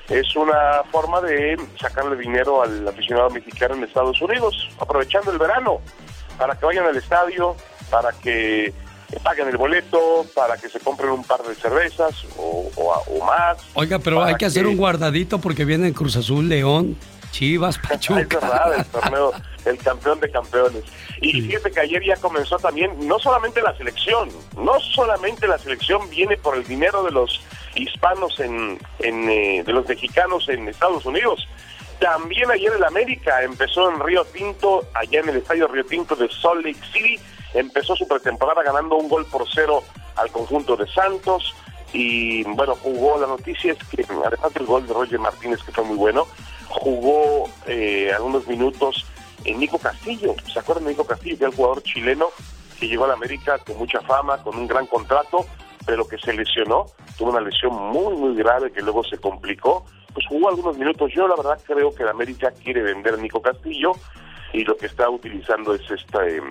es una forma de sacarle dinero al aficionado mexicano en Estados Unidos, aprovechando el verano, para que vayan al estadio, para que paguen el boleto, para que se compren un par de cervezas o, o- o más. Oiga, pero hay que hacer un guardadito porque vienen Cruz Azul, León, Chivas, es <laughs> Pachuca. verdad, el torneo, el campeón de campeones. Y fíjate que ayer ya comenzó también, no solamente la selección, no solamente la selección viene por el dinero de los hispanos en, en, eh, de los mexicanos en Estados Unidos. También ayer el América empezó en Río Tinto, allá en el estadio Río Tinto de Salt Lake City, empezó su pretemporada ganando un gol por cero al conjunto de Santos y bueno, jugó, la noticia es que además del gol de Roger Martínez que fue muy bueno, jugó eh, algunos minutos en Nico Castillo, ¿se acuerdan de Nico Castillo? Que era el jugador chileno que llegó a la América con mucha fama, con un gran contrato, pero que se lesionó, tuvo una lesión muy, muy grave que luego se complicó, pues jugó algunos minutos. Yo la verdad creo que la América quiere vender a Nico Castillo y lo que está utilizando es esta... em,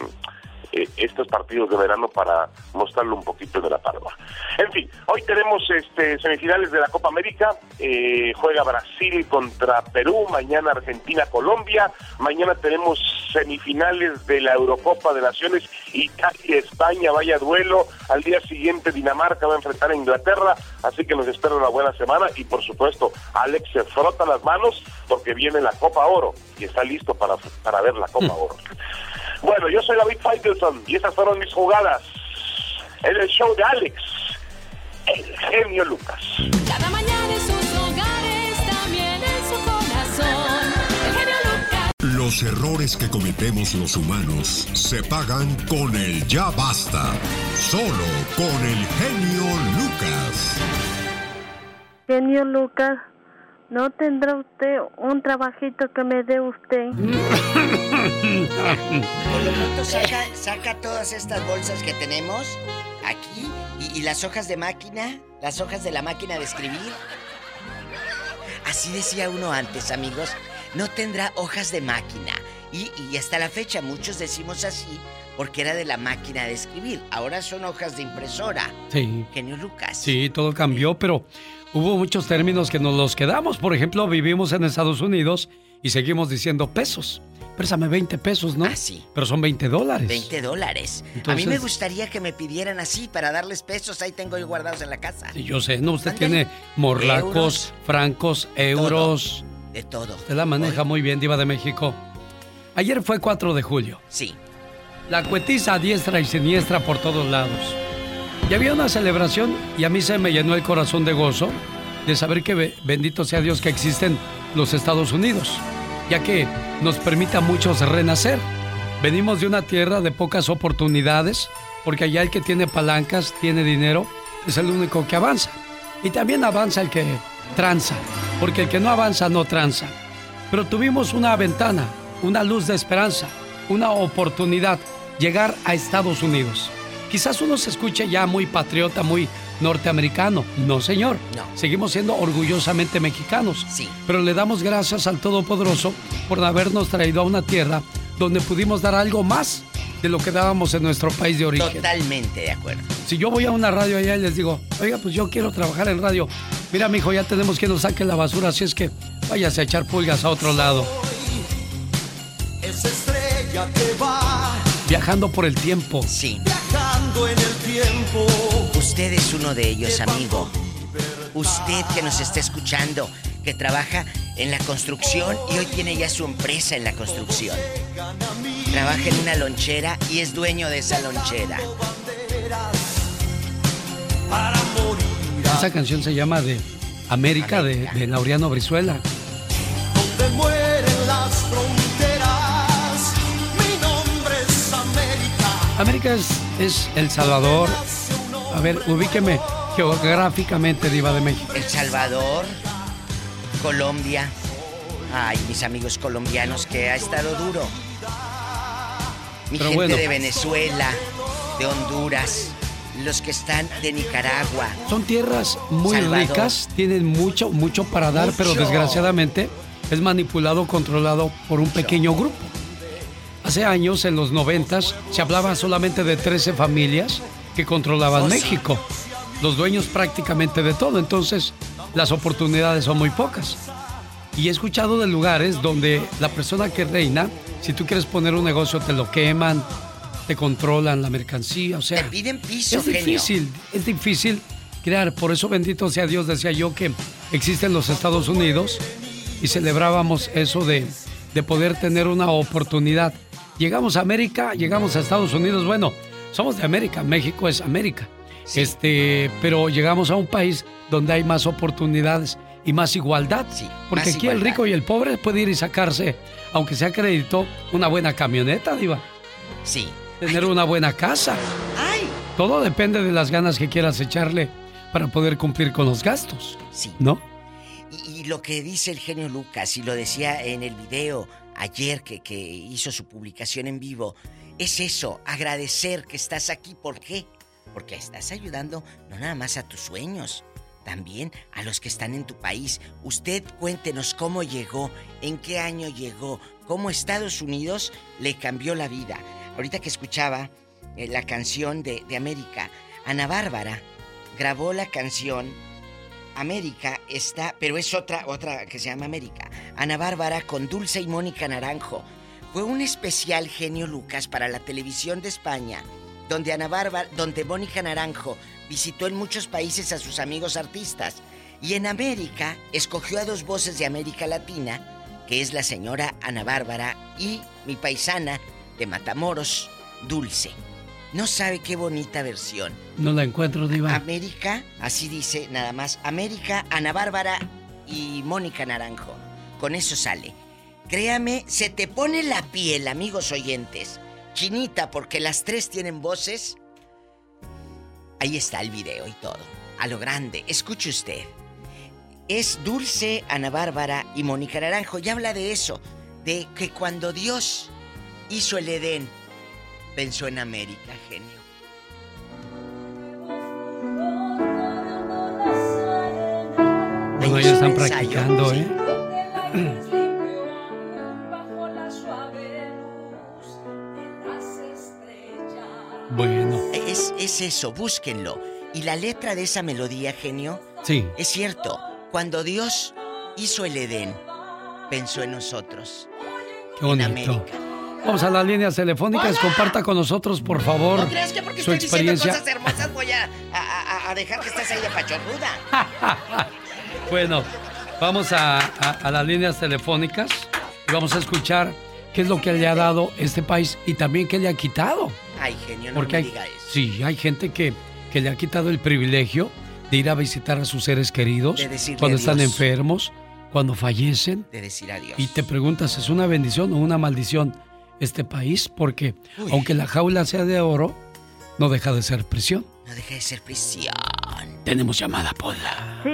eh, estos partidos de verano para mostrarle un poquito de la parva. En fin, hoy tenemos este semifinales de la Copa América, eh, juega Brasil contra Perú, mañana Argentina, Colombia, mañana tenemos semifinales de la Eurocopa de Naciones, Italia, España, vaya duelo, al día siguiente Dinamarca va a enfrentar a Inglaterra, así que nos espera una buena semana y por supuesto Alex se frota las manos porque viene la Copa Oro y está listo para, para ver la Copa Oro. Bueno, yo soy David Faitelson y esas fueron mis jugadas en el show de Alex, el genio Lucas. Cada mañana en sus hogares, también en su corazón. El genio Lucas. Los errores que cometemos los humanos se pagan con el ya basta. Solo con el genio Lucas. Genio Lucas, ¿no tendrá usted un trabajito que me dé usted? <laughs> Por lo pronto saca, todas estas bolsas que tenemos aquí y, las hojas de máquina, las hojas de la máquina de escribir. Así decía uno antes, amigos, no tendrá hojas de máquina. Y hasta la fecha muchos decimos así porque era de la máquina de escribir. Ahora son hojas de impresora. Sí. Genio Lucas. Sí, todo cambió, pero hubo muchos términos que nos los quedamos. Por ejemplo, vivimos en Estados Unidos y seguimos diciendo pesos. Préstame 20 pesos, ¿no? Ah, sí. Pero son 20 dólares. 20 dólares. A mí me gustaría que me pidieran así para darles pesos. Ahí tengo yo guardados en la casa. Sí, yo sé, ¿no? Usted tiene morlacos, Euros. francos, euros. De todo. Usted la maneja muy bien, Diva de México. Ayer fue 4 de julio. Sí. La cuetiza a diestra y siniestra por todos lados. Y había una celebración y a mí se me llenó el corazón de gozo de saber que be- bendito sea Dios que existen los Estados Unidos, ya que nos permite a muchos renacer. Venimos de una tierra de pocas oportunidades, porque allá el que tiene palancas, tiene dinero, es el único que avanza. Y también avanza el que tranza, porque el que no avanza no tranza. Pero tuvimos una ventana, una luz de esperanza, una oportunidad, llegar a Estados Unidos. Quizás uno se escuche ya muy patriota, muy norteamericano. No, señor. Seguimos siendo orgullosamente mexicanos. Sí. Pero le damos gracias al Todopoderoso por habernos traído a una tierra donde pudimos dar algo más de lo que dábamos en nuestro país de origen. Totalmente de acuerdo. Si yo voy a una radio allá y les digo, oiga, pues yo quiero trabajar en radio. Mira, mijo, ya tenemos que nos saque la basura, así es que váyase a echar pulgas a otro lado. Esa estrella que va Viajando por el tiempo. Sí. viajando en el tiempo. Usted es uno de ellos, amigo. Usted que nos está escuchando, que trabaja en la construcción y hoy tiene ya su empresa en la construcción. Trabaja en una lonchera y es dueño de esa lonchera. Esa canción se llama de América, de, de Laureano Brizuela. América. Es, es El Salvador. A ver, ubíqueme geográficamente, Diva de México. El Salvador, Colombia. Ay, mis amigos colombianos que ha estado duro. Mi Pero gente bueno. de Venezuela. de Honduras, los que están de Nicaragua. Son tierras muy Salvador. ricas, tienen mucho, mucho para dar, pero desgraciadamente es manipulado, controlado por un pequeño grupo. Hace años, en los noventas, se hablaba solamente de 13 familias que controlaban. México. Los dueños prácticamente de todo, entonces las oportunidades son muy pocas. Y he escuchado de lugares donde la persona que reina, si tú quieres poner un negocio, te lo queman, te controlan la mercancía, o sea... Te piden piso, Es genio. difícil, es difícil crear. Por eso bendito sea Dios, decía yo, que existen los Estados Unidos y celebrábamos eso de, de poder tener una oportunidad. Llegamos a América, llegamos a Estados Unidos, bueno, somos de América, México es América. Este, pero llegamos a un país donde hay más oportunidades y más igualdad. porque más aquí el rico y el pobre puede ir y sacarse, aunque sea crédito, una buena camioneta, Diva. Sí. Tener una buena casa. Todo depende de las ganas que quieras echarle para poder cumplir con los gastos. Sí. ¿No? Y, lo que dice el genio Lucas, y lo decía en el video ayer que, que hizo su publicación en vivo, es eso, agradecer que estás aquí. ¿Por qué? Porque estás ayudando no nada más a tus sueños, también a los que están en tu país. Usted cuéntenos cómo llegó, en qué año llegó, cómo Estados Unidos le cambió la vida. Ahorita que escuchaba eh, la canción de, de América, Ana Bárbara grabó la canción América está, pero es otra, otra que se llama América. Ana Bárbara con Dulce y Mónica Naranjo. Fue un especial genio Lucas para la televisión de España, donde Ana Bárbara, donde Mónica Naranjo visitó en muchos países a sus amigos artistas. Y en América escogió a dos voces de América Latina, que es la señora Ana Bárbara y mi paisana de Matamoros, Dulce. No sabe qué bonita versión. No la encuentro, Diva. América, así dice nada más. América, Ana Bárbara y Mónica Naranjo. Con eso sale. Créame, se te pone la piel, amigos oyentes. Chinita, porque las tres tienen voces. Ahí está el video y todo. A lo grande. Escuche usted. Es Dulce, Ana Bárbara y Mónica Naranjo. Y habla de eso. De que cuando Dios hizo el Edén, pensó en América, genio. Bueno, ellos están practicando, ¿eh? <clears throat> Bueno. Es, es eso, búsquenlo. Y la letra de esa melodía, genio, Sí. es cierto. Cuando Dios hizo el Edén, pensó en nosotros. Qué bonito. Vamos a las líneas telefónicas. Comparta con nosotros, por favor, ¿No crees que porque su estoy diciendo experiencia. cosas hermosas voy a, a- a- a dejar que estés ahí de pachorruda? <laughs> Bueno, vamos a, las líneas telefónicas y vamos a escuchar qué es lo que le ha dado este país y también qué le ha quitado. Ay, genio, no Porque me hay, diga eso. sí, hay gente que, que le ha quitado el privilegio de ir a visitar a sus seres queridos De cuando están enfermos, cuando fallecen. De decir adiós. Y te preguntas, ¿es una bendición o una maldición este país? Porque Uy. aunque la jaula sea de oro, no deja de ser prisión. No deja de ser prisión. Tenemos llamada, Pola. Sí,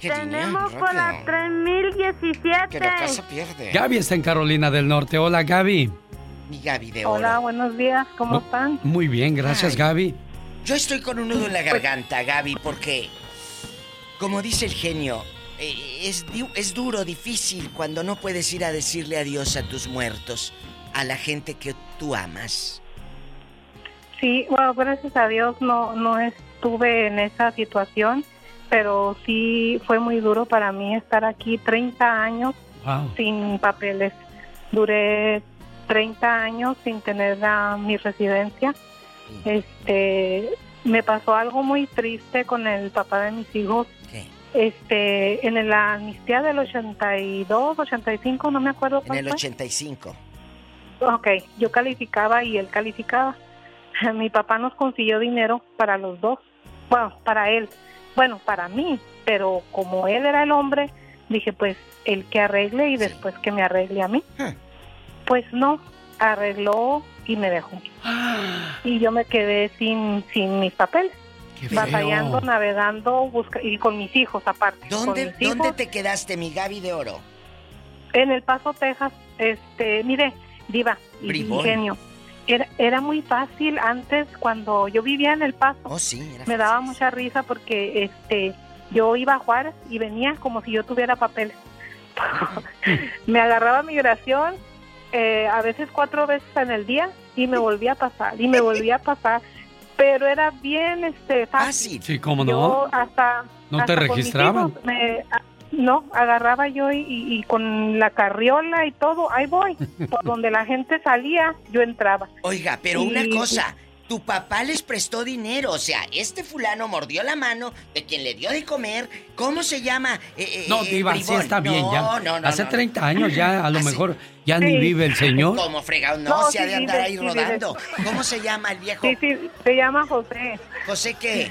¿Qué tenemos tenía? por la 3017. Que la casa pierde. Gaby está en Carolina del Norte. Hola, Gaby. Mi Gaby de oro. Hola, buenos días, ¿cómo están? Muy bien, gracias, Ay. Gaby. Yo estoy con un nudo en la garganta, Gaby, porque, como dice el genio, eh, es, es duro, difícil cuando no puedes ir a decirle adiós a tus muertos, a la gente que tú amas. Sí, bueno, gracias a Dios no, no estuve en esa situación, pero sí fue muy duro para mí estar aquí 30 años Wow. sin papeles. Duré 30 años sin tener mi residencia. Este, me pasó algo muy triste con el papá de mis hijos. Este, en la amnistía del 82, 85, no me acuerdo En cuál el fue. 85. Ok, yo calificaba y él calificaba. <laughs> Mi papá nos consiguió dinero para los dos. Bueno, para él. Bueno, para mí. Pero como él era el hombre, dije, pues, el que arregle y después que me arregle a mí. Pues no, arregló y me dejó. Y yo me quedé sin, sin mis papeles. Batallando, navegando, busca y con mis hijos aparte. ¿Dónde, hijos. ¿Dónde te quedaste, mi Gaby de oro? En El Paso, Texas, este, mire, Diva y Bribón. Ingenio, Era, era muy fácil antes cuando yo vivía en El Paso. Oh, sí, era me daba mucha risa porque este yo iba a Juárez y venía como si yo tuviera papeles. <laughs> me agarraba migración eh, a veces cuatro veces en el día y me volvía a pasar y me volvía a pasar. Pero era bien este fácil. Sí, cómo Yo no. hasta ¿No te hasta con mis registraban? hijos me- a- no, agarraba yo y, y- y con la carriola y todo, ahí voy. <laughs> Por donde la gente salía, yo entraba. Oiga, pero Y- una cosa, tu papá les prestó dinero, o sea, este fulano mordió la mano de quien le dio de comer. ¿Cómo se llama? Eh, eh, No, eh, Diva, sí está bien No, ya. No, no, Hace no. 30 años ya, a lo mejor ya ni Sí. vive el señor. Como fregado, no, No, se ha de andar vive, ahí rodando. ¿Cómo se llama el viejo? Sí, sí, se llama José. ¿José qué?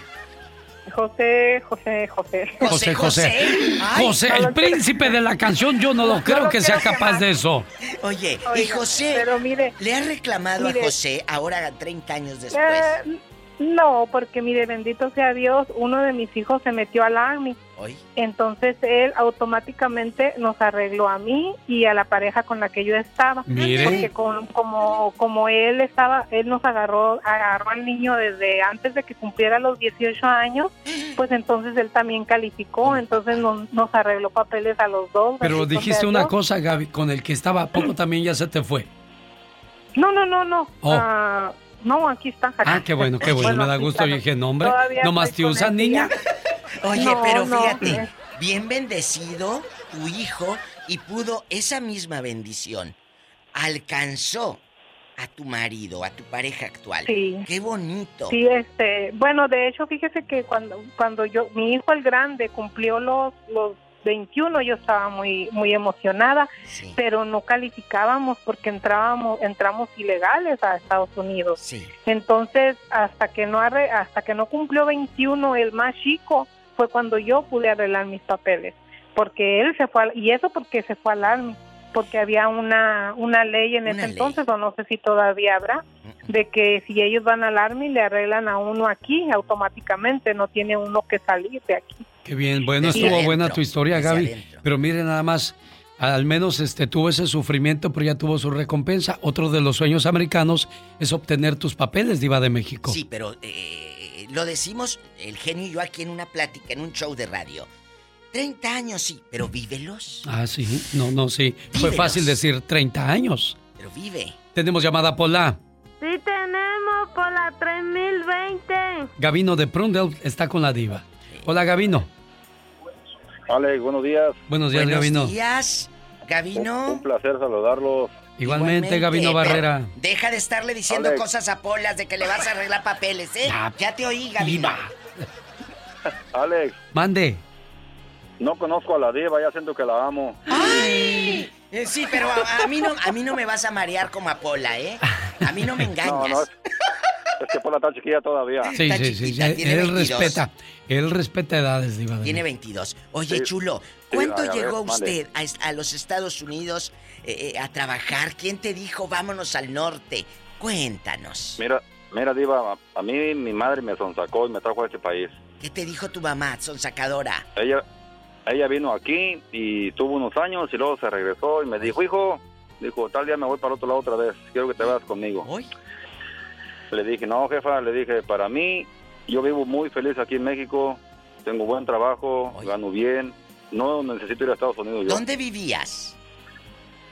José, José, José. José, José. Ay, José, no el príncipe de la canción, yo no lo creo lo que sea capaz quemar. de eso. Oye, y Oiga, José, pero mire, ¿le has reclamado mire. a José ahora 30 años después? Eh, no, porque mire, bendito sea Dios, uno de mis hijos se metió al Army. Hoy. Entonces él automáticamente nos arregló a mí y a la pareja con la que yo estaba. Mire. Porque con- como, como él estaba, él nos agarró, agarró al niño desde antes de que cumpliera los 18 años, <gasps> pues entonces él también calificó, entonces nos, nos arregló papeles a los dos. Pero dijiste una cosa, Gaby, con el que estaba a poco también ya se te fue. No, no, no, no. Oh. Ah, no, aquí está. Ah, qué bueno, qué bueno, me da gusto. está. Yo dije, no, hombre, Todavía nomás estoy te usan, niña. <laughs> Oye, No, pero no, fíjate, eh. bien bendecido tu hijo y pudo esa misma bendición alcanzó a tu marido, a tu pareja actual. Sí. Qué bonito. Sí, este, bueno, de hecho, fíjese que cuando cuando yo mi hijo el grande cumplió los los 21, yo estaba muy muy emocionada, pero no calificábamos porque entrábamos entramos ilegales a Estados Unidos. Entonces, hasta que no arre- hasta que no cumplió 21 el más chico fue cuando yo pude arreglar mis papeles, porque él se fue al- y eso porque se fue al Army, porque había una una ley en ese entonces o no sé si todavía habrá de que si ellos van al Army le arreglan a uno aquí automáticamente, no tiene uno que salir de aquí. Qué bien, bueno, estuvo adentro, buena tu historia, Gaby. adentro. Pero mire nada más, al menos este tuvo ese sufrimiento, pero ya tuvo su recompensa. Otro de los sueños americanos es obtener tus papeles, Diva de México. Sí, pero eh, lo decimos el genio y yo aquí en una plática, en un show de radio. 30 años sí, pero vívelos. Ah, sí, no, no, sí. Fue fácil decir 30 años. Pero vive. Tenemos llamada Pola. Sí tenemos por la 3020. Gavino de Prundel está con la Diva. Hola, Gavino. Alex, buenos días. Buenos días, Buenos Gavino. días, Gavino. Un placer saludarlos. Igualmente, Gavino Barrera. Deja de estarle diciendo Alex. cosas a Polas de que le vas a arreglar papeles, ¿eh? Ya, te oí, Gavino. <laughs> Alex, Mande. no conozco a la diva, ya siento que la amo. Ay, eh, sí, pero a, a mí no, a mí no me vas a marear como a Pola, ¿eh? A mí no me engañas. <laughs> No, no, es, es que por la tan chiquilla todavía. Sí, sí, sí. chiquita, Él, tiene él 22. respeta. Él respeta edades, Diva Tiene México. 22. Oye, Sí. chulo, Sí, ¿cuándo ver, llegó usted a, los Estados Unidos eh, eh, a trabajar? ¿Quién te dijo vámonos al norte? Cuéntanos. Mira, mira, diva, a, a mí mi madre me sonsacó y me trajo a este país. ¿Qué te dijo tu mamá, sonsacadora? Ella, ella vino aquí y tuvo unos años y luego se regresó y me dijo, hijo, dijo, tal día me voy para otro lado otra vez, quiero que te vayas conmigo. Le dije, no, jefa, le dije, para mí, yo vivo muy feliz aquí en México, tengo buen trabajo, gano bien, no necesito ir a Estados Unidos yo. ¿Dónde vivías?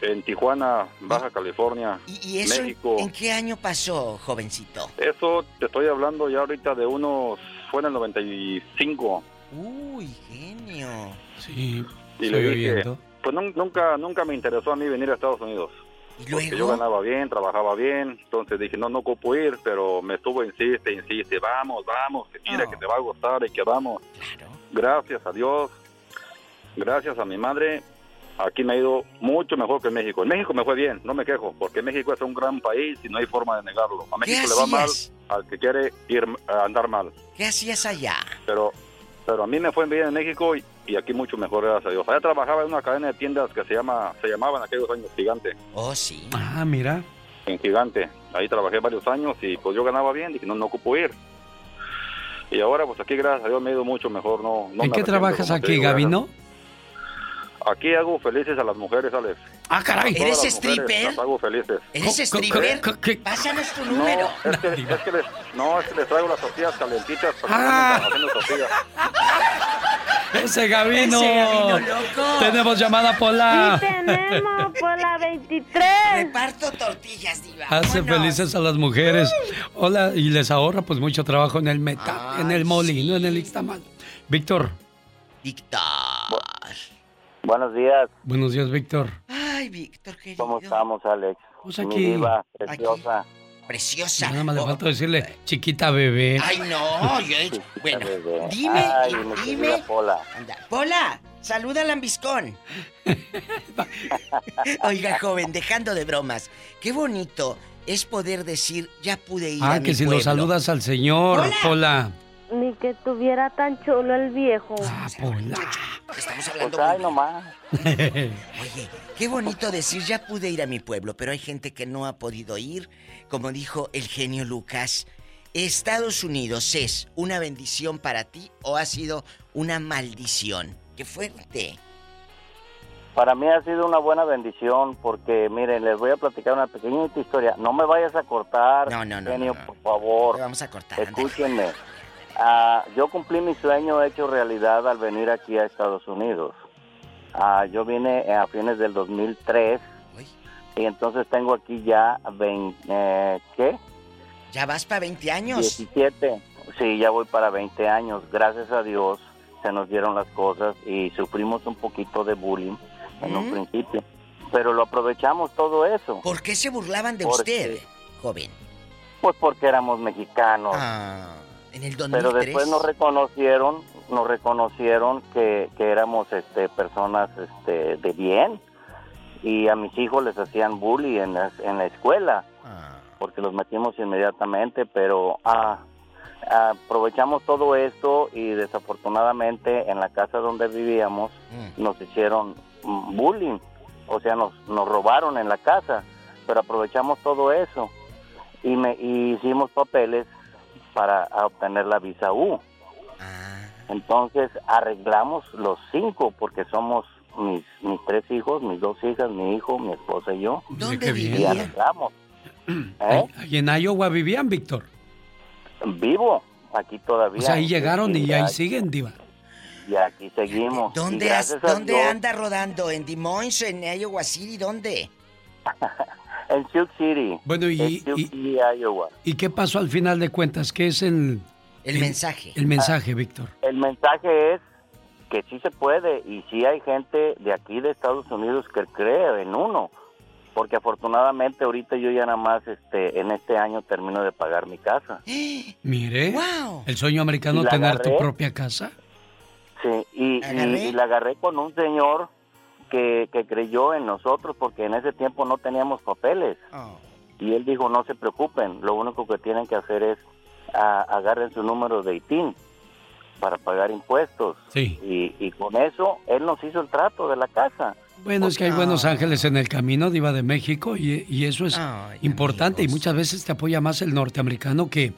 En Tijuana, Baja California, ¿Y eso en- México. en qué año pasó, jovencito? Eso te estoy hablando ya ahorita de unos, fue en el 95. Uy, genio. Sí. Y estoy le dije, oyendo. pues nun- nunca, nunca me interesó a mí venir a Estados Unidos. ¿Y Porque yo luego? ganaba bien, trabajaba bien, entonces dije, no, no ocupo ir, pero me estuvo, insiste, insiste, vamos, vamos, que mira que te va a gustar y que vamos. Gracias a Dios, gracias a mi madre, aquí me ha ido mucho mejor que en México. En México me fue bien, no me quejo, porque México es un gran país y no hay forma de negarlo. A ¿Qué México le va mal al que quiere ir a andar mal. ¿Qué hacías allá? Pero, pero a mí me fue bien en México y, y aquí mucho mejor, gracias a Dios. Allá trabajaba en una cadena de tiendas que se llama, se llamaba en aquellos años Gigante. Oh, sí. Ah, mira. En Gigante. Ahí trabajé varios años y pues yo ganaba bien, dije, no, no ocupo ir. Y ahora pues aquí, gracias a Dios, me ha ido mucho mejor. No, no ¿En me qué trabajas aquí, digo, Gavino? Aquí hago felices a las mujeres, Alex. Ah, caray. Todas ¿Eres las mujeres stripper? Las hago felices. ¿Eres stripper? Pásanos tu número. No, es que, es que les, no, es que les traigo las tortillas calentitas para Ah. que haciendo tortillas. <laughs> Ese Gabino. Ese Gabino loco. Tenemos llamada Pola. Sí tenemos por la 23. Reparto tortillas, diva. Hace Vámonos. felices a las mujeres. Hola, y les ahorra pues mucho trabajo en el metal, en el molino, en el ixtamal. Víctor. Víctor. Buenos días. Buenos días, Víctor. Ay, Víctor, querido. ¿Cómo estamos, Alex? Pues Mi aquí. diva, preciosa. Preciosa. Nada más le falta decirle, chiquita bebé. Ay, no. Yo, bueno, bebé. dime, Ay, dime. Pola. Anda, Pola, saluda al lambiscón. <laughs> Oiga, joven, dejando de bromas, qué bonito es poder decir, ya pude ir a Ah, mi que si lo saludas al señor, Hola. Pola. Ni que tuviera tan chulo el viejo. Ah, Pola. Estamos hablando Pues, ay, nomás. <laughs> Oye, qué bonito decir, ya pude ir a mi pueblo, pero hay gente que no ha podido ir. Como dijo el genio Lucas, ¿Estados Unidos es una bendición para ti o ha sido una maldición? ¡Qué fuerte! Para mí ha sido una buena bendición porque, miren, les voy a platicar una pequeñita historia. No me vayas a cortar, No, no, no, genio, no, no. por favor. Te vamos a cortar. ándale. Escúchenme. Ah, yo cumplí mi sueño hecho realidad al venir aquí a Estados Unidos. Ah, yo vine a fines del 2003 y entonces tengo aquí ya 20, eh, ¿qué? ¿Ya vas para 20 años? 17. Sí, ya voy para 20 años. Gracias a Dios se nos dieron las cosas y sufrimos un poquito de bullying en un principio. Pero lo aprovechamos todo eso. ¿Por qué se burlaban de Porque- usted, joven? Pues porque éramos mexicanos. Ah, en el 2003. Pero después nos reconocieron, nos reconocieron que, que éramos este, personas este, de bien. Y a mis hijos les hacían bullying en la, en la escuela porque los metimos inmediatamente, pero ah, ah, aprovechamos todo esto y desafortunadamente en la casa donde vivíamos nos hicieron mm, bullying, o sea, nos, nos robaron en la casa, pero aprovechamos todo eso. Y, me, y hicimos papeles para obtener la visa U. Entonces arreglamos los cinco porque somos mis, mis tres hijos, mis dos hijas, mi hijo, mi esposa y yo. ¿Dónde. Y arreglamos. <clears throat> ¿Eh? ¿Y en Iowa vivían, Víctor? Vivo aquí todavía. O sea, ahí llegaron y Sí, ahí siguen, Diva. Y aquí seguimos. Y ¿Dónde, has- dónde Dios, anda rodando? ¿En Des Moines, en Iowa City? ¿Dónde? <laughs> En Sioux City. Bueno, y- En Sioux City, Iowa. ¿Y qué pasó al final de cuentas? ¿Qué es el... El mensaje. El mensaje, Víctor. El mensaje es que sí se puede y sí hay gente de aquí de Estados Unidos que cree en uno. Porque afortunadamente ahorita yo ya nada más este, en este año termino de pagar mi casa. <gasps> Mire, el sueño americano ¿Y la tener tu propia casa. Sí, y, y, ¿Agarré? y la agarré con un señor que, que creyó en nosotros porque en ese tiempo no teníamos papeles. Y él dijo, no se preocupen, lo único que tienen que hacer es a- agarren su número de ITIN para pagar impuestos. Sí. Y, y con eso él nos hizo el trato de la casa. Bueno, es que hay buenos ángeles en el camino, Diva de México, y, y eso es Ay, importante. Y muchas veces te apoya más el norteamericano que,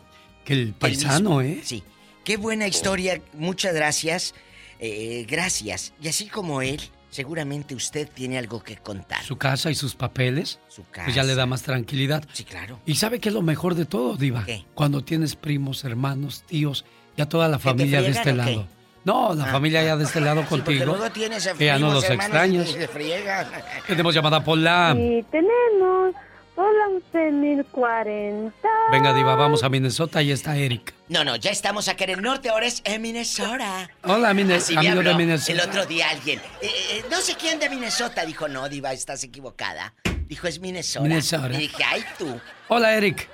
que el paisano, ¿eh? Sí. Qué buena historia. Muchas gracias. Eh, gracias. Y así como él, seguramente usted tiene algo que contar. Su casa y sus papeles, casa. pues ya le da más tranquilidad. Sí, claro. ¿Y sabe qué es lo mejor de todo, Diva? ¿Qué? Cuando tienes primos, hermanos, tíos, ya toda la ¿Que te familia de este lado. No, la Ah. familia ya de este lado <laughs> Sí, contigo. luego tienes que ya no los extrañas. <laughs> Tenemos llamada Pola. Y tenemos por la 11.040. Venga, Diva, vamos a Minnesota. Ahí está Eric. No, no, ya estamos acá en el norte, ahora es en Minnesota. Hola, Mine- Así me amigo de habló Minnesota. El otro día alguien. eh, eh, no sé quién de Minnesota. Dijo, no, Diva, estás equivocada. Dijo, es Minnesota. Minnesota. Y dije, ay, tú. Hola, Eric.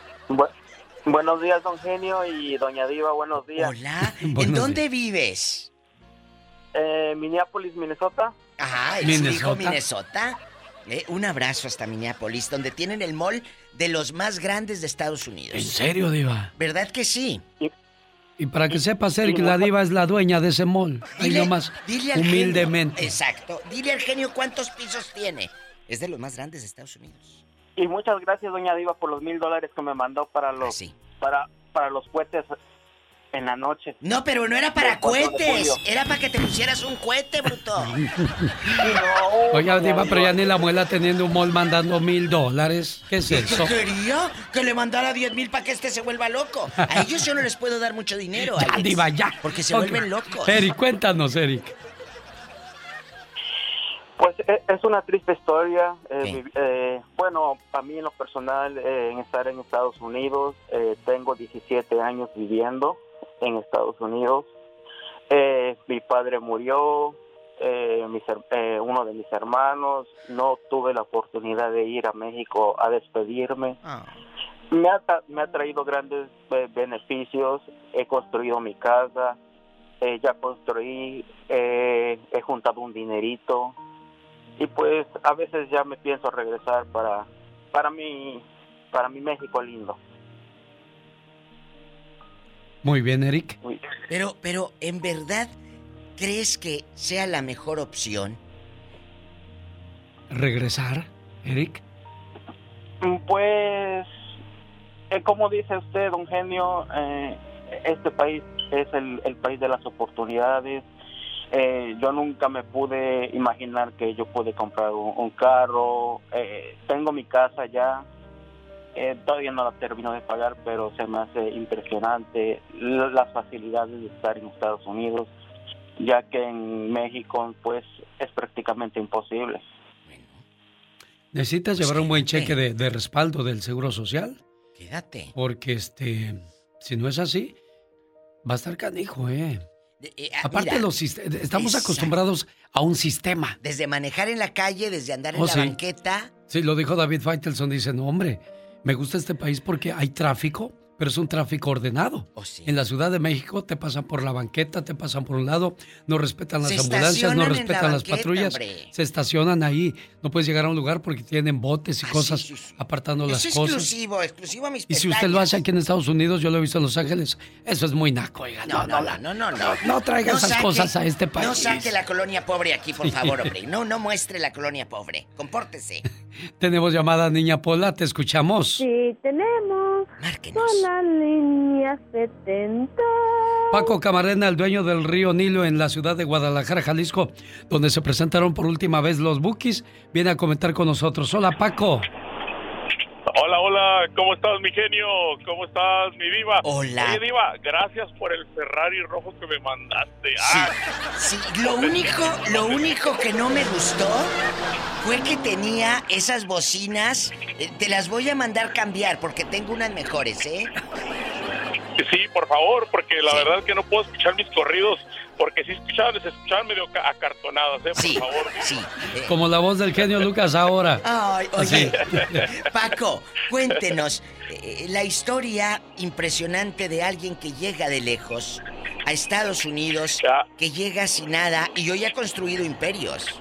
buenos días, don Genio y doña Diva, buenos días. Hola. <laughs> ¿En dónde vives? Eh, Minneapolis, Minnesota. Ajá, él sí dijo Minnesota. Eh, un abrazo hasta Minneapolis, donde tienen el mall de los más grandes de Estados Unidos. ¿En serio, Diva? ¿Verdad que sí? Y para que sepas, Eric, la Diva es la dueña de ese mall. Ahí Dile- nomás, Dile al humildemente. genio. Exacto. Dile al genio cuántos pisos tiene. Es de los más grandes de Estados Unidos. Y muchas gracias, doña Diva, por los mil dólares que me mandó para Ah, los para para los cohetes en la noche. No, pero no era para El 4 de cohetes. Era para que te pusieras un cohete, bruto. <laughs> Oiga, Diva, pero ya ni la muela teniendo un mall mandando mil dólares. ¿Qué es eso? ¿Qué quería? Que le mandara 10 mil para que este se vuelva loco. A ellos yo no les puedo dar mucho dinero. Ya, <laughs> Alex, Diva, ya. Porque se vuelven locos. Eric, cuéntanos, Eric. Pues e- es una triste historia. eh, eh, bueno, para mí en lo personal, eh, en estar en Estados Unidos, eh, tengo 17 años viviendo en Estados Unidos. Eh, mi padre murió, eh, mis eh, uno de mis hermanos, no tuve la oportunidad de ir a México a despedirme. Me ha, me ha traído grandes eh, beneficios, he construido mi casa, eh, ya construí, he juntado un dinerito y pues a veces ya me pienso regresar para para mi para mi México lindo. Muy bien, Eric. Pero, pero, ¿en verdad crees que sea la mejor opción? ¿Regresar, Eric? Mm, Pues, eh, como dice usted, don Genio, eh, este país es el, el país de las oportunidades. Eh, yo nunca me pude imaginar que yo pude comprar un, un carro. Eh, tengo mi casa ya. Eh, todavía no la termino de pagar, pero se me hace impresionante las facilidades de estar en Estados Unidos, ya que en México, pues, es prácticamente imposible. ¿Necesitas llevar un buen cheque de, de respaldo del Seguro Social? Quédate. Porque, este, si no es así, va a estar canijo, ¿eh? Eh, ah, Aparte, mira, los estamos exacto. acostumbrados a un sistema. Desde manejar en la calle, desde andar en Oh, la sí. banqueta. Sí, lo dijo David Faitelson. Dice, no, hombre, me gusta este país porque hay tráfico, pero es un tráfico ordenado. Oh, En la Ciudad de México te pasan por la banqueta, te pasan por un lado, no respetan las Se ambulancias, no la respetan las patrullas, hombre. se estacionan ahí. No puedes llegar a un lugar porque tienen botes y cosas apartando las Eso es cosas. exclusivo, exclusivo a mis Y si usted lo hace aquí en Estados Unidos, yo lo he visto en Los Ángeles, eso es muy naco, oiga. No, no, no, no, no, no. No traiga esas saque- cosas a este país. No saque la colonia pobre aquí, por favor, hombre. No, no muestre la colonia pobre. Compórtese. <laughs> Tenemos llamada Niña Pola, te escuchamos. Sí, tenemos. Con la línea 70. Paco Camarena, el dueño del río Nilo en la ciudad de Guadalajara, Jalisco, donde se presentaron por última vez los Bookies, viene a comentar con nosotros. Hola, Paco. Hola, hola, ¿cómo estás, mi genio? ¿Cómo estás, mi diva? Hola. Oye, diva, gracias por el Ferrari rojo que me mandaste. Ah, Sí, lo único, lo único que no me gustó fue que tenía esas bocinas. Eh, Te las voy a mandar cambiar porque tengo unas mejores, ¿eh? Sí, por favor, porque la verdad que no puedo escuchar mis corridos, porque si escuchaban, se escuchaban medio ca- acartonadas, ¿eh? Por favor. Sí. Como la voz del genio Lucas ahora. Ay, Así. oye, <laughs> Paco, cuéntenos eh, la historia impresionante de alguien que llega de lejos a Estados Unidos, que llega sin nada y hoy ha construido imperios.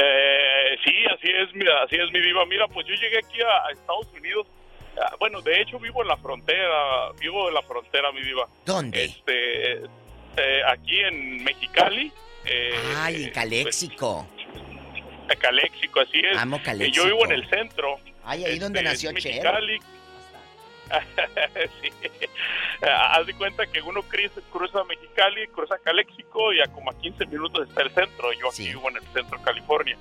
Eh, sí, así es, mira, así es mi diva. Mira, pues yo llegué aquí a, a Estados Unidos. Ah, Bueno, de hecho vivo en la frontera, vivo en la frontera, mi diva. ¿Dónde? Este, eh, aquí en Mexicali. eh, Ay, en Caléxico. en Caléxico, así es. Amo Caléxico. Yo vivo en el centro. Ay, ahí donde Este, nació es Cher. Mexicali. <laughs> sí. Ah, Haz de cuenta que uno cruza, cruza Mexicali, cruza Caléxico y a como a 15 minutos está el centro. Yo aquí vivo en el centro de California.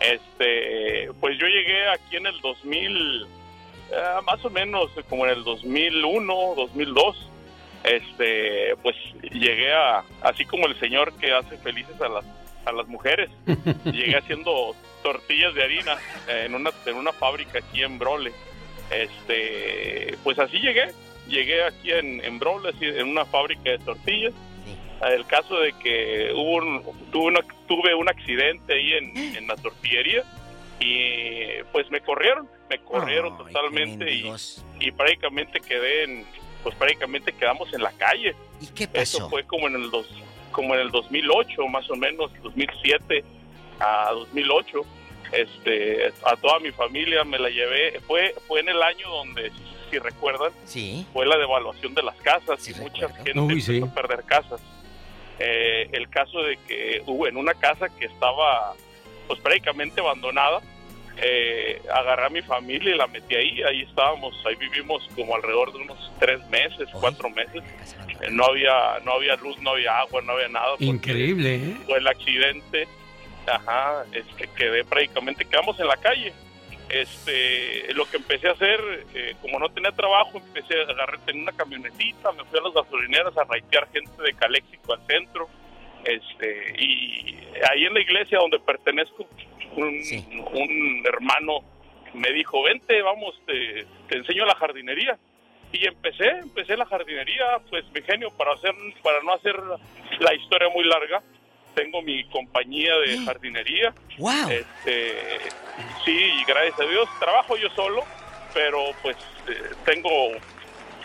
Este, pues yo llegué aquí en el 2000, ah, más o menos como en el 2001, 2002. Este, pues llegué a, así como el señor que hace felices a las, a las mujeres, <laughs> llegué haciendo tortillas de harina eh, en una, en una fábrica aquí en Brole. Este, pues así llegué, llegué aquí en, en Brole, así, en una fábrica de tortillas. El caso de que hubo un, tuve, una- tuve un accidente ahí en, en la tortillería y pues me corrieron, me corrieron totalmente y, y prácticamente quedé en, pues prácticamente quedamos en la calle. ¿Y qué Eso fue como en el dos, como en el 2008 más o menos, 2007 a 2008. Este, a toda mi familia me la llevé. Fue fue en el año donde, si recuerdan, Sí. fue la devaluación de las casas y mucha gente Uy, sí. empezó a perder casas. Eh, el caso de que hubo en una casa que estaba pues prácticamente abandonada, eh, agarré a mi familia y la metí ahí. Ahí estábamos, ahí vivimos como alrededor de unos tres meses, cuatro meses. Eh, no había, no había luz, no había agua, no había nada. Increíble, ¿eh? Fue el accidente. Ajá, este, quedé prácticamente, quedamos en la calle. Este, lo que empecé a hacer, eh, como no tenía trabajo, empecé a agarrar, tenía una camionetita, me fui a las gasolineras a raitear gente de Caléxico al centro. Este, y ahí en la iglesia donde pertenezco, un, un hermano me dijo, vente, vamos, te, te enseño la jardinería. Y empecé, empecé la jardinería, pues mi genio, para, hacer, para no hacer la historia muy larga, tengo mi compañía de jardinería. ¡Wow! Este, sí, gracias a Dios trabajo yo solo, pero pues eh, tengo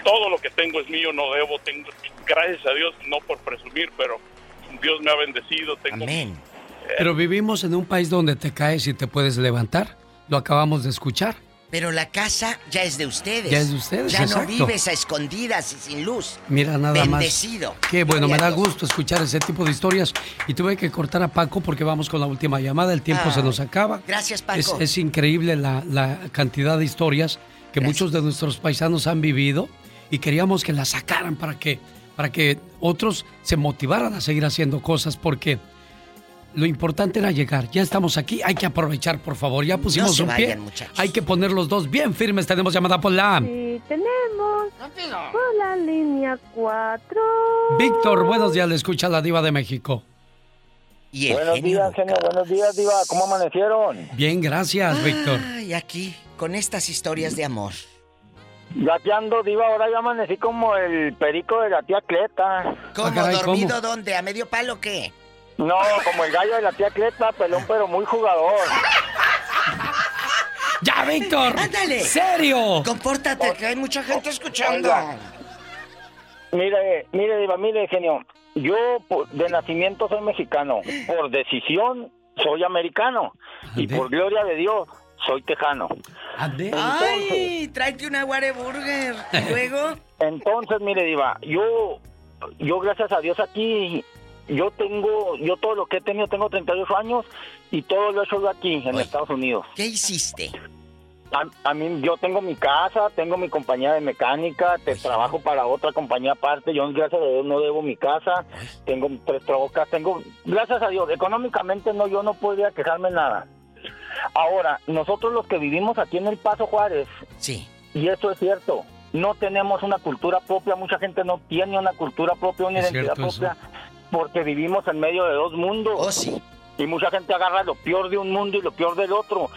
todo lo que tengo es mío, no debo, tengo, gracias a Dios, no por presumir, pero Dios me ha bendecido, tengo Pero vivimos en un país donde te caes y te puedes levantar. Lo acabamos de escuchar. Pero la casa ya es de ustedes. Ya es de ustedes, Ya no vives a escondidas y sin luz. Mira nada Bendecido. más. Qué bueno, me da gusto escuchar ese tipo de historias. Y tuve que cortar a Paco porque vamos con la última llamada. El tiempo se Ay, nos acaba. gracias, Paco. Es, es increíble la, la cantidad de historias que muchos de nuestros paisanos han vivido y queríamos que las sacaran para que, para que otros se motivaran a seguir haciendo cosas porque lo importante era llegar. Ya estamos aquí, hay que aprovechar, por favor. Ya pusimos se un pie. vayan, muchachos. Hay que poner los dos bien firmes. Tenemos llamada por la... Sí, tenemos por la línea 4. Víctor, buenos días, le escucha la diva de México. buenos días, genio, buenos días, Diva. ¿Cómo amanecieron? Bien, gracias, Víctor. Ay, aquí, con estas historias de amor. Ya que ando, Diva, ahora ya amanecí como el perico de la tía Cleta. ¿Cómo? ¿Dormido dónde? ¿A medio palo o qué? No, como el gallo de la tía Cleta, pelón, pero muy jugador. <laughs> ¡Ya, Víctor! ¡Ándale! ¿Serio? Compórtate, que hay mucha gente escuchando. Oiga. Mire, mire, Diva, mire, genio. Yo de nacimiento soy mexicano. Por decisión soy americano. Y por gloria de Dios soy tejano. ¡Ay! Tráete una Whataburger. ¿Y <laughs> luego? Entonces, mire, Diva, yo, yo gracias a Dios aquí, yo tengo, yo todo lo que he tenido, tengo 38 años y todo lo he hecho aquí, en Estados Unidos. ¿Qué hiciste? A, a mí, yo tengo mi casa, tengo mi compañía de mecánica, te trabajo para otra compañía aparte, yo gracias a Dios no debo mi casa, tengo tres trocas, tengo, gracias a Dios, económicamente no, yo no podría quejarme nada. Ahora, nosotros los que vivimos aquí en El Paso Juárez, sí. y eso es cierto, no tenemos una cultura propia, mucha gente no tiene una cultura propia, una identidad eso. propia, porque vivimos en medio de dos mundos. Oh, sí. Y mucha gente agarra lo peor de un mundo y lo peor del otro,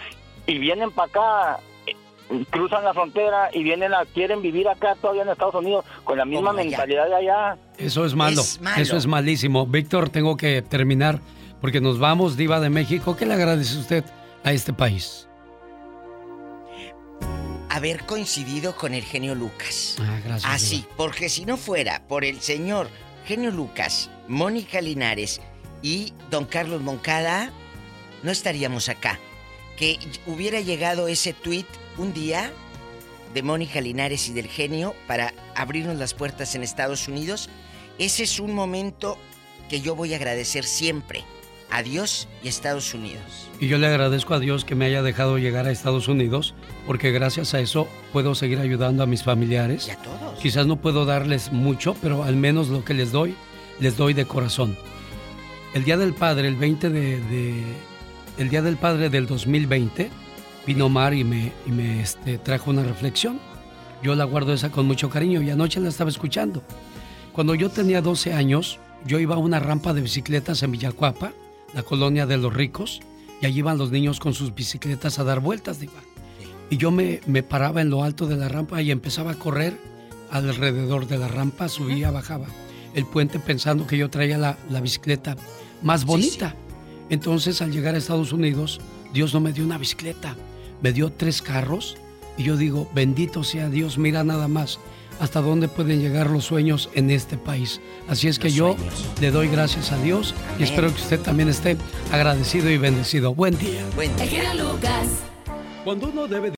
y vienen para acá, eh, cruzan la frontera y vienen a, quieren vivir acá todavía en Estados Unidos con la misma Como allá. mentalidad de allá. Eso es malo. Es malo. Eso es malísimo. Víctor, tengo que terminar porque nos vamos, diva de México. ¿Qué le agradece usted a este país? Haber coincidido con el genio Lucas. Ah, gracias. Así, porque si no fuera por el señor genio Lucas, Mónica Linares y don Carlos Moncada, no estaríamos acá. Que hubiera llegado ese tweet un día de Mónica Linares y del genio para abrirnos las puertas en Estados Unidos, ese es un momento que yo voy a agradecer siempre a Dios y a Estados Unidos. Y yo le agradezco a Dios que me haya dejado llegar a Estados Unidos, porque gracias a eso puedo seguir ayudando a mis familiares. Y a todos. Quizás no puedo darles mucho, pero al menos lo que les doy, les doy de corazón. El Día del Padre, el 20 de... de- el Día del Padre del 2020, vino Mar y me, y me este, trajo una reflexión. Yo la guardo esa con mucho cariño y anoche la estaba escuchando. Cuando yo tenía 12 años, yo iba a una rampa de bicicletas en Villacuapa, la colonia de los ricos, y allí iban los niños con sus bicicletas a dar vueltas, diva. Y yo me, me paraba en lo alto de la rampa y empezaba a correr alrededor de la rampa, subía, bajaba el puente pensando que yo traía la, la bicicleta más bonita. Entonces al llegar a Estados Unidos, Dios no me dio una bicicleta, me dio tres carros y yo digo, bendito sea Dios, mira nada más hasta dónde pueden llegar los sueños en este país. Así es que yo le doy gracias a Dios y espero que usted también esté agradecido y bendecido. Buen día. Buen. Cuando uno debe